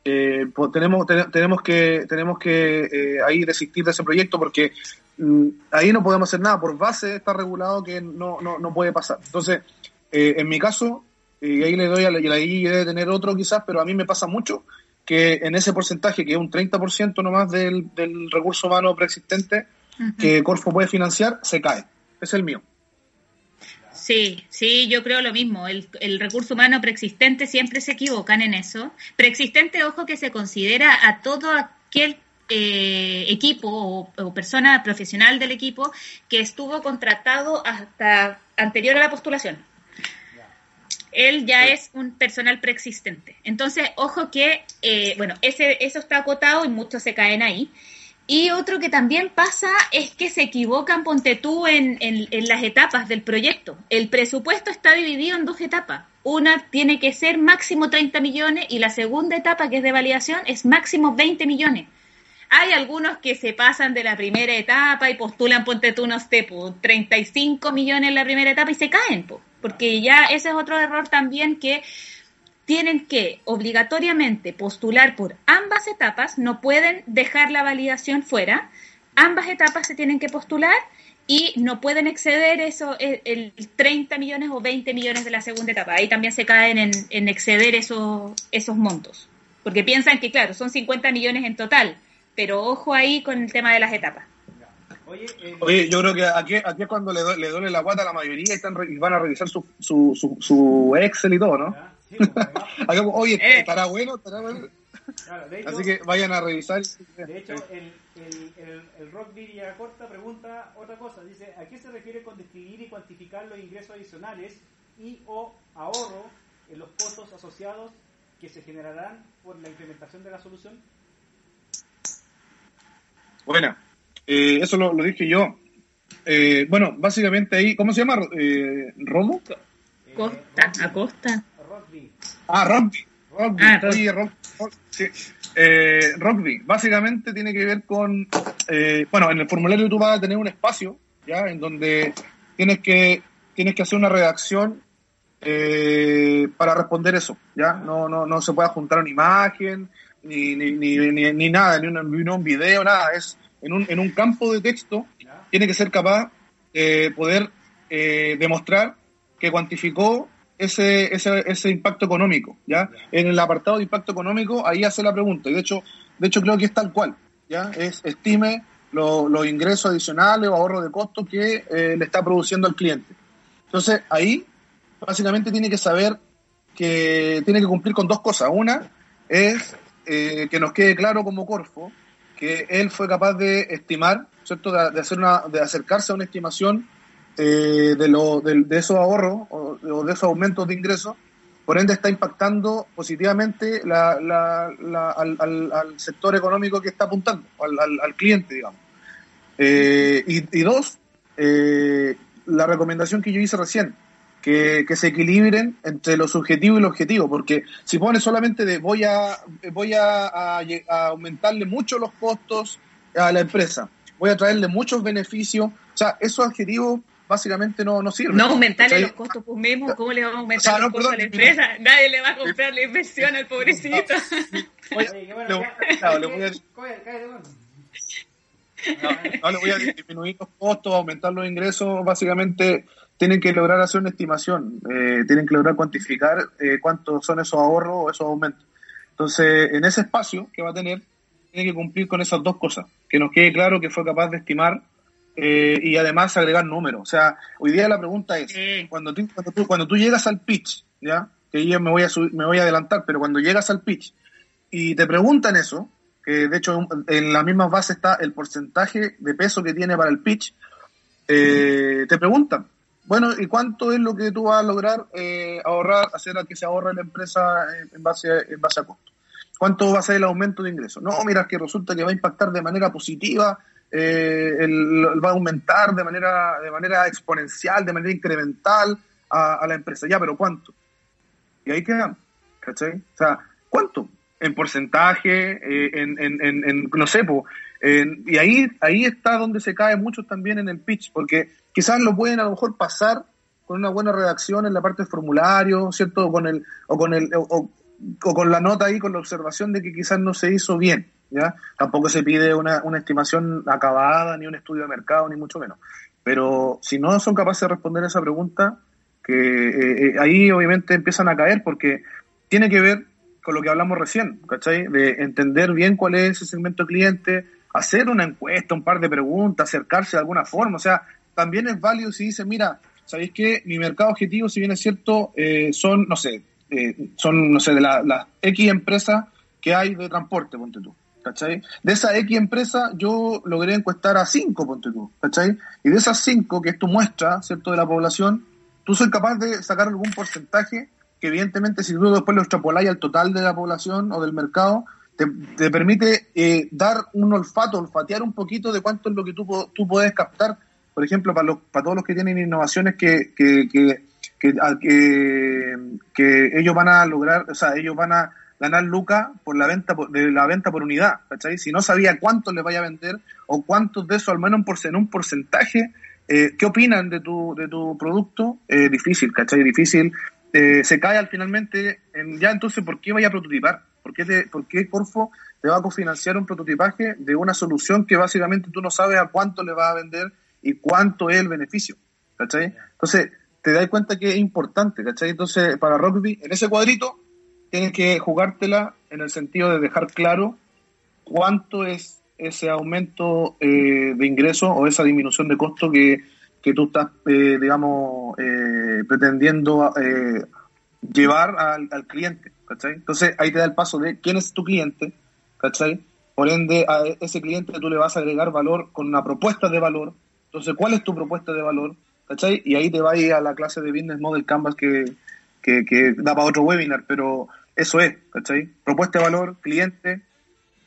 eh, pues tenemos, te, tenemos que, tenemos que eh, ahí desistir de ese proyecto porque mm, ahí no podemos hacer nada, por base está regulado que no, no, no puede pasar. Entonces, eh, en mi caso, y ahí le doy a la, y ahí debe tener otro quizás, pero a mí me pasa mucho que en ese porcentaje, que es un 30% nomás del, del recurso humano preexistente uh -huh. que Corfo puede financiar, se cae. Es el mío. Sí, sí, yo creo lo mismo. El, el, recurso humano preexistente siempre se equivocan en eso. Preexistente, ojo, que se considera a todo aquel eh, equipo o, o, persona profesional del equipo que estuvo contratado hasta anterior a la postulación. Él ya sí. es un personal preexistente. Entonces, ojo que, eh, bueno, ese, eso está acotado y muchos se caen ahí. Y otro que también pasa es que se equivocan, ponte tú, en, en, las etapas del proyecto. El presupuesto está dividido en dos etapas. Una tiene que ser máximo 30 millones y la segunda etapa, que es de validación, es máximo 20 millones. Hay algunos que se pasan de la primera etapa y postulan, ponte tú, no sé, 35 millones en la primera etapa y se caen, po, porque ya ese es otro error también que tienen que obligatoriamente postular por ambas etapas, no pueden dejar la validación fuera, ambas etapas se tienen que postular y no pueden exceder eso, el, el 30 millones o 20 millones de la segunda etapa. Ahí también se caen en, exceder esos, esos montos, porque piensan que, claro, son 50 millones en total, pero ojo ahí con el tema de las etapas. Oye, eh, Oye, yo creo que aquí, aquí es cuando le, do, le, duele la guata a la mayoría y, están, y van a revisar su, su, su, su Excel y todo, ¿no? Sí, pues, Oye, eh. estará bueno, estará bueno. Claro, hecho, Así que vayan a revisar. De hecho, el, el, el, el Rock Corta pregunta otra cosa. Dice, ¿a qué se refiere con describir y cuantificar los ingresos adicionales y o ahorro en los costos asociados que se generarán por la implementación de la solución? Bueno, eh, eso lo, lo, dije yo. Eh, bueno, básicamente ahí, ¿cómo se llama? Eh, ¿Romo? Costa, Acosta. Rugby. Ah, rugby. Rugby. Ah, Oye, rock, rock, sí. eh, rugby. Básicamente tiene que ver con, eh, bueno, en el formulario tú vas a tener un espacio, ¿ya? En donde tienes que, tienes que hacer una redacción eh, para responder eso, ¿ya? No, no, no se puede juntar una imagen, ni, ni, ni, ni, ni nada, ni un, ni un video, nada. Es en un, en un campo de texto, tiene que ser capaz de poder eh, demostrar que cuantificó ese, ese, ese impacto económico, ¿ya? En el apartado de impacto económico, ahí hace la pregunta, y de hecho, de hecho creo que es tal cual, ¿ya? Es, estime los lo ingresos adicionales o ahorro de costos que eh, le está produciendo al cliente. Entonces, ahí, básicamente tiene que saber que tiene que cumplir con dos cosas. Una es eh, que nos quede claro como Corfo él fue capaz de estimar, ¿cierto? De, hacer una, de acercarse a una estimación eh, de, lo, de, de, esos ahorros o, de esos aumentos de ingresos, por ende está impactando positivamente la, la, la, al, sector económico que está apuntando, al, cliente, digamos. Eh, y, y, dos, eh, la recomendación que yo hice recién, que, que, se equilibren entre lo subjetivo y lo objetivo, porque si pones solamente de voy a voy a, a, a, aumentarle mucho los costos a la empresa, voy a traerle muchos beneficios, o sea, esos adjetivos básicamente no, no sirven. No aumentarle o sea, los costos pues mismo, ¿cómo le vamos a aumentar o sea, no, los costos perdón, a la empresa? No, Nadie le va a comprar la inversión al pobrecito. No, le voy a disminuir los costos, aumentar los ingresos, básicamente tienen que lograr hacer una estimación, eh, tienen que lograr cuantificar eh, cuántos son esos ahorros o esos aumentos. Entonces, en ese espacio que va a tener, tiene que cumplir con esas dos cosas, que nos quede claro que fue capaz de estimar eh, y además agregar números. O sea, hoy día la pregunta es, sí. cuando, tú, cuando, tú, cuando tú llegas al pitch, ¿ya? que yo me voy, a subir, me voy a adelantar, pero cuando llegas al pitch y te preguntan eso, que de hecho en la misma base está el porcentaje de peso que tiene para el pitch, eh, te preguntan, bueno, ¿y cuánto es lo que tú vas a lograr eh, ahorrar, hacer a que se ahorre la empresa en, base, en base a costo? ¿Cuánto va a ser el aumento de ingresos? No, mira, que resulta que va a impactar de manera positiva, eh, va a aumentar de manera, de manera exponencial, de manera incremental a, la empresa. Ya, pero ¿cuánto? Y ahí quedamos, ¿cachai? O sea, ¿cuánto? En porcentaje, eh, en, en, en, no sé, y ahí, ahí está donde se cae mucho también en el pitch, porque quizás lo pueden a lo mejor pasar con una buena redacción en la parte del formulario, ¿cierto? O con el, o con el, o, con la nota ahí, con la observación de que quizás no se hizo bien, ¿ya? Tampoco se pide una, estimación acabada, ni un estudio de mercado, ni mucho menos. Pero si no son capaces de responder esa pregunta, que eh, eh, ahí obviamente empiezan a caer porque tiene que ver con lo que hablamos recién, ¿cachai? De entender bien cuál es ese segmento cliente, hacer una encuesta, un par de preguntas, acercarse de alguna forma. O sea, también es válido si dice, mira, ¿sabéis qué? Mi mercado objetivo, si bien es cierto, eh, son, no sé, eh, son, no sé, de las la X empresas que hay de transporte, ponte tú. ¿Cachai? De esa X empresa yo logré encuestar a cinco, ponte tú, ¿cachai? Y de esas cinco, que es tu muestra, ¿cierto?, de la población, tú soy capaz de sacar algún porcentaje que evidentemente si tú después lo extrapoláis al total de la población o del mercado, te, permite eh, dar un olfato, olfatear un poquito de cuánto es lo que tú, tú puedes captar, por ejemplo, para, los, para todos los que tienen innovaciones que, que, que, que, ellos van a lograr, o sea, ellos van a ganar lucas por la venta de la venta por unidad, ¿cachai? Si no sabía cuánto les vaya a vender o cuántos de eso, al menos en un porcentaje, eh, ¿qué opinan de tu, de tu producto? Eh, difícil, ¿cachai? Difícil. Eh, se cae al finalmente en ya entonces, ¿por qué vaya a prototipar? ¿Por qué, te, ¿Por qué Corfo te va a cofinanciar un prototipaje de una solución que básicamente tú no sabes a cuánto le va a vender y cuánto es el beneficio? ¿Cachai? Entonces, te das cuenta que es importante, ¿cachai? Entonces, para rugby, en ese cuadrito, tienes que jugártela en el sentido de dejar claro cuánto es ese aumento eh, de ingreso o esa disminución de costo que, que tú estás, eh, digamos, eh, pretendiendo llevar al, al cliente. ¿cachai? Entonces ahí te da el paso de quién es tu cliente, ¿cachai? Por ende, a ese cliente tú le vas a agregar valor con una propuesta de valor. Entonces, ¿cuál es tu propuesta de valor? ¿Cachai? Y ahí te va a la clase de Business Model Canvas que, que, que da para otro webinar, pero eso es, ¿cachai? Propuesta de valor, cliente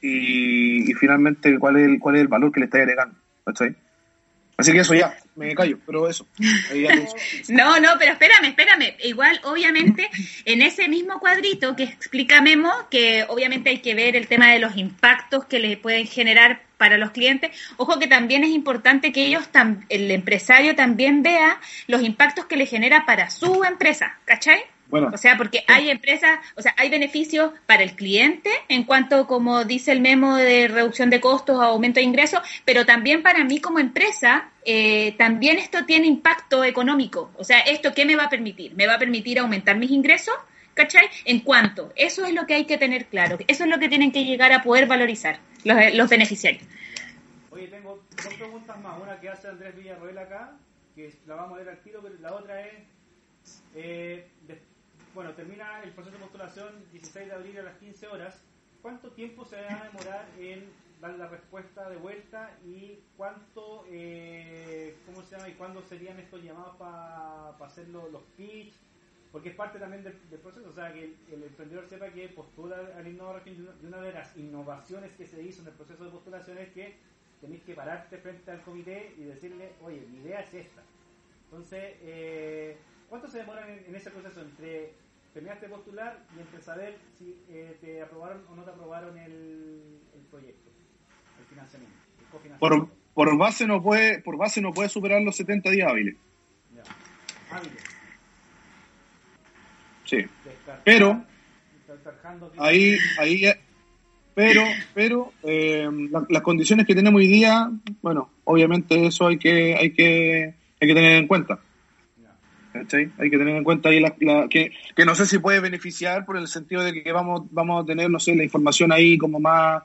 y, y finalmente cuál es, el, cuál es el valor que le estás agregando, ¿cachai? Así que eso ya, me callo, pero eso. no, no, pero espérame, espérame. Igual, obviamente, en ese mismo cuadrito que explica Memo, que obviamente hay que ver el tema de los impactos que le pueden generar para los clientes. Ojo que también es importante que ellos, el empresario también vea los impactos que le genera para su empresa, ¿cachai? o sea, porque hay empresas, o sea, hay beneficios para el cliente en cuanto, como dice el memo, de reducción de costos o aumento de ingresos, pero también para mí como empresa, eh, también esto tiene impacto económico. O sea, ¿esto qué me va a permitir? ¿Me va a permitir aumentar mis ingresos? ¿Cachai? En cuanto, eso es lo que hay que tener claro, eso es lo que tienen que llegar a poder valorizar los, los beneficiarios. Oye, tengo dos preguntas más, una que hace Andrés Villarroel acá, que la vamos a leer al tiro, pero la otra es... Eh, bueno, termina el proceso de postulación 16 de abril a las 15 horas. ¿Cuánto tiempo se va a demorar en dar la respuesta de vuelta y cuánto, eh, ¿cómo se llama? Y cuándo serían estos llamados para hacer los, pitch? Porque es parte también del, proceso, o sea, que el, emprendedor sepa que postula al innovador de una de las innovaciones que se hizo en el proceso de postulación es que tenéis que pararte frente al comité y decirle, oye, mi idea es esta. Entonces, eh, ¿cuánto se demora en ese proceso entre terminaste de postular y entre saber si eh, te aprobaron o no te aprobaron el, el proyecto, el financiamiento, el Por, por, base no puede, por base no puede superar los 70 días hábiles. Ya. Hábiles. Sí. pero ahí, ahí, pero, pero eh, las condiciones que tenemos hoy día, bueno, obviamente eso hay que, hay que, hay que tener en cuenta. Hay que tener en cuenta ahí la, que, que, no sé si puede beneficiar por el sentido de que vamos, vamos a tener, no sé, la información ahí como más...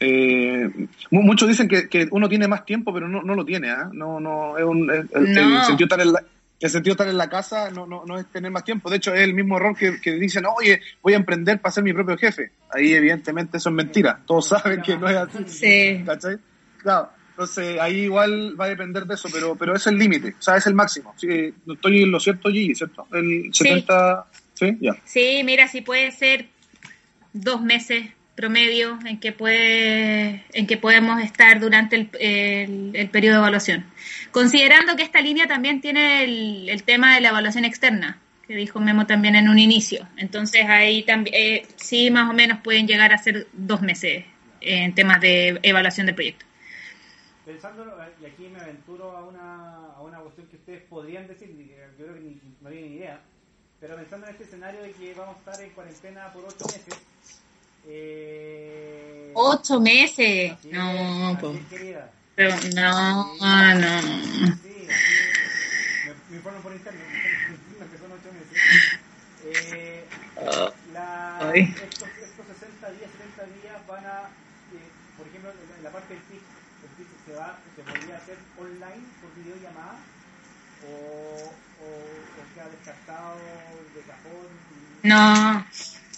Eh, muchos dicen que, que, uno tiene más tiempo, pero no, no lo tiene, ¿ah? No, no, es un, el, sentido de estar en la, el sentido estar en la casa no, no, no es tener más tiempo. De hecho, es el mismo error que, que dicen, oye, voy a emprender para ser mi propio jefe. Ahí, evidentemente, eso es mentira. Todos saben que no es así. Sí. ¿Cachai? Claro. Entonces ahí igual va a depender de eso, pero pero es el límite, o sea, es el máximo. Sí, no estoy en lo cierto, Gigi, ¿cierto? El 70, ¿sí? Ya. Sí, mira, si puede ser dos meses promedio en que puede en que podemos estar durante el, el- periodo de evaluación. Considerando que esta línea también tiene el, el tema de la evaluación externa, que dijo Memo también en un inicio. Entonces ahí también eh, sí más o menos pueden llegar a ser dos meses en temas de evaluación del proyecto. Pensándolo, y aquí me aventuro a una, a una cuestión que ustedes podrían decir, yo creo que ni- no tienen idea, pero pensando en este escenario de que vamos a estar en cuarentena por ocho meses, eh, Ocho meses. así No, es, po. así es, querida. Pero no, no. Sí, así, me, me informan por internet, que son ocho meses. Eh, la, estos, estos 60 días, 70 días van a, eh, por ejemplo, en la parte del pitch, el pitch se, va, se podría hacer online por videollamada o, o, o queda descartado de cajón. y- No,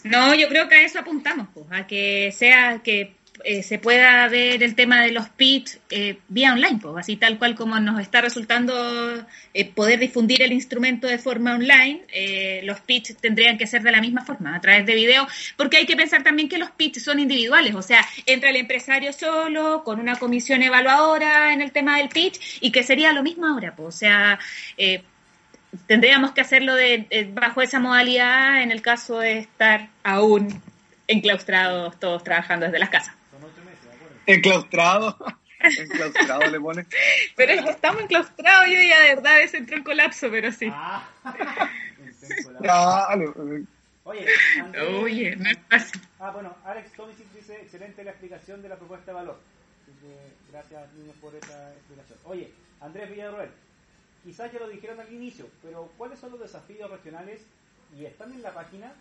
no, yo creo que a eso apuntamos, pues, a que sea que eh, se pueda ver el tema de los pitch eh, vía online, pues, así tal cual como nos está resultando eh, poder difundir el instrumento de forma online, eh, los pitch tendrían que ser de la misma forma, a través de video, porque hay que pensar también que los pitch son individuales, o sea, entra el empresario solo, con una comisión evaluadora en el tema del pitch, y que sería lo mismo ahora, pues, o sea, eh, tendríamos que hacerlo de, de- bajo esa modalidad en el caso de estar aún enclaustrados todos trabajando desde las casas. Son ocho meses, ¿de acuerdo? Enclaustrado. Enclaustrado le pone. Pero es que estamos enclaustrados, yo ya de verdad veces entró en colapso, pero sí. Ah, eh, Oye, Andrés- Oye, no es fácil. Ah, bueno, Alex Tomisic dice, excelente la explicación de la propuesta de valor. Así que gracias, niños, por esa explicación. Oye, Andrés Villarroel, quizás ya lo dijeron al inicio, pero ¿cuáles son los desafíos regionales? Y están en la página,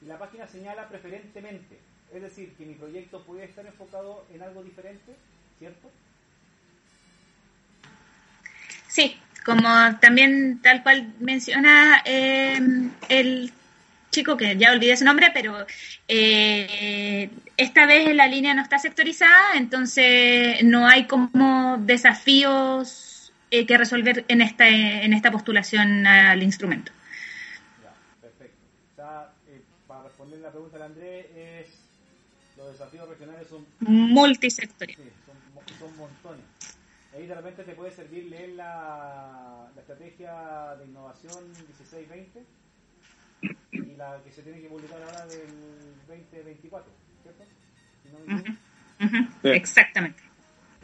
y la página señala preferentemente. Es decir, que mi proyecto puede estar enfocado en algo diferente, ¿cierto? Sí, como también tal cual menciona eh, el chico, que ya olvidé su nombre, pero eh, esta vez la línea no está sectorizada, entonces no hay como desafíos eh, que resolver en esta, en esta postulación al instrumento. Ya, perfecto. O sea, eh, para responder la pregunta de Andrés, es, los desafíos regionales son Multisectorial. Sí, son, son montones. Ahí de repente te puede servir leer la, la estrategia de innovación 1620 y la que se tiene que publicar ahora del 2024, ¿cierto? Si no me equivoco. Ujú, Sí. Exactamente.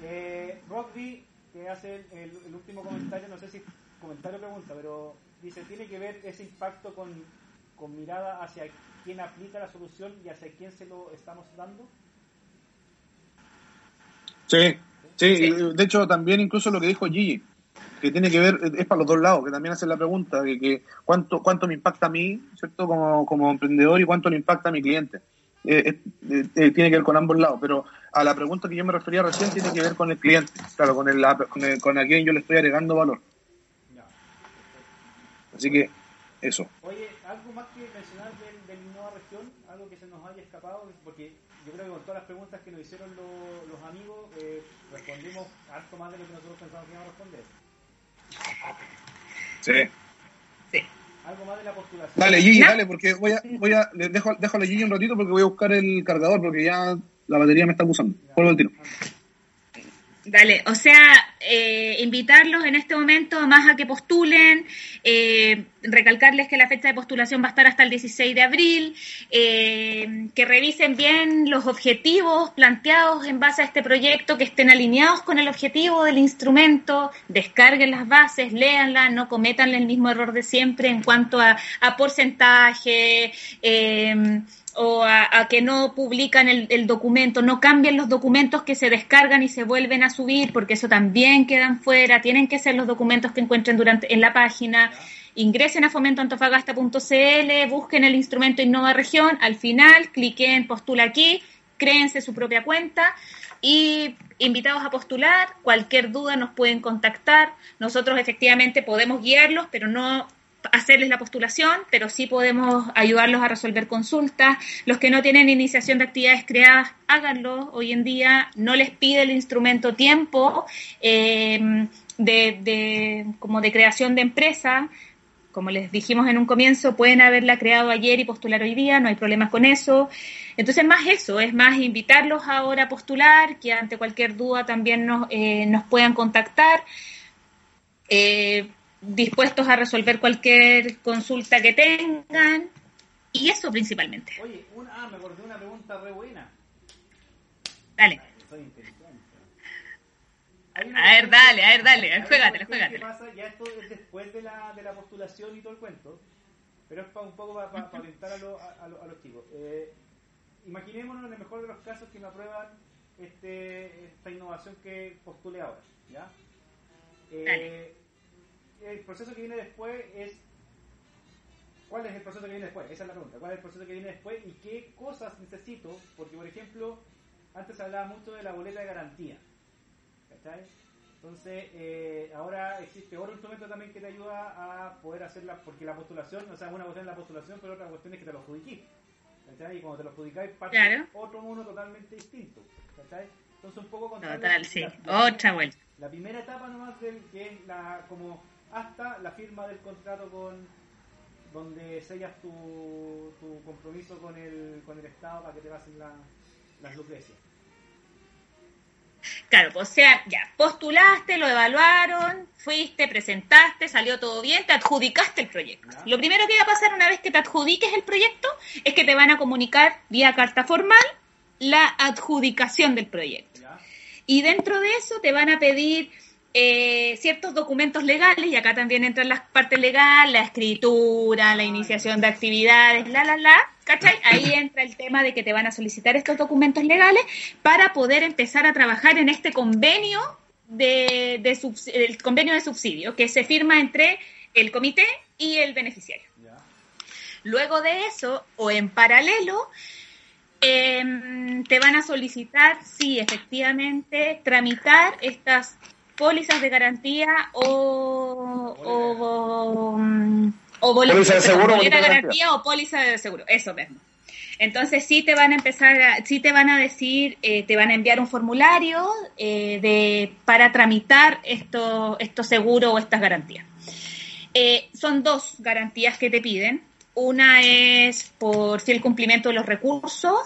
Eh, Rockby, que hace el, el- último comentario, no sé si comentario o pregunta, pero dice, tiene que ver ese impacto con, con mirada hacia quién aplica la solución y hacia quién se lo estamos dando. Sí, sí, Sí. y de hecho también incluso lo que dijo Gigi, que tiene que ver, es para los dos lados, que también hacen la pregunta, de que cuánto, cuánto me impacta a mí, ¿cierto? Como, como emprendedor y cuánto le impacta a mi cliente. Eh, eh, eh, tiene que ver con ambos lados, pero a la pregunta que yo me refería recién tiene que ver con el cliente, claro, con, el, con, el- con a quien yo le estoy agregando valor. Así que eso. Oye, ¿algo más que mencionar del, del Innova Región? ¿Algo que se nos haya escapado? Porque yo creo que con todas las preguntas que nos hicieron lo- los amigos, eh, respondimos harto más de lo que nosotros pensábamos que íbamos a responder. Sí. ¿Algo más de la postulación? Dale, Gigi, ¿No? dale, porque voy a, voy a, le dejo, dejo a la Gigi un ratito porque voy a buscar el cargador porque ya la batería me está acusando. Vuelvo al tiro. Dale, o sea, eh, invitarlos en este momento más a que postulen, eh, recalcarles que la fecha de postulación va a estar hasta el 16 de abril, eh, que revisen bien los objetivos planteados en base a este proyecto, que estén alineados con el objetivo del instrumento, descarguen las bases, léanlas, no cometan el mismo error de siempre en cuanto a, a porcentaje. O a, que no publican el, el documento, no cambien los documentos que se descargan y se vuelven a subir, porque eso también quedan fuera, tienen que ser los documentos que encuentren durante en la página. Ingresen a fomentoantofagasta.cl, busquen el instrumento Innova Región, al final cliquen postula aquí, créense su propia cuenta y invitados a postular, cualquier duda nos pueden contactar, nosotros efectivamente podemos guiarlos, pero no hacerles la postulación, pero sí podemos ayudarlos a resolver consultas. Los que no tienen iniciación de actividades creadas, háganlo. Hoy en día no les pide el instrumento tiempo eh, de, como de creación de empresa. Como les dijimos en un comienzo, pueden haberla creado ayer y postular hoy día, no hay problemas con eso. Entonces, más eso, es más invitarlos ahora a postular, que ante cualquier duda también nos, eh, nos puedan contactar. Eh, dispuestos a resolver cualquier consulta que tengan y eso principalmente. Oye, una, ah, me acordé una pregunta re buena. Dale. A ver, dale, a ver, dale, juégatela, juégatela. pasa, ya esto es después de la, de la postulación y todo el cuento, pero es pa- un poco para orientar a, lo- a- a lo- a los chicos. Eh, imaginémonos en el mejor de los casos que me aprueban este, esta innovación que postule ahora. ¿ya? Eh, Dale. El proceso que viene después es... ¿Cuál es el proceso que viene después? Esa es la pregunta. ¿Cuál es el proceso que viene después y qué cosas necesito? Porque, por ejemplo, antes hablaba mucho de la boleta de garantía. ¿Cachai? Entonces, eh, ahora existe otro instrumento también que te ayuda a poder hacerla, porque la postulación, o sea, una cuestión es la postulación, pero otra cuestión es que te lo adjudiquís. Y cuando te lo adjudicáis, parte Claro. otro mundo totalmente distinto. Entonces, un poco Total, sí. la- Otra vuelta. la primera etapa nomás del, que es la como hasta la firma del contrato con donde sellas tu, tu compromiso con el, con el Estado para que te pasen la- las lucrecias. Claro, pues, o sea, ya, postulaste, lo evaluaron, fuiste, presentaste, salió todo bien, te adjudicaste el proyecto. Ya. Lo primero que va a pasar una vez que te adjudiques el proyecto es que te van a comunicar vía carta formal la adjudicación del proyecto. ¿Ya? Y dentro de eso te van a pedir eh, ciertos documentos legales, y acá también entran las partes legales, la escritura, la iniciación de actividades, la, la, la, ¿cachai? Ahí entra el tema de que te van a solicitar estos documentos legales para poder empezar a trabajar en este convenio de, de subs- el convenio de subsidio que se firma entre el comité y el beneficiario. Luego de eso, o en paralelo, em, te van a solicitar, sí, efectivamente, tramitar estas pólizas de garantía o, o, mm, o Póliza de seguro, boleta de garantía o póliza de seguro, eso mismo. Entonces sí te van a empezar, a, sí te van a decir, eh, te van a enviar un formulario eh, de para tramitar estos estos seguros o estas garantías. Eh, son dos garantías que te piden. Una es por si el cumplimiento de los recursos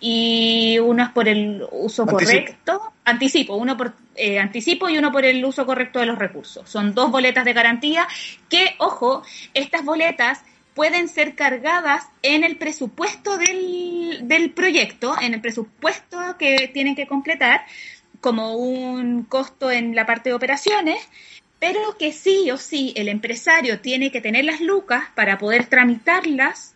y uno es por el uso Anticipo. correcto. Anticipo, uno por eh, anticipo y uno por el uso correcto de los recursos. Son dos boletas de garantía que, ojo, estas boletas pueden ser cargadas en el presupuesto del, del proyecto, en el presupuesto que tienen que completar, como un costo en la parte de operaciones, pero que sí o sí el empresario tiene que tener las lucas para poder tramitarlas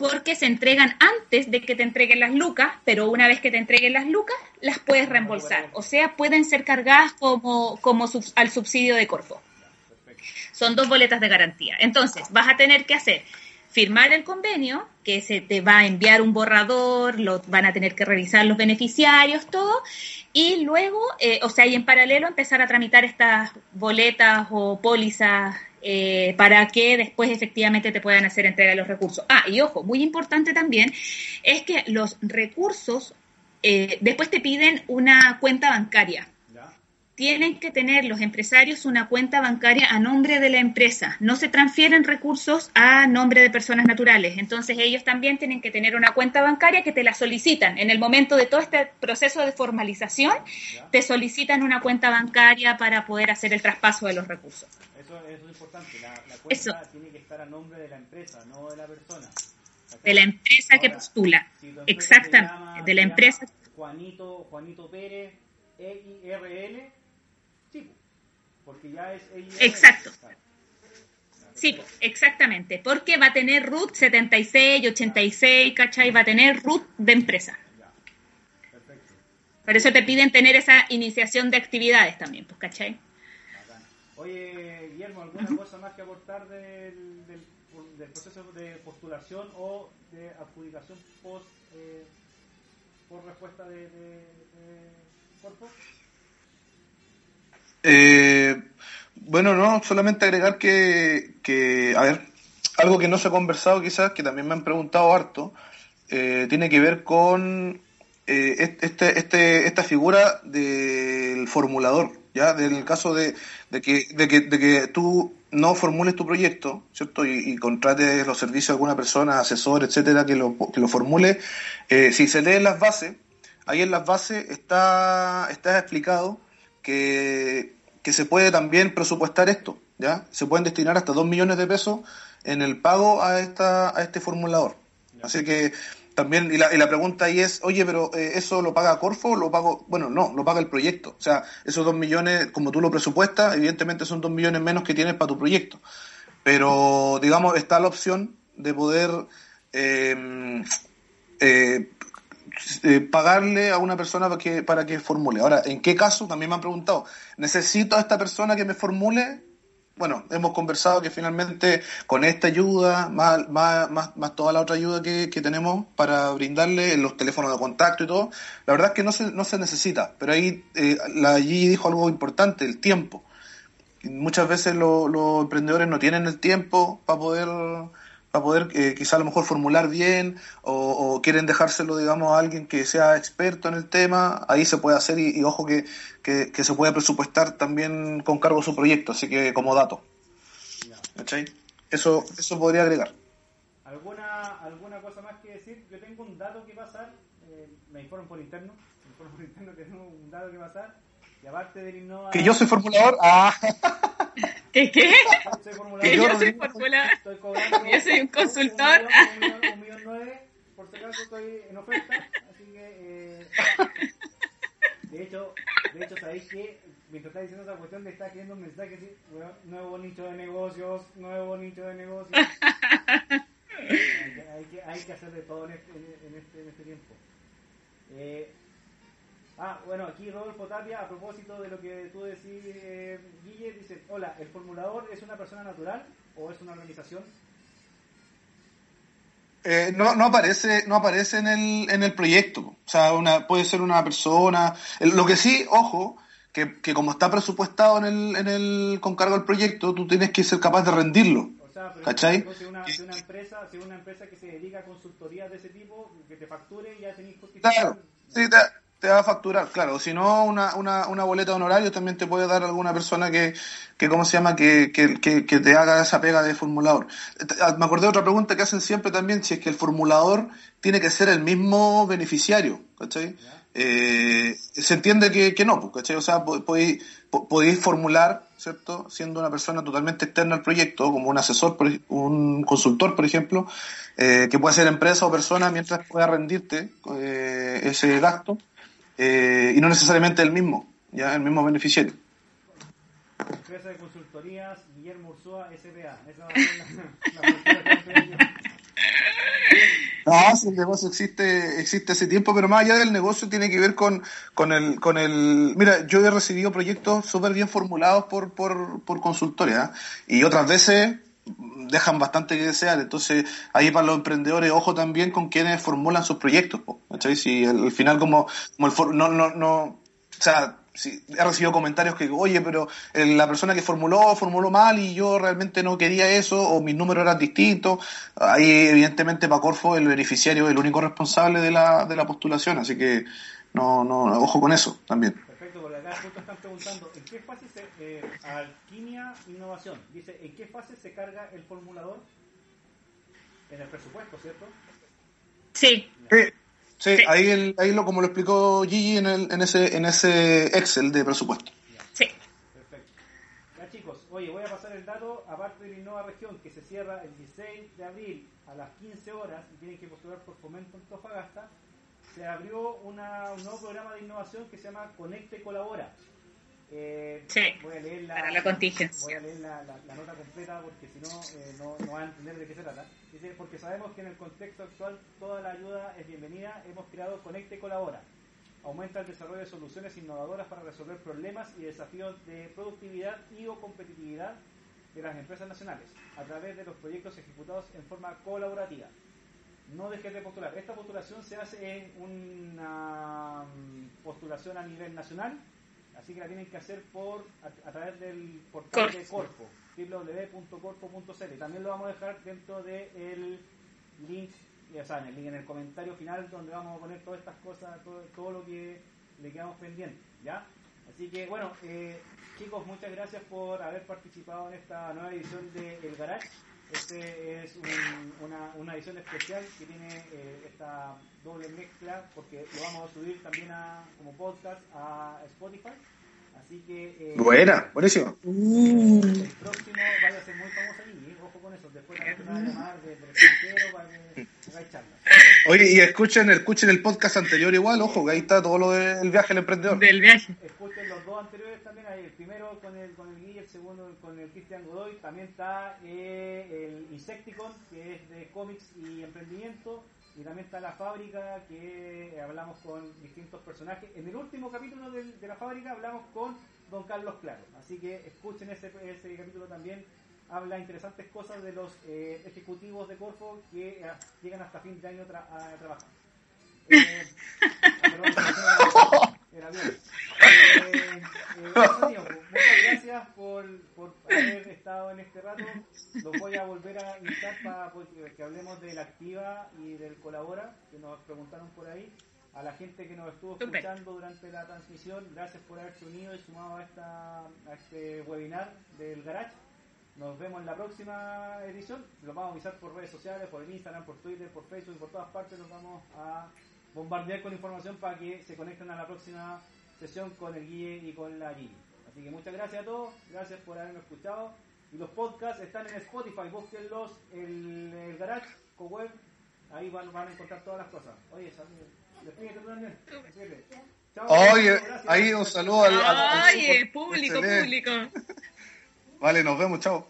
porque se entregan antes de que te entreguen las lucas, pero una vez que te entreguen las lucas, las puedes reembolsar. O sea, pueden ser cargadas como, como subs- al subsidio de Corfo. Son dos boletas de garantía. Entonces, vas a tener que hacer firmar el convenio, que se te va a enviar un borrador, lo van a tener que revisar los beneficiarios, todo, y luego, eh, o sea, y en paralelo empezar a tramitar estas boletas o pólizas eh, para que después efectivamente te puedan hacer entrega de los recursos. Ah, y ojo, muy importante también es que los recursos eh, después te piden una cuenta bancaria ¿Ya? tienen que tener los empresarios una cuenta bancaria a nombre de la empresa. No se transfieren recursos a nombre de personas naturales. Entonces ellos también tienen que tener una cuenta bancaria que te la solicitan. En el momento de todo este proceso de formalización, ¿Ya? te solicitan una cuenta bancaria para poder hacer el traspaso de los recursos. Eso, es importante. La, la cuenta Eso. tiene que estar a nombre de la empresa, no de la persona. De la empresa que postula. si tu empresa Exactamente. llama- De la empresa. Juanito, Juanito Pérez, EIRL, sí, po, porque ya es EIRL. Exacto. Claro. Sí, exactamente. Porque va a tener RUT 76, 86, ¿cachai? Va a tener RUT de empresa. Perfecto. Por eso te piden tener esa iniciación de actividades también, pues, ¿cachai? Oye, Guillermo, ¿alguna cosa más que aportar del, del, del proceso de postulación o de adjudicación post eh, por respuesta de, de, de Corfo? Eh, Bueno, no, solamente agregar que, que, a ver, algo que no se ha conversado quizás, que también me han preguntado harto, eh, tiene que ver con eh, este, este, esta figura del formulador, ¿ya? Del caso de, de, que, de, que, de que tú no formules tu proyecto, ¿cierto? Y, y contrates los servicios de alguna persona, asesor, etcétera, que lo, que lo formule. Eh, si se leen las bases, ahí en las bases está, está explicado que, que se puede también presupuestar esto, ¿ya? Se pueden destinar hasta 2 millones de pesos en el pago a, esta, a este formulador. Así que también, y la, y la pregunta ahí es, oye, pero eh, ¿eso lo paga Corfo o lo pago? Bueno, no, lo paga el proyecto. O sea, esos dos millones, como tú lo presupuestas, evidentemente son dos millones menos que tienes para tu proyecto. Pero, digamos, está la opción de poder eh, eh, eh, pagarle a una persona para que, para que formule. Ahora, ¿en qué caso? También me han preguntado, ¿necesito a esta persona que me formule? Bueno, hemos conversado que finalmente con esta ayuda, más, más, más, más toda la otra ayuda que, que, tenemos para brindarle los teléfonos de contacto y todo, la verdad es que no se, no se necesita, pero ahí eh, la allí dijo algo importante, el tiempo. Muchas veces lo, los emprendedores no tienen el tiempo para poder para poder eh, quizá a lo mejor formular bien o, o, quieren dejárselo digamos a alguien que sea experto en el tema ahí se puede hacer y, y ojo que, que, que, se puede presupuestar también con cargo a su proyecto así que como dato. ¿Cachai? eso eso podría agregar. Alguna alguna cosa más que decir yo tengo un dato que pasar eh, me informan por interno me informan por interno que tengo un dato que pasar y aparte del Innova que yo soy formulador ah ¿Qué qué? soy formulador Que yo soy formulador. estoy cobrando Yo soy un consultor. un millón, un millón, un millón nueve, por si acaso estoy en oferta, así que eh, de hecho, de hecho sabéis que mientras está diciendo esa cuestión le está escribiendo un mensaje así, bueno, nuevo nicho de negocios, nuevo nicho de negocios. hay, que, hay, que, hay que hacer de todo en este, en este, en este tiempo. Eh, Ah, bueno, aquí Rodolfo Tapia, a propósito de lo que tú decís, eh, Guille, dice, hola, ¿el formulador es una persona natural o es una organización? Eh, no, no aparece, no aparece en el, en el proyecto. O sea, una, puede ser una persona. Lo que sí, ojo, que, que como está presupuestado en el, en el, con cargo al proyecto, tú tienes que ser capaz de rendirlo. O sea, pero ¿Cachai? Si una, si una empresa, si una empresa que se dedica a consultoría de ese tipo, que te facture, ya tenéis justificado. Claro, sí, te, te va a facturar, claro. Si no, una, una, una boleta de honorario también te puede dar alguna persona que, que ¿cómo se llama?, que, que, que, que te haga esa pega de formulador. Me acordé de otra pregunta que hacen siempre también, si es que el formulador tiene que ser el mismo beneficiario, ¿cachai? Eh, se entiende que, que no, ¿cachai? O sea, podéis, podéis formular, ¿cierto?, siendo una persona totalmente externa al proyecto, como un asesor, un consultor, por ejemplo, eh, que puede ser empresa o persona mientras pueda rendirte eh, ese gasto eh, y no necesariamente el mismo, ya el mismo beneficiario. Empresa de consultorías Guillermo Ursúa SPA. Esa va a ser la, la, la no, si el negocio existe, existe hace tiempo, pero más allá del negocio tiene que ver con, con el, con el, mira, yo he recibido proyectos súper bien formulados por, por, por consultores, ¿eh? y otras veces dejan bastante que desear. Entonces, ahí para los emprendedores, ojo también con quienes formulan sus proyectos. ¿cachai? Si al, al final como, como el for, no, no, no, o sea, he recibido comentarios que, oye, pero la persona que formuló, formuló mal y yo realmente no quería eso, o mis números eran distintos. Ahí, evidentemente, para Corfo, el beneficiario es el único responsable de la, de la postulación, así que no, no, ojo con eso también. Acá justo están preguntando, ¿en qué fase se, eh, Alquimia Innovación? Dice, ¿en qué fase se carga el formulador? En el presupuesto, ¿cierto? Sí. sí. Sí, sí, ahí, el, ahí lo, como lo explicó Gigi en, el, en, ese, en ese Excel de presupuesto. Sí. Perfecto. Ya chicos, oye, voy a pasar el dato, aparte de la Innova Región, que se cierra el 16 de abril a las 15 horas y tienen que postular por Fomento Antofagasta, se abrió una, un nuevo programa de innovación que se llama Conecte Colabora. Eh, sí, voy a leer la, para la contingencia. Voy a leer la, la, la nota completa porque si no, eh, no, no van a entender de qué se trata. Dice, porque sabemos que en el contexto actual toda la ayuda es bienvenida, hemos creado Conecte Colabora. Aumenta el desarrollo de soluciones innovadoras para resolver problemas y desafíos de productividad y o competitividad de las empresas nacionales a través de los proyectos ejecutados en forma colaborativa. No dejes de postular. Esta postulación se hace en una postulación a nivel nacional así que la tienen que hacer por a, a través del portal de Corfo, www.corfo.cl. También lo vamos a dejar dentro del link, ya saben, el link en el comentario final donde vamos a poner todas estas cosas, todo, todo lo que le quedamos pendientes, ¿ya? Así que bueno, eh, chicos, muchas gracias por haber participado en esta nueva edición de El Garage. Este es un- una, una edición especial que tiene eh, esta doble mezcla porque lo vamos a subir también a, como podcast a Spotify. Así que eh, Buena, buenísimo. el próximo vaya a ser muy famoso ahí, ¿eh? ojo con eso. Después también te van a llamar el extranjero para que hagáis charlas. Oye, y escuchen, escuchen el podcast anterior igual, ojo, que ahí está todo lo del viaje al emprendedor. Del viaje. Escuchen los dos anteriores también, el primero con el, con el Guille, el segundo con el Cristian Godoy, también está eh, el Insecticon, que es de cómics y emprendimiento, y también está la fábrica, que hablamos con distintos personajes. En el último capítulo del- de la fábrica hablamos con don Carlos Claro, así que escuchen ese, ese capítulo también. Habla interesantes cosas de los eh, ejecutivos de Corfo que eh, llegan hasta fin de año tra- a trabajar. Eh, perdón, era bien. Eh, eh, eso, pues, muchas gracias por, por haber estado en este rato. Los voy a volver a invitar para que hablemos del Activa y del Colabora, que nos preguntaron por ahí. A la gente que nos estuvo escuchando durante la transmisión, gracias por haberse unido y sumado a, esta, a este webinar del Garage. Nos vemos en la próxima edición. Los vamos a avisar por redes sociales, por el Instagram, por Twitter, por Facebook, por todas partes. Los vamos a bombardear con información para que se conecten a la próxima sesión con el Guille y con la Gigi. Así que muchas gracias a todos. Gracias por haberme escuchado. Y los podcasts están en Spotify. Búsquenlos. El, el Garage, web Ahí van, van a encontrar todas las cosas. Oye, despídete tú también. Despídete. Chao, Oye, gracias. ahí un saludo al, al- al- Oye, público, Excelente. público. Vale, nos vemos, chao.